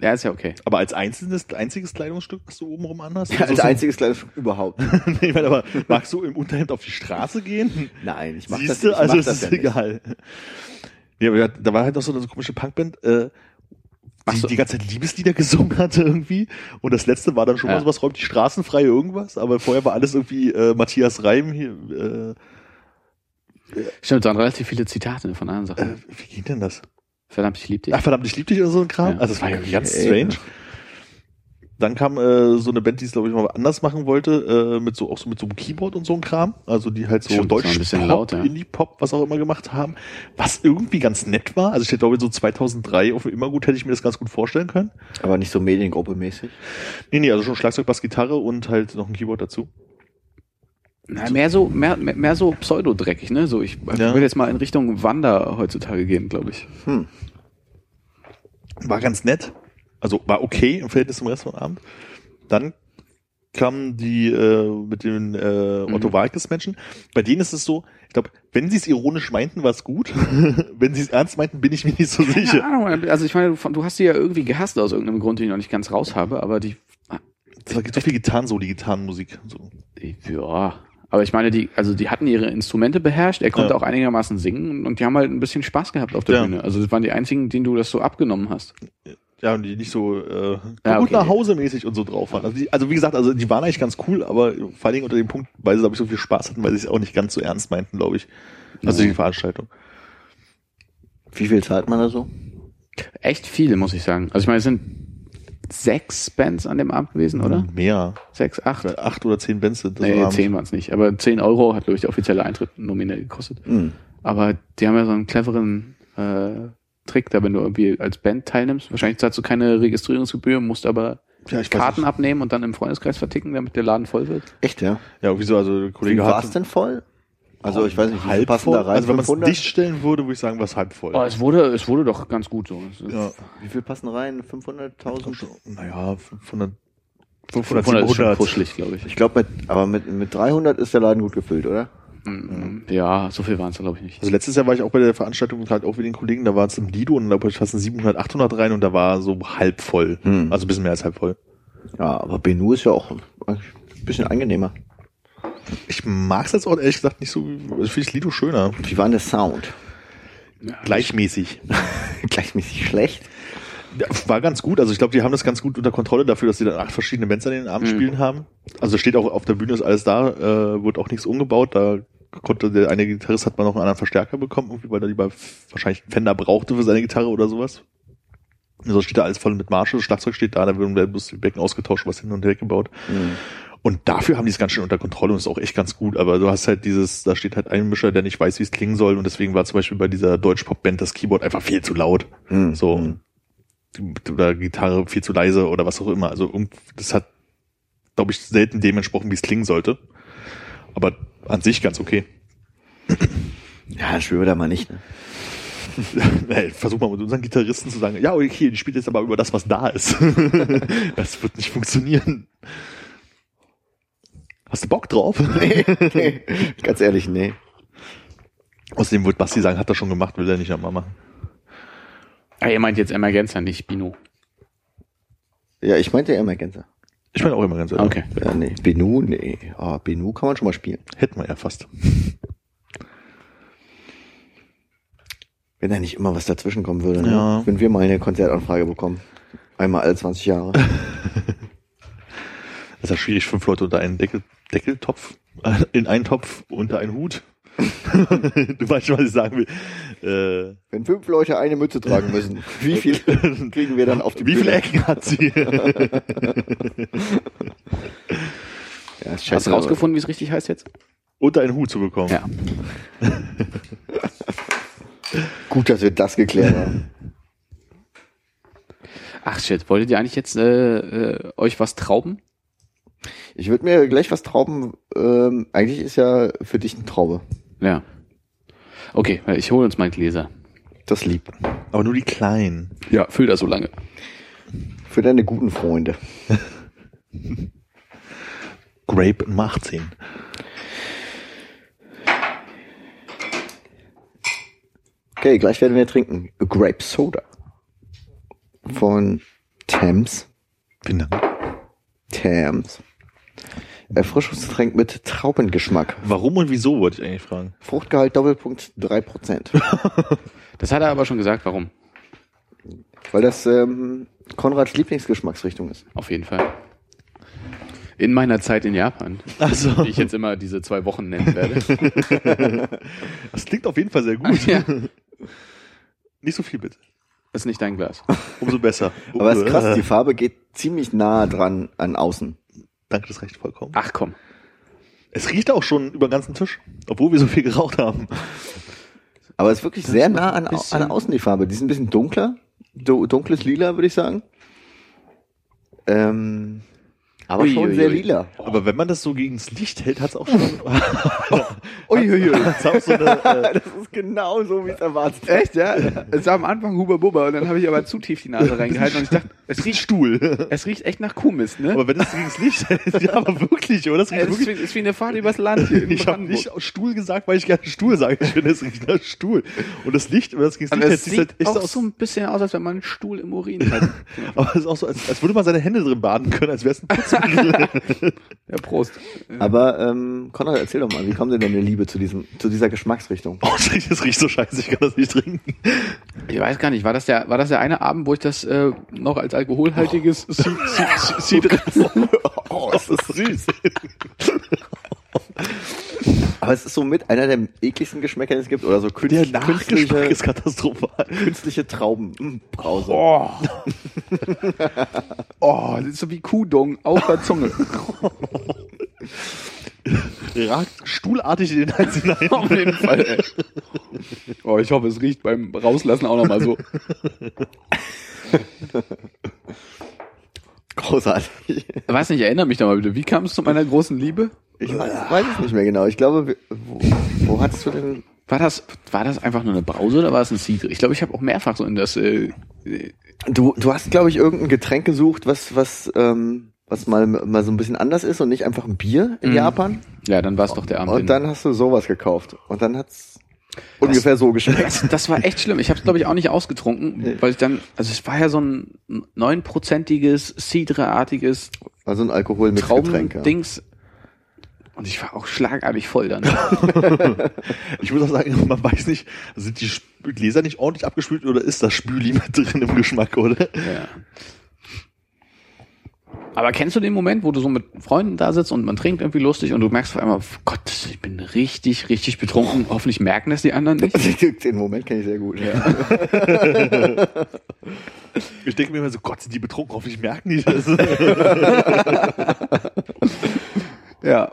Ja, ist ja okay. Aber als einzelnes, einziges Kleidungsstück, was du obenrum anhast? Ja, Also als so- einziges Kleidungsstück überhaupt. nee, ich meine, aber magst du im Unterhemd auf die Straße gehen? Nein, ich mach Siehst das, du? ich Also mach das ist ja nicht. egal. Ja, aber da war halt noch so eine komische Punkband, äh, die so. die ganze Zeit Liebeslieder gesungen hatte irgendwie. Und das letzte war dann schon Ja. mal sowas, räumt die Straßen frei irgendwas. Aber vorher war alles irgendwie äh, Matthias Reim hier. Äh, Stimmt, es waren relativ viele Zitate von anderen äh, Sachen. wie ging denn das? Verdammt, ich lieb dich. Ach verdammt, ich lieb dich oder so ein Kram. Ja. Also das war ja ganz strange. Dann kam äh, so eine Band, die es glaube ich mal anders machen wollte, äh, mit so auch so mit so einem Keyboard und so ein Kram, also die halt so Stimmt, Deutsch ein bisschen Pop, laut, ja. Indie Pop, was auch immer gemacht haben, was irgendwie ganz nett war. Also ich glaube so 2003 auf dem Immergut hätte ich mir das ganz gut vorstellen können. Aber nicht so Mediengruppe mäßig. Nee, nee, also schon Schlagzeug, Bass, Gitarre und halt noch ein Keyboard dazu. Na, mehr so, mehr, mehr, so pseudodreckig, ne? So, ich Ja. würde jetzt mal in Richtung Wander heutzutage gehen, glaube ich. Hm. War ganz nett. Also war okay im Verhältnis zum Rest vom Abend. Dann kamen die äh, mit den äh, Otto Mhm. Walkes Menschen. Bei denen ist es so, ich glaube, wenn sie es ironisch meinten, war es gut. wenn sie es ernst meinten, bin ich mir nicht so Keine sicher. Ahnung, also ich meine, du- hast die ja irgendwie gehasst aus irgendeinem Grund, den ich noch nicht ganz raus habe, aber die, Es gibt so viel Gitarren, so die Gitarrenmusik. So. ja, aber ich meine, die, also die hatten ihre Instrumente beherrscht, er konnte Ja. auch einigermaßen singen und die haben halt ein bisschen Spaß gehabt auf der Ja. Bühne. Also das waren die einzigen, denen du das so abgenommen hast. Ja, und die nicht so äh, Ja, gut okay. nach Hause mäßig und so drauf waren. Also, die, also wie gesagt, also die waren eigentlich ganz cool, aber vor allen Dingen unter dem Punkt, weil sie, glaube ich, so viel Spaß hatten, weil sie es auch nicht ganz so ernst meinten, glaube ich. Also die Veranstaltung. Wie viel zahlt man da so? Echt viel, muss ich sagen. Also ich meine, es sind sechs Bands an dem Abend gewesen, oder? Mehr. Sechs, acht? Acht oder zehn Bands sind das Nee, abends. zehn waren es nicht. Aber zehn Euro hat, glaube ich, der offizielle Eintritt nominell gekostet. Hm. Aber die haben ja so einen cleveren äh, Trick, da wenn du irgendwie als Band teilnimmst. Wahrscheinlich zahlst du keine Registrierungsgebühr, musst aber Ja, Karten abnehmen und dann im Freundeskreis verticken, damit der Laden voll wird. Echt, ja? Ja, wieso? Also der Wie Kollege war hat es denn voll? Also ich weiß nicht, halb passen voll. da rein? Also wenn man es 500? dicht stellen würde, würde ich sagen, war es halb voll. Oh, es wurde, es wurde doch ganz gut so. Ja. Wie viel passen rein? 500.000? Naja, 500, 500 500, ist schon 700. kuschelig, glaube ich. Ich glaube, mit, aber mit, mit 300 ist der Laden gut gefüllt, oder? Mm, Ja, so viel waren es, glaube ich, nicht. Also letztes Jahr war ich auch bei der Veranstaltung halt auch mit den Kollegen, da war es im Lido und da passen 700, 800 rein und da war so halb voll. Hm. Also ein bisschen mehr als halb voll. Ja, aber Benu ist ja auch ein bisschen angenehmer. Ich mag es jetzt auch ehrlich gesagt nicht so, also finde ich Lido schöner. Wie war denn der Sound? Gleichmäßig. Gleichmäßig schlecht? War ganz gut. Also ich glaube, die haben das ganz gut unter Kontrolle dafür, dass sie dann acht verschiedene Bands an den Abend Mhm. spielen haben. Also steht auch auf der Bühne ist alles da, äh, wird auch nichts umgebaut. Da konnte der eine Gitarrist hat man noch einen anderen Verstärker bekommen, irgendwie, weil er lieber wahrscheinlich Fender brauchte für seine Gitarre oder sowas. Also steht da alles voll mit Marshall, das Schlagzeug steht da, da werden bloß die Becken ausgetauscht, was hin und her gebaut. Hm. Und dafür haben die es ganz schön unter Kontrolle und ist auch echt ganz gut. Aber du hast halt dieses, da steht halt ein Mischer, der nicht weiß, wie es klingen soll. Und deswegen war zum Beispiel bei dieser Deutsch-Pop-Band das Keyboard einfach viel zu laut. Hm. So. Hm. Oder Gitarre viel zu leise oder was auch immer. Also das hat, glaube ich, selten dem entsprochen, wie es klingen sollte. Aber an sich ganz okay. Ja, spielen wir da mal nicht. Ne? Hey, versuch mal mit unseren Gitarristen zu sagen, ja, okay, die spielt jetzt aber über das, was da ist. das wird nicht funktionieren. Hast du Bock drauf? nee, ganz ehrlich, nee. Außerdem wird Basti sagen, hat er schon gemacht, will er nicht nochmal machen. Ah, ihr meint jetzt Emergenza, nicht Bino. Ja, ich meinte ja Emergenza. Ich meine auch ehrlich. Okay. Ja, nee. Benu, nee. Ah, Benu kann man schon mal spielen. Hätten wir ja fast. Wenn da nicht immer was dazwischen kommen würde. Ne? Ja. Wenn wir mal eine Konzertanfrage bekommen. Einmal alle 20 Jahre. Das ist ja schwierig, fünf Leute unter einen Deckel, Deckeltopf, äh, in einen Topf, unter einen Hut. du weißt schon, was ich sagen will. Äh, Wenn fünf Leute eine Mütze tragen müssen, wie viel kriegen wir dann auf die wie viele? Ecken hat sie? Ja, ist Hast du rausgefunden, wie es richtig heißt jetzt? unter einen Hut zu bekommen. Ja. Gut, dass wir das geklärt haben. Ach shit, wolltet ihr eigentlich jetzt äh, äh, euch was trauben? Ich würde mir gleich was trauben. Ähm, eigentlich ist ja für dich eine Traube. Ja. Okay, ich hole uns mal Gläser. Das lieb. Aber nur die kleinen. Ja, füll das so lange. Für deine guten Freunde. Grape Nummer 18. Okay, gleich werden wir trinken. Grape Soda. Von Thames. Vielen Dank. Thames. Erfrischungsgetränk mit Traubengeschmack. Warum und wieso, wollte ich eigentlich fragen. Fruchtgehalt Doppelpunkt 3%. Das hat er aber schon gesagt, warum? Weil das ähm, Konrads Lieblingsgeschmacksrichtung ist. Auf jeden Fall. In meiner Zeit in Japan, Also, die ich jetzt immer diese zwei Wochen nennen werde. das klingt auf jeden Fall sehr gut. ja. Nicht so viel bitte. Das ist nicht dein Glas. Umso besser. Aber es ist krass, die Farbe geht ziemlich nah dran an außen. Danke, das reicht vollkommen. Ach komm. Es riecht auch schon über den ganzen Tisch, obwohl wir so viel geraucht haben. Aber es ist wirklich sehr nah an, bisschen- an außen die Farbe. Die ist ein bisschen dunkler. Du, dunkles Lila, würde ich sagen. Ähm, aber Ui, schon ui, sehr ui. lila. Aber wenn man das so gegen das Licht hält, hat es auch schon. Uiuiui. auch so äh, das ist genau so, wie es erwartet. Echt, ja? Es war am Anfang Huber Bubber und dann habe ich aber zu tief die Nase reingehalten und ich dachte, es riecht, Stuhl. es riecht echt nach Kuhmist, ne? Aber wenn das gegen das Licht hält, ja, aber wirklich, oder? Das riecht es ist, wirklich. wie, ist wie eine Fahrt übers Land hier in Ich habe nicht Stuhl gesagt, weil ich gerne Stuhl sage. Ich finde, es riecht nach Stuhl. Und das Licht, wenn das gegen das Aber Licht es hält, sieht halt echt auch aus. so ein bisschen aus, als wenn man einen Stuhl im Urin hat. Aber es ist auch so, als, als würde man seine Hände drin baden können, als wäre es ein Putzmittel. Ja, Prost. Aber ähm, Konrad, erzähl doch mal, wie kommt denn deine Liebe zu diesem, zu dieser Geschmacksrichtung? oh, das riecht, so scheiße, ich kann das nicht trinken. Ich weiß gar nicht, war das der, war das der eine Abend, wo ich das äh, noch als alkoholhaltiges Oh. Cider Oh, ist das süß. Aber es ist so mit einer der ekligsten Geschmäcker, die es gibt. Oder so künst, Der künstliche, ist katastrophal. künstliche Traubenbrause. Oh. oh, das ist so wie Kuhdong auf der Zunge. Ragt stuhlartig in den Hals hinein. Auf jeden Fall. Ey. Oh, ich hoffe, es riecht beim Rauslassen auch nochmal so. Großartig. Weiß nicht, erinnere mich da mal bitte. Wie kam es zu meiner großen Liebe? Ich weiß, weiß es nicht mehr genau. Ich glaube, wo, wo hattest du denn? War das, war das einfach nur eine Brause oder war es ein Cidre? Ich glaube, ich habe auch mehrfach so in das, äh, Du, du hast, glaube ich, irgendein Getränk gesucht, was, was, ähm, was mal, mal so ein bisschen anders ist und nicht einfach ein Bier in Mhm. Japan. ja, dann war es doch der Abend. Und dann hast du sowas gekauft. Und dann hat's ungefähr so geschmeckt. das, das war echt schlimm. Ich habe es, glaube ich, auch nicht ausgetrunken, Nee. weil ich dann, also es war ja so ein neunprozentiges, Cidre-artiges Also ein Alkohol mit Getränk. Traum-Dings. Und ich war auch schlagartig voll dann. Ich muss auch sagen, man weiß nicht, sind die Gläser nicht ordentlich abgespült oder ist das Spüli mit drin im Geschmack, oder? Ja. Aber kennst du den Moment, wo du so mit Freunden da sitzt und man trinkt irgendwie lustig und du merkst auf einmal, Gott, ich bin richtig, richtig betrunken. Hoffentlich merken das die anderen nicht. Den Moment kenne ich sehr gut. Ich denke mir immer so, Gott, sind die betrunken, hoffentlich merken die das. Ja.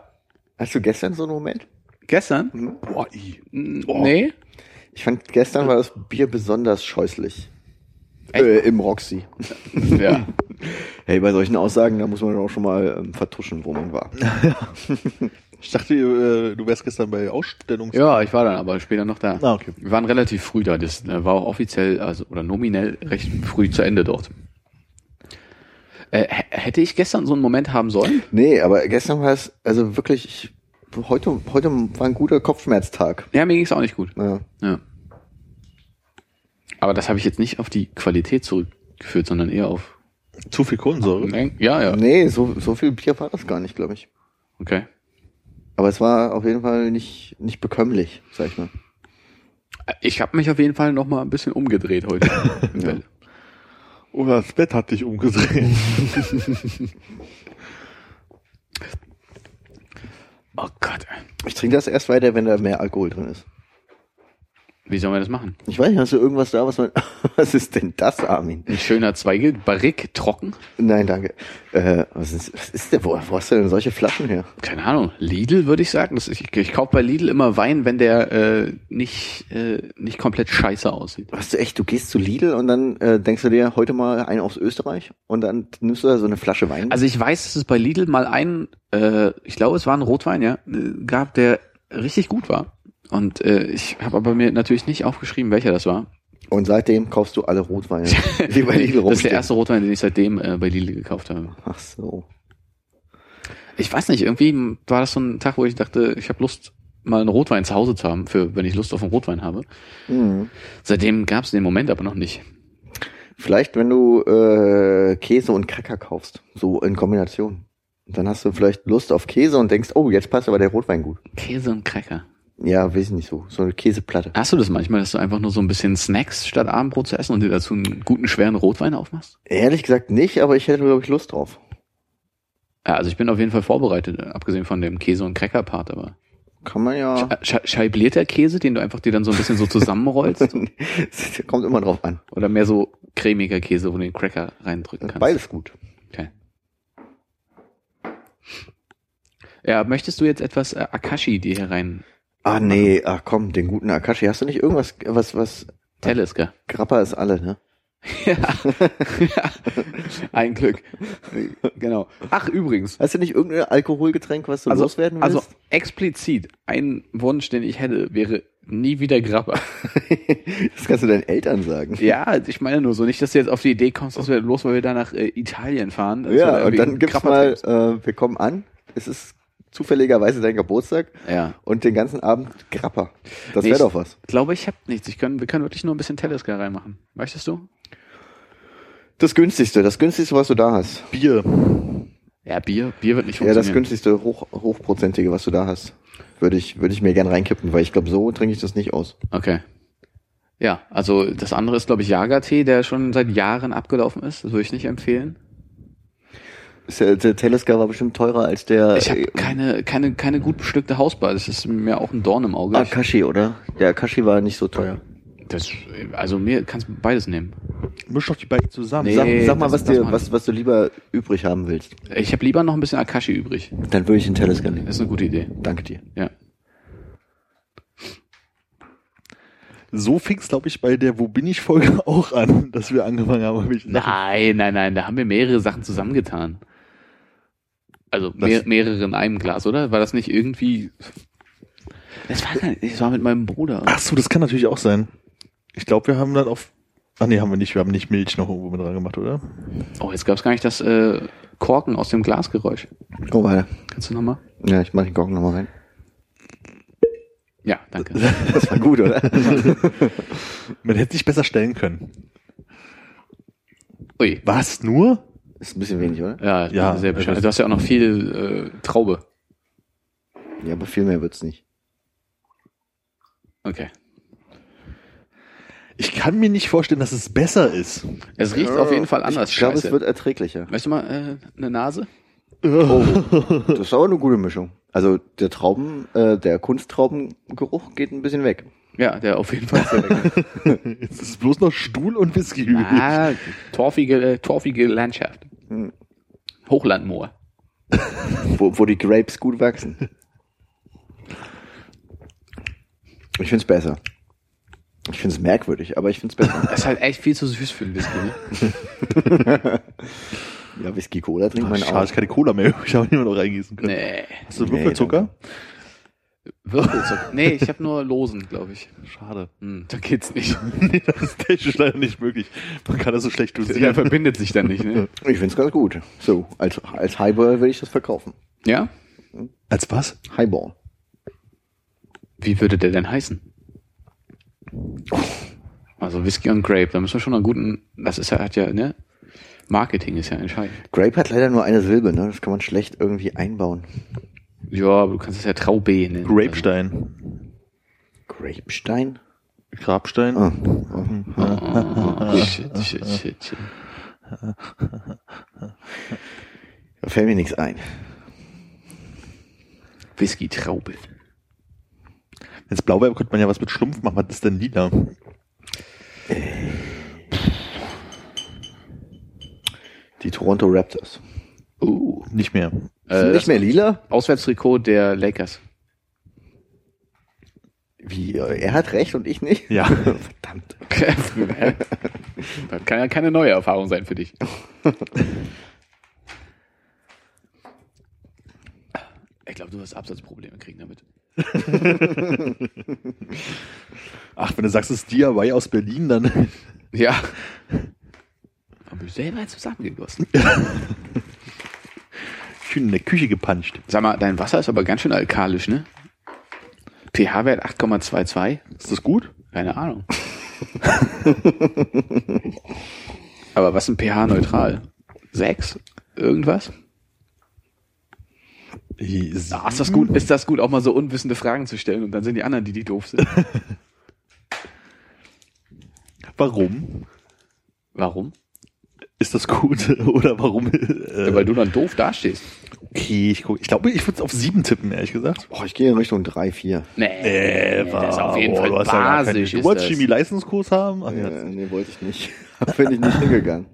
Hast du gestern so einen Moment? Gestern? Boah, i. Oh. Nee. Ich fand, gestern war das Bier besonders scheußlich. Äh, Im Roxy. Ja. Hey, bei solchen Aussagen, da muss man auch schon mal ähm, vertuschen, wo man war. Ich dachte, äh, du wärst gestern bei Ausstellungs... Ja, ich war dann aber später noch da. Ah, okay. Wir waren relativ früh da. Das äh, war auch offiziell, also oder nominell recht früh zu Ende dort. Äh, hätte ich gestern so einen Moment haben sollen? Nee, aber gestern war es, also wirklich, ich, heute, heute war ein guter Kopfschmerztag. Ja, mir ging es auch nicht gut. Ja. Ja. Aber das habe ich jetzt nicht auf die Qualität zurückgeführt, sondern eher auf. Zu viel Kohlensäure. Ja, ja. Nee, so, so viel Bier war das gar nicht, glaube ich. Okay. Aber es war auf jeden Fall nicht, nicht bekömmlich, sag ich mal. Ich habe mich auf jeden Fall noch mal ein bisschen umgedreht heute. Ja. Oder das Bett hat dich umgedreht. Oh Gott. Ich trinke das erst weiter, wenn da mehr Alkohol drin ist. Wie sollen wir das machen? Ich weiß nicht, hast du irgendwas da, was man, was ist denn das, Armin? Ein schöner Zweige, Barrique, trocken? Nein, danke. Äh, was ist, was ist denn, wo, wo hast du denn solche Flaschen her? Keine Ahnung. Lidl würde ich sagen. Das ist, ich, ich kaufe bei Lidl immer Wein, wenn der äh, nicht, äh, nicht komplett scheiße aussieht. Hast du echt, du gehst zu Lidl und dann äh, denkst du dir heute mal einen aus Österreich und dann nimmst du da so eine Flasche Wein. Also ich weiß, dass es bei Lidl mal einen, äh, ich glaube, es war ein Rotwein, ja, äh, gab, der richtig gut war. Und äh, ich habe aber mir natürlich nicht aufgeschrieben, welcher das war. und seitdem kaufst du alle Rotweine, die bei Lidl das ist der rumstehen. erste Rotwein, den ich seitdem äh, bei Lidl gekauft habe. Ach so. Ich weiß nicht, irgendwie war das so ein Tag, wo ich dachte, ich habe Lust, mal einen Rotwein zu Hause zu haben, für wenn ich Lust auf einen Rotwein habe. Hm. Seitdem gab es den Moment aber noch nicht. Vielleicht, wenn du äh, Käse und Cracker kaufst, so in Kombination. Dann hast du vielleicht Lust auf Käse und denkst, oh, jetzt passt aber der Rotwein gut. Käse und Cracker. Ja, weiß ich nicht so. So eine Käseplatte. Hast du das manchmal, dass du einfach nur so ein bisschen Snacks statt Abendbrot zu essen und dir dazu einen guten, schweren Rotwein aufmachst? Ehrlich gesagt nicht, aber ich hätte, glaube ich, Lust drauf. Ja, also ich bin auf jeden Fall vorbereitet, abgesehen von dem Käse- und Cracker-Part, aber. Kann man ja. Sch scheiblierter Käse, den du einfach dir dann so ein bisschen so zusammenrollst? Kommt immer drauf an. Oder mehr so cremiger Käse, wo du den Cracker reindrücken kannst? Beides gut. Okay. Ja, möchtest du jetzt etwas äh, Akashi dir hier rein? Ah, nee, ach komm, den guten Akashi. Hast du nicht irgendwas, was, was, Teleska. Grappa ist alle, ne? ja. ja. Ein Glück. Genau. Ach, übrigens. Hast du nicht irgendein Alkoholgetränk, was du Also, loswerden also willst? explizit ein Wunsch, den ich hätte, wäre nie wieder Grappa. das kannst du deinen Eltern sagen. ja, ich meine nur so nicht, dass du jetzt auf die Idee kommst, dass wir los, weil wir da nach äh, Italien fahren. Ja, und dann gibt's Grappa mal, äh, wir kommen an, es ist zufälligerweise dein Geburtstag Ja. und den ganzen Abend Grappa. Das Nee, wäre ich- doch was. glaube, ich habe nichts. Ich können, wir können wirklich nur ein bisschen Teleska reinmachen. Möchtest du? Das günstigste, das günstigste, was du da hast. Bier. Ja, Bier. Bier wird nicht Ja, das funktionieren. günstigste, hoch, hochprozentige, was du da hast. Würde ich, würde ich mir gern reinkippen, weil ich glaube, so trinke ich das nicht aus. Okay. Ja, also das andere ist, glaube ich, Jagertee, der schon seit Jahren abgelaufen ist. Das würde ich nicht empfehlen. Ist ja- Der Teleska war bestimmt teurer als der Ich habe äh, keine, keine, keine gut bestückte Hausbar. Das ist mir auch ein Dorn im Auge. Akashi, oder? Der Akashi war nicht so teuer. Das, also mir kannst du beides nehmen. Misch doch die beiden zusammen. Nee. Sag, sag mal, das- was, das dir, was, was du lieber übrig haben willst. Ich habe lieber noch ein bisschen Akashi übrig. Dann würde ich den Teleska nehmen. Das ist eine gute Idee. Danke dir. Ja. So fing's, glaube ich, bei der Wo bin ich Folge auch an, dass wir angefangen haben. Nein, nein, nein, da haben wir mehrere Sachen zusammengetan. Also Das- mehr, mehrere in einem Glas, oder? War das nicht irgendwie. Das war, gar nicht, das war mit meinem Bruder. Ach so, das kann natürlich auch sein. Ich glaube, wir haben dann auf. Ach nee, haben wir nicht. Wir haben nicht Milch noch irgendwo mit dran gemacht, oder? Oh, jetzt gab es gar nicht das äh, Korken aus dem Glasgeräusch. Oh, weiter. Kannst du nochmal? Ja, ich mach den Korken nochmal rein. Ja, danke. Das war gut, oder? Man hätte sich besser stellen können. Ui. Was? Nur? Ist ein bisschen wenig, oder? Ja, Ja, sehr also- bescheiden. Du hast ja auch noch viel äh, Traube. Ja, aber viel mehr wird's nicht. Okay. Ich kann mir nicht vorstellen, dass es besser ist. Es riecht auf jeden Fall anders. Ich glaube, es wird erträglicher. Weißt du mal, äh, eine Nase? Das ist aber eine gute Mischung. Also der Trauben, äh, der Kunsttraubengeruch geht ein bisschen weg. Ja, der auf jeden Fall sehr lecker. Jetzt ist es bloß noch Stuhl und Whisky übrig. ah, torfige, äh, torfige Landschaft. Hm. Hochlandmoor. Wo, wo die Grapes gut wachsen. Ich find's besser. Ich find's merkwürdig, aber ich find's besser. Das ist halt echt viel zu süß für einen Whisky, ne? ja, Whisky Cola trinkt man schade, auch. ich keine Cola mehr. Ich habe niemand noch reingießen können. Nee. Hast du Nee, Würfelzucker? Würfelzucker. Nee, ich habe nur Losen, glaube ich. Schade. Hm, da geht's nicht. nee, das ist technisch leider nicht möglich. Man kann das so schlecht Der dosieren. verbindet sich dann nicht, ne? Ich find's ganz gut. So, als, als Highball will ich das verkaufen. Ja? Als was? Highball. Wie würde der denn heißen? Also Whisky und Grape, da müssen wir schon einen guten, das ist ja, hat ja, ne? Marketing ist ja entscheidend. Grape hat leider nur eine Silbe, ne? Das kann man schlecht irgendwie einbauen. Ja, aber du kannst es ja Traube nennen. Grapestein. Grapestein? Grabstein. Ah. Oh, shit, shit, shit, shit. Da fällt mir nichts ein. Whisky Traube. Jetzt Blaubeer könnte man ja was mit Schlumpf machen. Was ist denn lila? Die Toronto Raptors. Uh, Nicht mehr. Äh, nicht mehr lila? Auswärtstrikot der Lakers. Wie, äh, er hat recht und ich nicht? Ja. Verdammt. das kann ja keine neue Erfahrung sein für dich. Ich glaube, du wirst Absatzprobleme kriegen damit. Ach, wenn du sagst, es ist DIY aus Berlin, dann Ja. Haben wir selber zusammengegossen. Schön in der Küche gepanscht. Sag mal, dein Wasser ist aber ganz schön alkalisch, ne? pH-Wert 8,22? Ist das gut? Keine Ahnung. aber was ist ein pH-neutral? 6? Irgendwas? Ah, ist das gut? Ist das gut, auch mal so unwissende Fragen zu stellen und dann sind die anderen, die die doof sind? Warum? Warum? Ist das gut? Oder warum? Äh, Ja, weil du dann doof dastehst. okay, ich, guck, ich glaube, ich würde es auf sieben tippen, ehrlich gesagt. Boah, ich gehe in Richtung 3, 4. Nee, Äh, das ist auf jeden boah, Fall du hast ja basisch. Du wolltest. Chemie-Leistungskurs haben? Ach, Ja, ja. nee, wollte ich nicht. Bin ich nicht hingegangen.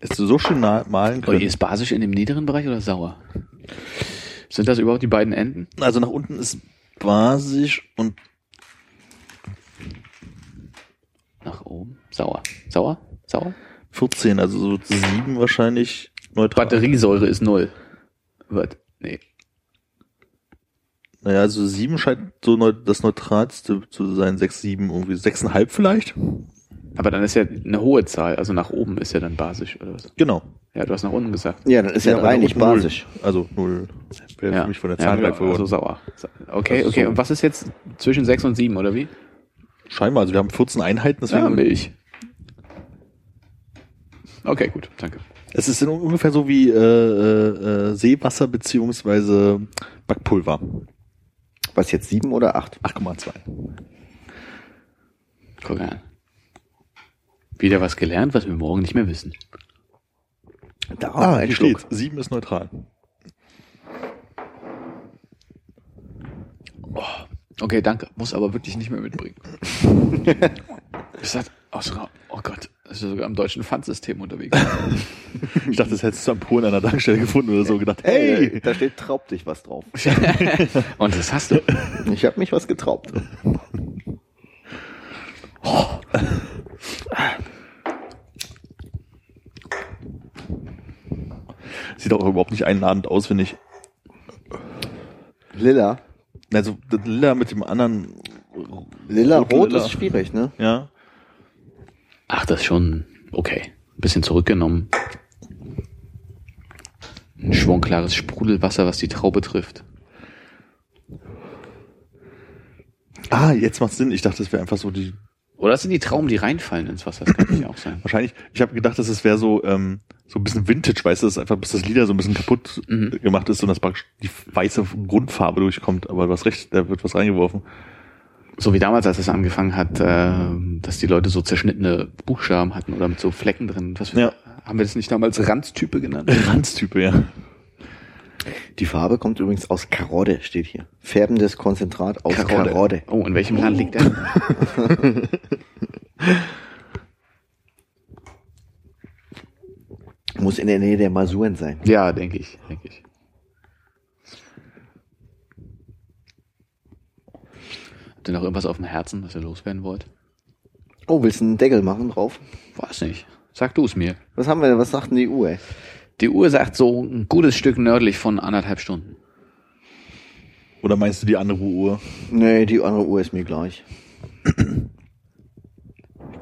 Hättest du so schön na- malen Oh, können. ist basisch in dem niederen Bereich oder sauer? Sind das überhaupt die beiden Enden? Also nach unten ist basisch und Nach oben. Sauer. Sauer? Sauer? 14, also so sieben wahrscheinlich neutral. Batteriesäure ist null. Wird. Nee. Naja, also sieben scheint so neu, das neutralste zu sein, sechs, sieben, irgendwie sechseinhalb vielleicht. Aber dann ist ja eine hohe Zahl, also nach oben ist ja dann basisch oder was? Genau. Ja, du hast nach unten gesagt. Ja, dann ist ja, 3 nicht null. basisch. Also null. Wäre Ja, für mich von der ja, Zahl genau, ja, verloren. also sauer. Okay, Also okay. so. Und was ist jetzt zwischen 6 und 7 oder wie? Scheinbar, also wir haben 14 Einheiten, deswegen. Ja, Milch. Okay, gut, danke. Es ist ungefähr so wie äh, äh, äh, Seewasser beziehungsweise Backpulver. Was jetzt 7 oder 8? 8,2. Guck an. Wieder was gelernt, was wir morgen nicht mehr wissen. Darauf Ah, hier steht, sieben ist neutral. Okay, danke. Muss aber wirklich nicht mehr mitbringen. ist das, Außer, oh Gott, das ist ja sogar im deutschen Pfandsystem unterwegs. ich dachte, das hättest du am Polen an der Tankstelle gefunden oder so gedacht. Hey, äh, da steht traub dich was drauf. Und das hast du. Ich habe mich was getraubt. Sieht auch überhaupt nicht einladend aus, finde ich. Lilla. Also Lilla mit dem anderen Lilla Rot Lilla. ist schwierig, ne? Ja. Ach, das ist schon okay. Ein bisschen zurückgenommen. Ein schwungklares Sprudelwasser, was die Traube trifft. Ah, jetzt macht Sinn. Ich dachte, das wäre einfach so die. Oder das sind die Trauben, die reinfallen ins Wasser. Das kann natürlich auch sein. Wahrscheinlich. Ich habe gedacht, dass es wäre so ähm, so ein bisschen Vintage, weißt du, dass einfach bis das Lila so ein bisschen kaputt Mhm. gemacht ist und dass praktisch die weiße Grundfarbe durchkommt. Aber du hast recht, da wird was reingeworfen. So wie damals, als es angefangen hat, äh, dass die Leute so zerschnittene Buchstaben hatten oder mit so Flecken drin. Was Ja. Haben wir das nicht damals Ranztype genannt? Ranztype, ja. Die Farbe kommt übrigens aus Karotte, steht hier. Färbendes Konzentrat aus Karotte. Karotte. Oh, in welchem Land liegt der? Muss in der Nähe der Masuren sein. ja, denke ich, denke ich. Habt ihr noch irgendwas auf dem Herzen, was ihr loswerden wollt? Oh, willst du einen Deckel machen drauf? Weiß nicht. Sag du es mir. Was haben wir, was sagt denn die Uhr? Die Uhr sagt so ein gutes Stück nördlich von anderthalb Stunden. Oder meinst du die andere Uhr? Nee, die andere Uhr ist mir gleich.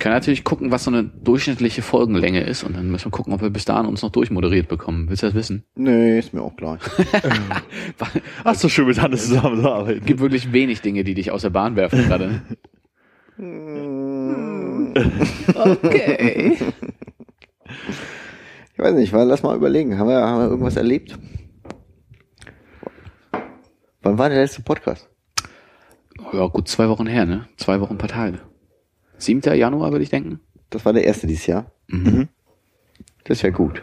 Ich kann natürlich gucken, was so eine durchschnittliche Folgenlänge ist und dann müssen wir gucken, ob wir bis dahin uns noch durchmoderiert bekommen. Willst du das wissen? Nee, ist mir auch gleich. Ach, so schön mit Hannes zusammenzuarbeiten. Es gibt wirklich wenig Dinge, die dich aus der Bahn werfen gerade. okay. Ich weiß nicht, weil lass mal überlegen. Haben wir, haben wir irgendwas erlebt? Wann war der letzte Podcast? Ja, gut zwei Wochen her, ne? Zwei Wochen, ein paar Tage. 7. Januar, würde ich denken. Das war der erste dieses Jahr. Mhm. Das ist ja gut.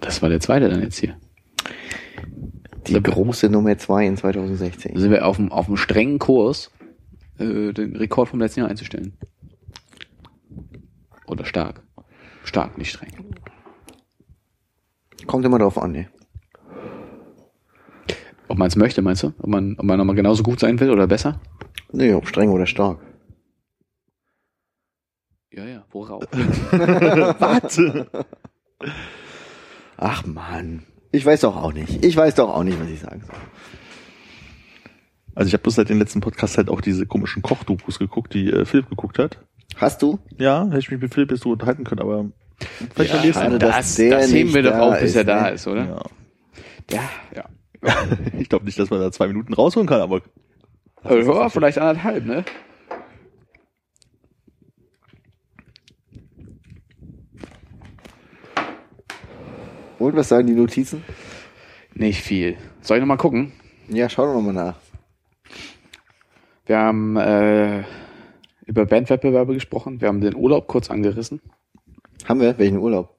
Das war der zweite dann jetzt hier. Die Da- große Nummer zwei in 2016. Da sind wir auf dem, auf dem strengen Kurs, äh, den Rekord vom letzten Jahr einzustellen. Oder stark. Stark, nicht streng. Kommt immer drauf an, ne? Ob man es möchte, meinst du? Ob man, ob man nochmal genauso gut sein will oder besser? Nee, ob streng oder stark. Ja, ja, worauf? Warte. Ach man. Ich weiß doch auch nicht. Ich weiß doch auch nicht, was ich sagen soll. Also ich habe bloß seit den letzten Podcast halt auch diese komischen Kochdokus geguckt, die äh, Philipp geguckt hat. Hast du? Ja, hätte ich mich mit Philipp jetzt so unterhalten können, aber vielleicht Ja, Mal. dass das der das heben wir doch auf, bis ist, er da ne? ist, oder? Ja. Ja, ja. Ich glaube nicht, dass man da zwei Minuten rausholen kann, aber Also, ja, vielleicht anderthalb, ne? Und was sagen die Notizen? Nicht viel. Soll ich nochmal gucken? Ja, schau doch nochmal nach. Wir haben äh, über Bandwettbewerbe gesprochen. Wir haben den Urlaub kurz angerissen. Haben wir? Welchen Urlaub?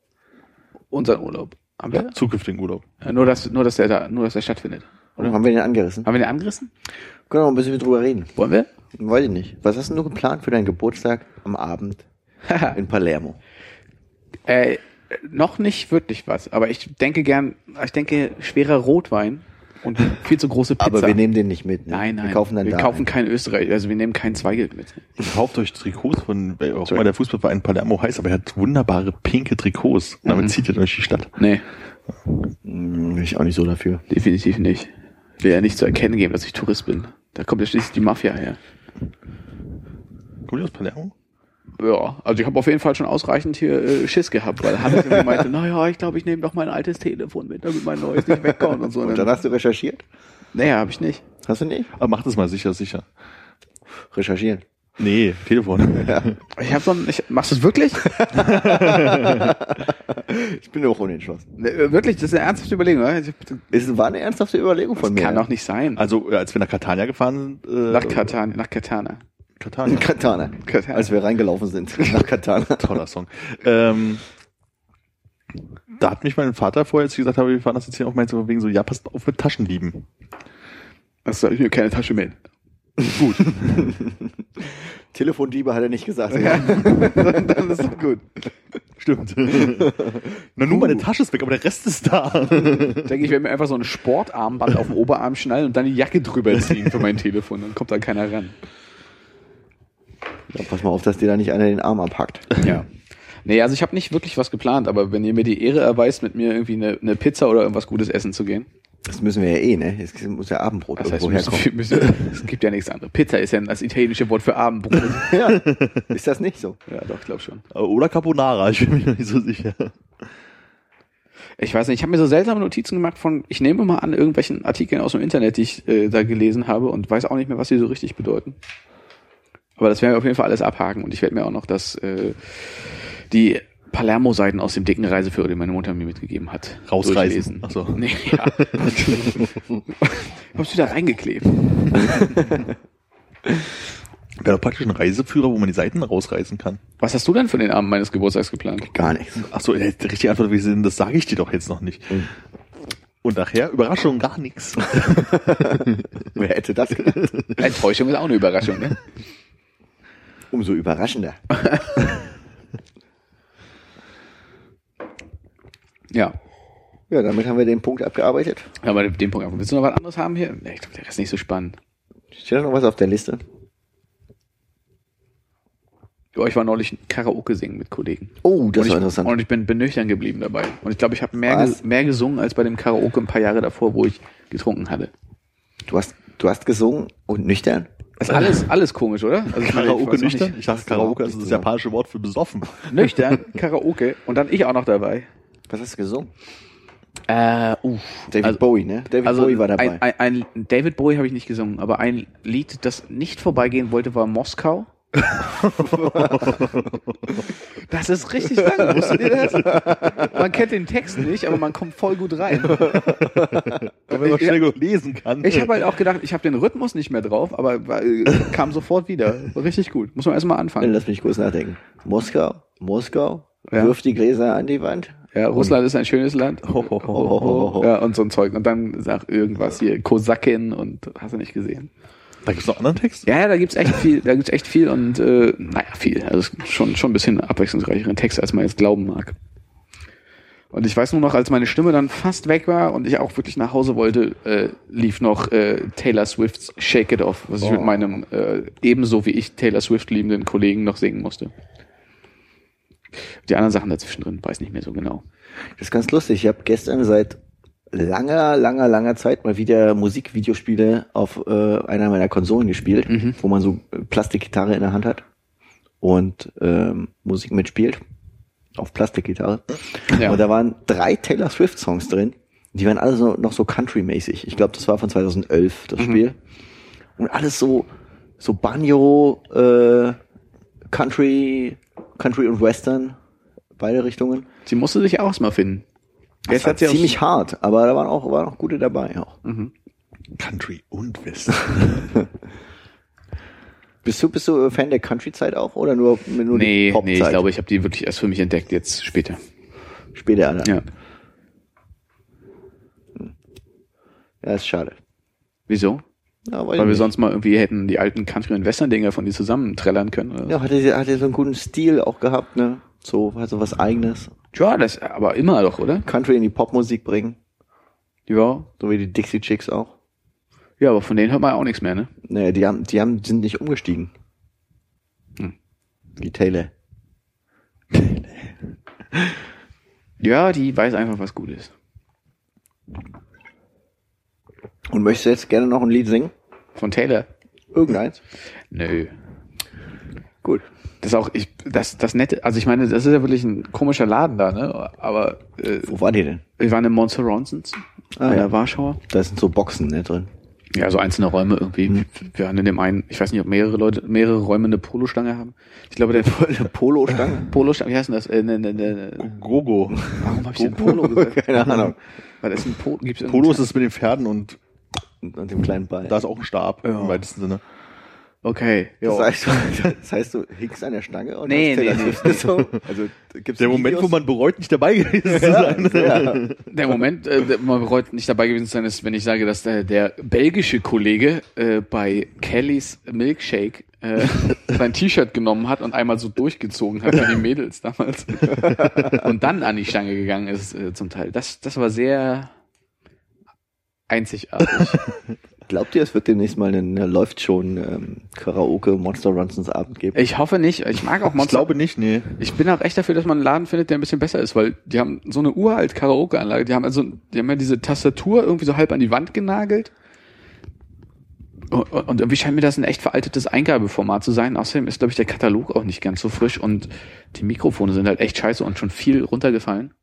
Unseren Urlaub. Haben wir? zukünftigen Urlaub. Ja, nur, dass, nur, dass der da, nur, dass der stattfindet. Oder haben wir den angerissen? Haben wir den angerissen? Können wir noch ein bisschen drüber reden. Wollen wir? Weiß ich nicht. Was hast du geplant für deinen Geburtstag am Abend in Palermo? Äh, noch nicht wirklich was, aber ich denke gern, ich denke schwerer Rotwein und viel zu große Pizza. Aber wir nehmen den nicht mit. Ne? nein, nein, Wir kaufen dann wir da. kaufen ein. kein Österreich, also wir nehmen kein Zweigeld mit. Kauft euch Trikots von, auch immer der Fußballverein Palermo heißt, aber er hat wunderbare pinke Trikots. Und damit zieht ihr durch die Stadt. Nee, Hm, bin ich auch nicht so dafür. definitiv nicht. Will ja nicht zu erkennen geben, dass ich Tourist bin. Da kommt ja schließlich die Mafia her. Kommt ihr aus Palermo? Ja, also ich habe auf jeden Fall schon ausreichend hier äh, Schiss gehabt, weil Hannes meinte, naja, ich glaube, ich nehme doch mein altes Telefon mit, damit mein neues nicht wegkommt und so. Und dann hast du recherchiert? naja, habe ich nicht. Hast du nicht? Aber macht es mal sicher, sicher. Recherchieren. Nee, Telefon. Ich habe so ein, ich, machst du es wirklich? Ich bin auch unentschlossen. Ne, wirklich, das ist eine ernsthafte Überlegung. oder? Ich- Es war eine ernsthafte Überlegung von mir. Kann doch nicht sein. Also, äh, als wir nach Catania gefahren sind, äh, nach Katana, nach Katana. Catania. Katana. Katana. Als wir reingelaufen sind nach Katana. Toller Song. Ähm, da hat mich mein Vater vorher, als ich gesagt habe, wir fahren das jetzt hier auch meinte, wegen so, ja, passt auf mit Taschendieben. Das soll ich mir keine Tasche mit. Gut. Telefondiebe hat er nicht gesagt. Dann ist doch gut. Stimmt. Na, nur meine Tasche ist weg, aber der Rest ist da. Denke ich, werde mir einfach so ein Sportarmband auf den Oberarm schnallen und dann die Jacke drüber ziehen für mein Telefon. Dann kommt da keiner ran. Ja, pass mal auf, dass dir da nicht einer den Arm abhackt. Ja. Nee, also ich habe nicht wirklich was geplant, aber wenn ihr mir die Ehre erweist, mit mir irgendwie eine, eine Pizza oder irgendwas Gutes essen zu gehen. Das müssen wir ja eh, ne? Es muss ja Abendbrot Das heißt, irgendwo herkommen. müssen, es gibt ja nichts anderes. Pizza ist ja das italienische Wort für Abendbrot. Ja, ist das nicht so? ja, doch, ich glaube schon. Oder Carbonara, ich bin mir noch nicht so sicher. Ich weiß nicht, ich habe mir so seltsame Notizen gemacht von, ich nehme mal an, irgendwelchen Artikeln aus dem Internet, die ich äh, da gelesen habe und weiß auch nicht mehr, was sie so richtig bedeuten. Aber das werden wir auf jeden Fall alles abhaken und ich werde mir auch noch das, äh, die Palermo-Seiten aus dem dicken Reiseführer, den meine Mutter mir mitgegeben hat, Rausreißen. durchlesen. Ach so. Nee, ja. Hab's wieder reingeklebt. Wäre doch praktisch ein Reiseführer, wo man die Seiten rausreißen kann. Was hast du denn für den Abend meines Geburtstags geplant? Gar nichts. Ach so, äh, die richtige Antwort, wie sind, das sage ich dir doch jetzt noch nicht. Und nachher, Überraschung, gar nichts. Wer hätte das gedacht? Enttäuschung ist auch eine Überraschung, ne? Umso überraschender. Ja. Ja, damit haben wir den Punkt abgearbeitet. Aber den Punkt, willst du noch was anderes haben hier? Ich glaube, der ist nicht so spannend. Steht da noch was auf der Liste? Ja, ich war neulich Karaoke singen mit Kollegen. Oh, das und war ich, interessant. Und ich bin, bin nüchtern geblieben dabei. Und ich glaube, ich habe mehr, ges mehr gesungen als bei dem Karaoke ein paar Jahre davor, wo ich getrunken hatte. Du hast, du hast gesungen und nüchtern? Das ist alles, alles komisch, oder? Also ich ich Karaoke auch nüchtern? nicht. Ich dachte, Karaoke ist das japanische Wort für besoffen. Nüchtern, Karaoke und dann ich auch noch dabei. Was hast du gesungen? Äh, uff. David also, Bowie, ne? David also Bowie war dabei. Ein, ein, ein David Bowie habe ich nicht gesungen, aber ein Lied, das nicht vorbeigehen wollte, war Moskau. das ist richtig lang, wusstet ihr das? Man kennt den Text nicht, aber man kommt voll gut rein. Wenn man schnell gut lesen kann. Ich habe halt auch gedacht, ich habe den Rhythmus nicht mehr drauf, aber äh, kam sofort wieder. Richtig gut. Muss man erstmal anfangen. Lass mich kurz nachdenken. Moskau, Moskau, Ja. wirft die Gläser an die Wand. Ja, Russland ist ein schönes Land. Ho, ho, ho, ho, ho, ho. Ja, und so ein Zeug. Und dann sag irgendwas hier, Kosakin und hast du nicht gesehen. Da gibt's noch anderen Text? Ja, ja, da gibt's echt viel, da gibt's echt viel und äh, naja, viel. Also schon, schon ein bisschen abwechslungsreicheren Text, als man jetzt glauben mag. Und ich weiß nur noch, als meine Stimme dann fast weg war und ich auch wirklich nach Hause wollte, äh, lief noch äh, Taylor Swifts Shake It Off, was ich mit meinem äh, ebenso wie ich Taylor Swift liebenden Kollegen noch singen musste. Die anderen Sachen dazwischen drin, weiß nicht mehr so genau. Das ist ganz lustig. Ich habe gestern seit langer, langer, langer Zeit mal wieder Musikvideospiele auf äh, einer meiner Konsolen gespielt, wo man so äh, Plastikgitarre in der Hand hat und ähm, Musik mitspielt auf Plastikgitarre. Ja. Und da waren drei Taylor Swift Songs drin. Die waren alle so, noch so Country-mäßig. Ich glaube, das war von 2011 das Spiel. Und alles so so Banjo, äh, Country, Country und Western, beide Richtungen. Sie musste sich auch erstmal finden. Das war ziemlich hart, aber da waren auch, waren auch gute dabei auch. Country und Western. Bist du, bist du Fan der Country-Zeit auch oder nur, nur Nee, die Popzeit? nee, ich glaube, ich habe die wirklich erst für mich entdeckt, jetzt später. Später, Alter. Ja. ja, ist schade. Wieso? Ja, Weil wir nicht. sonst mal irgendwie hätten die alten Country- und Western-Dinger von die zusammen trällern können. Oder? Ja, hatte, sie- hatte so einen guten Stil auch gehabt, ne? So, also was eigenes. ja, das aber immer doch, oder? Country in die Popmusik bringen. Ja. So wie die Dixie Chicks auch. Ja, aber von denen hört man auch nichts mehr, ne? Naja, die haben, die haben, sind nicht umgestiegen. Hm. Wie Taylor. Ja, die weiß einfach, was gut ist. Und möchtest du jetzt gerne noch ein Lied singen? Von Taylor? Irgendeins? Nö. Gut. Das ist auch, ich, das, das nette, also ich meine, das ist ja wirklich ein komischer Laden da, ne? Aber äh, Wo war die denn? wir waren im Monsteronsons Ah, an ja. der Warschauer. Da sind so Boxen ne, drin. Ja, so einzelne Räume irgendwie. Hm. Wir waren in dem einen, ich weiß nicht, ob mehrere Leute, mehrere Räume eine Polostange haben. Ich glaube, der Eine Polostange? Polostange, wie heißt denn das? Äh, ne, ne, ne, Gogo. warum habe ich denn Polo gesagt? Keine Ahnung. Weil das ist ein Polo, gibt's Polo ist es mit den Pferden und Und dem kleinen Ball. da ist auch ein Stab Ja. im weitesten Sinne. Okay. das, heißt, das heißt, du hinkst an der Stange und Nee, nee, nee. So. Also gibt's Der Moment, Videos? wo man bereut, nicht dabei gewesen zu sein. ja. Der Moment, äh, der man bereut nicht dabei gewesen zu sein, ist, wenn ich sage, dass der, der belgische Kollege äh, bei Kellys Milkshake äh, sein T-Shirt genommen hat und einmal so durchgezogen hat wie die Mädels damals und dann an die Stange gegangen ist äh, zum Teil. Das, das war sehr einzigartig. Glaubt ihr, es wird demnächst mal eine, eine läuft schon ähm, Karaoke Monster Ronsons Abend geben? Ich hoffe nicht. Ich mag auch Ich Monster. glaube nicht, nee. Ich bin auch echt dafür, dass man einen Laden findet, der ein bisschen besser ist, weil die haben so eine uralt Karaoke-Anlage. Die haben also, die haben ja diese Tastatur irgendwie so halb an die Wand genagelt. Und, und irgendwie scheint mir das ein echt veraltetes Eingabeformat zu sein. Außerdem ist, glaube ich, der Katalog auch nicht ganz so frisch und die Mikrofone sind halt echt scheiße und schon viel runtergefallen.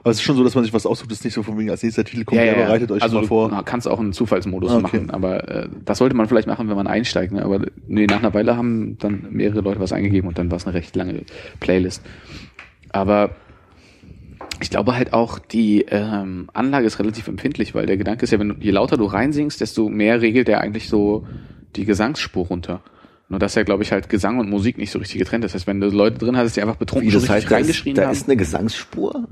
Aber es ist schon so, dass man sich was aussucht, das ist nicht so von wegen als nächster Titel kommt, ja, bereitet euch also mal vor. du kannst auch einen Zufallsmodus Okay. machen, aber äh, das sollte man vielleicht machen, wenn man einsteigt. Ne? Aber nee, nach einer Weile haben dann mehrere Leute was eingegeben und dann war es eine recht lange Playlist. Aber ich glaube halt auch, die ähm, Anlage ist relativ empfindlich, weil der Gedanke ist ja, wenn du, je lauter du reinsingst, desto mehr regelt der eigentlich so die Gesangsspur runter. Nur dass ja, glaube ich, halt Gesang und Musik nicht so richtig getrennt ist. Das heißt, wenn du Leute drin hattest, die einfach betrunken Wie schon richtig heißt, da ist, reingeschrien da haben. ist eine Gesangsspur?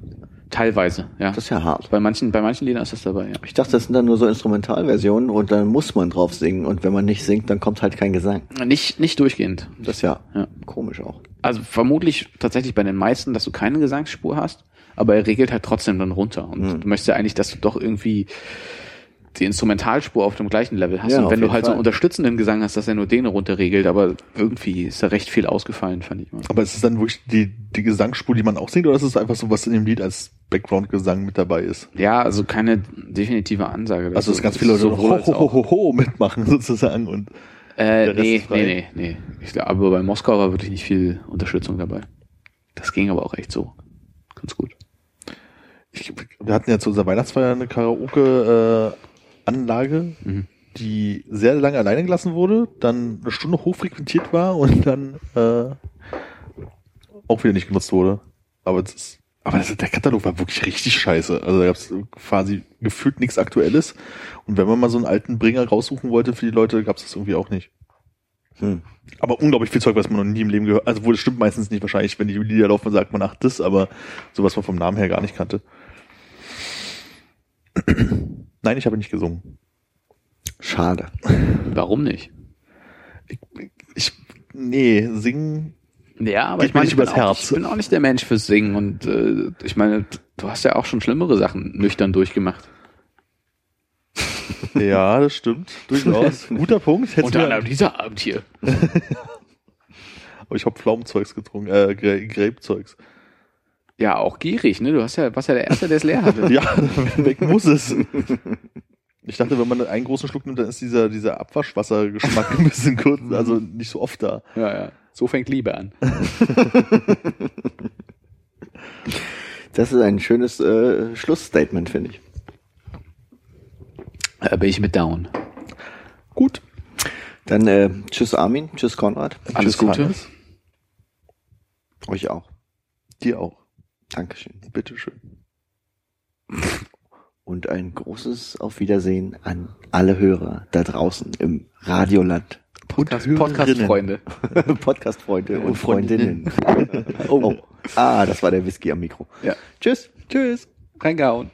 Teilweise, ja. Das ist ja hart. bei manchen, bei manchen Liedern ist das dabei, ja. Ich dachte, das sind dann nur so Instrumentalversionen und dann muss man drauf singen und wenn man nicht singt, dann kommt halt kein Gesang. Nicht, nicht durchgehend. Das ist ja, Ja. komisch auch. Also vermutlich tatsächlich bei den meisten, dass du keine Gesangsspur hast, aber er regelt halt trotzdem dann runter. Und Hm. du möchtest ja eigentlich, dass du doch irgendwie die Instrumentalspur auf dem gleichen Level hast. Ja, und wenn du halt so Fall. einen unterstützenden Gesang hast, dass er nur den runter regelt, aber irgendwie ist da recht viel ausgefallen, fand ich mal. Aber ist es dann wirklich die, die Gesangsspur, die man auch singt, oder ist es einfach so, was in dem Lied als Background-Gesang mit dabei ist? Ja, also keine definitive Ansage. Also, dass ganz viele Leute sowohl ho, ho, ho, ho, ho mitmachen, sozusagen. Und Äh, nee, ist nee, nee, nee. Ich glaube, aber bei Moskau war wirklich nicht viel Unterstützung dabei. Das ging aber auch echt so. Ganz gut. ich, wir hatten ja zu unserer Weihnachtsfeier eine Karaoke-Anlage, Mhm. die sehr lange alleine gelassen wurde, dann eine Stunde hochfrequentiert war und dann äh, auch wieder nicht genutzt wurde. Aber das ist, aber das, der Katalog war wirklich richtig scheiße. Also da gab es quasi gefühlt nichts Aktuelles. Und wenn man mal so einen alten Bringer raussuchen wollte für die Leute, gab es das irgendwie auch nicht. Hm. Aber unglaublich viel Zeug, was man noch nie im Leben gehört. Also wohl, das stimmt meistens nicht wahrscheinlich, wenn die Lieder laufen, sagt man ach das, aber so was man vom Namen her gar nicht kannte. Nein, ich habe nicht gesungen. Schade. Warum nicht? Ich, ich nee, singen. Ja, aber ich meine, ich bin, auch, Herz. ich bin auch nicht der Mensch fürs Singen und äh, ich meine, du hast ja auch schon schlimmere Sachen nüchtern durchgemacht. Ja, das stimmt. Durchaus. Guter Punkt. Hättest Unter anderem dieser Abend hier. Aber ich habe Pflaumenzeugs getrunken, äh, Gra- Grapezeugs. Ja, auch gierig, ne? Du hast ja, warst ja der Erste, der es leer hatte. Ja, weg muss es. Ich dachte, wenn man einen großen Schluck nimmt, dann ist dieser, dieser Abwaschwassergeschmack ein bisschen kurz, also nicht so oft da. ja, ja. So fängt Liebe an. Das ist ein schönes äh, Schlussstatement, finde ich. Da bin ich mit down. Gut. Dann äh, tschüss Armin, tschüss Konrad, Alles Tschüss, Gute. Hannes. euch auch. Dir auch. Dankeschön. Bitteschön. Und ein großes Auf Wiedersehen an alle Hörer da draußen im Radioland. Podcast- Und Podcast-Freunde. Podcast-Freunde und Und Freundinnen. Freundinnen. oh. ah, das war der Whisky am Mikro. Ja. Tschüss. Tschüss. Reingehauen.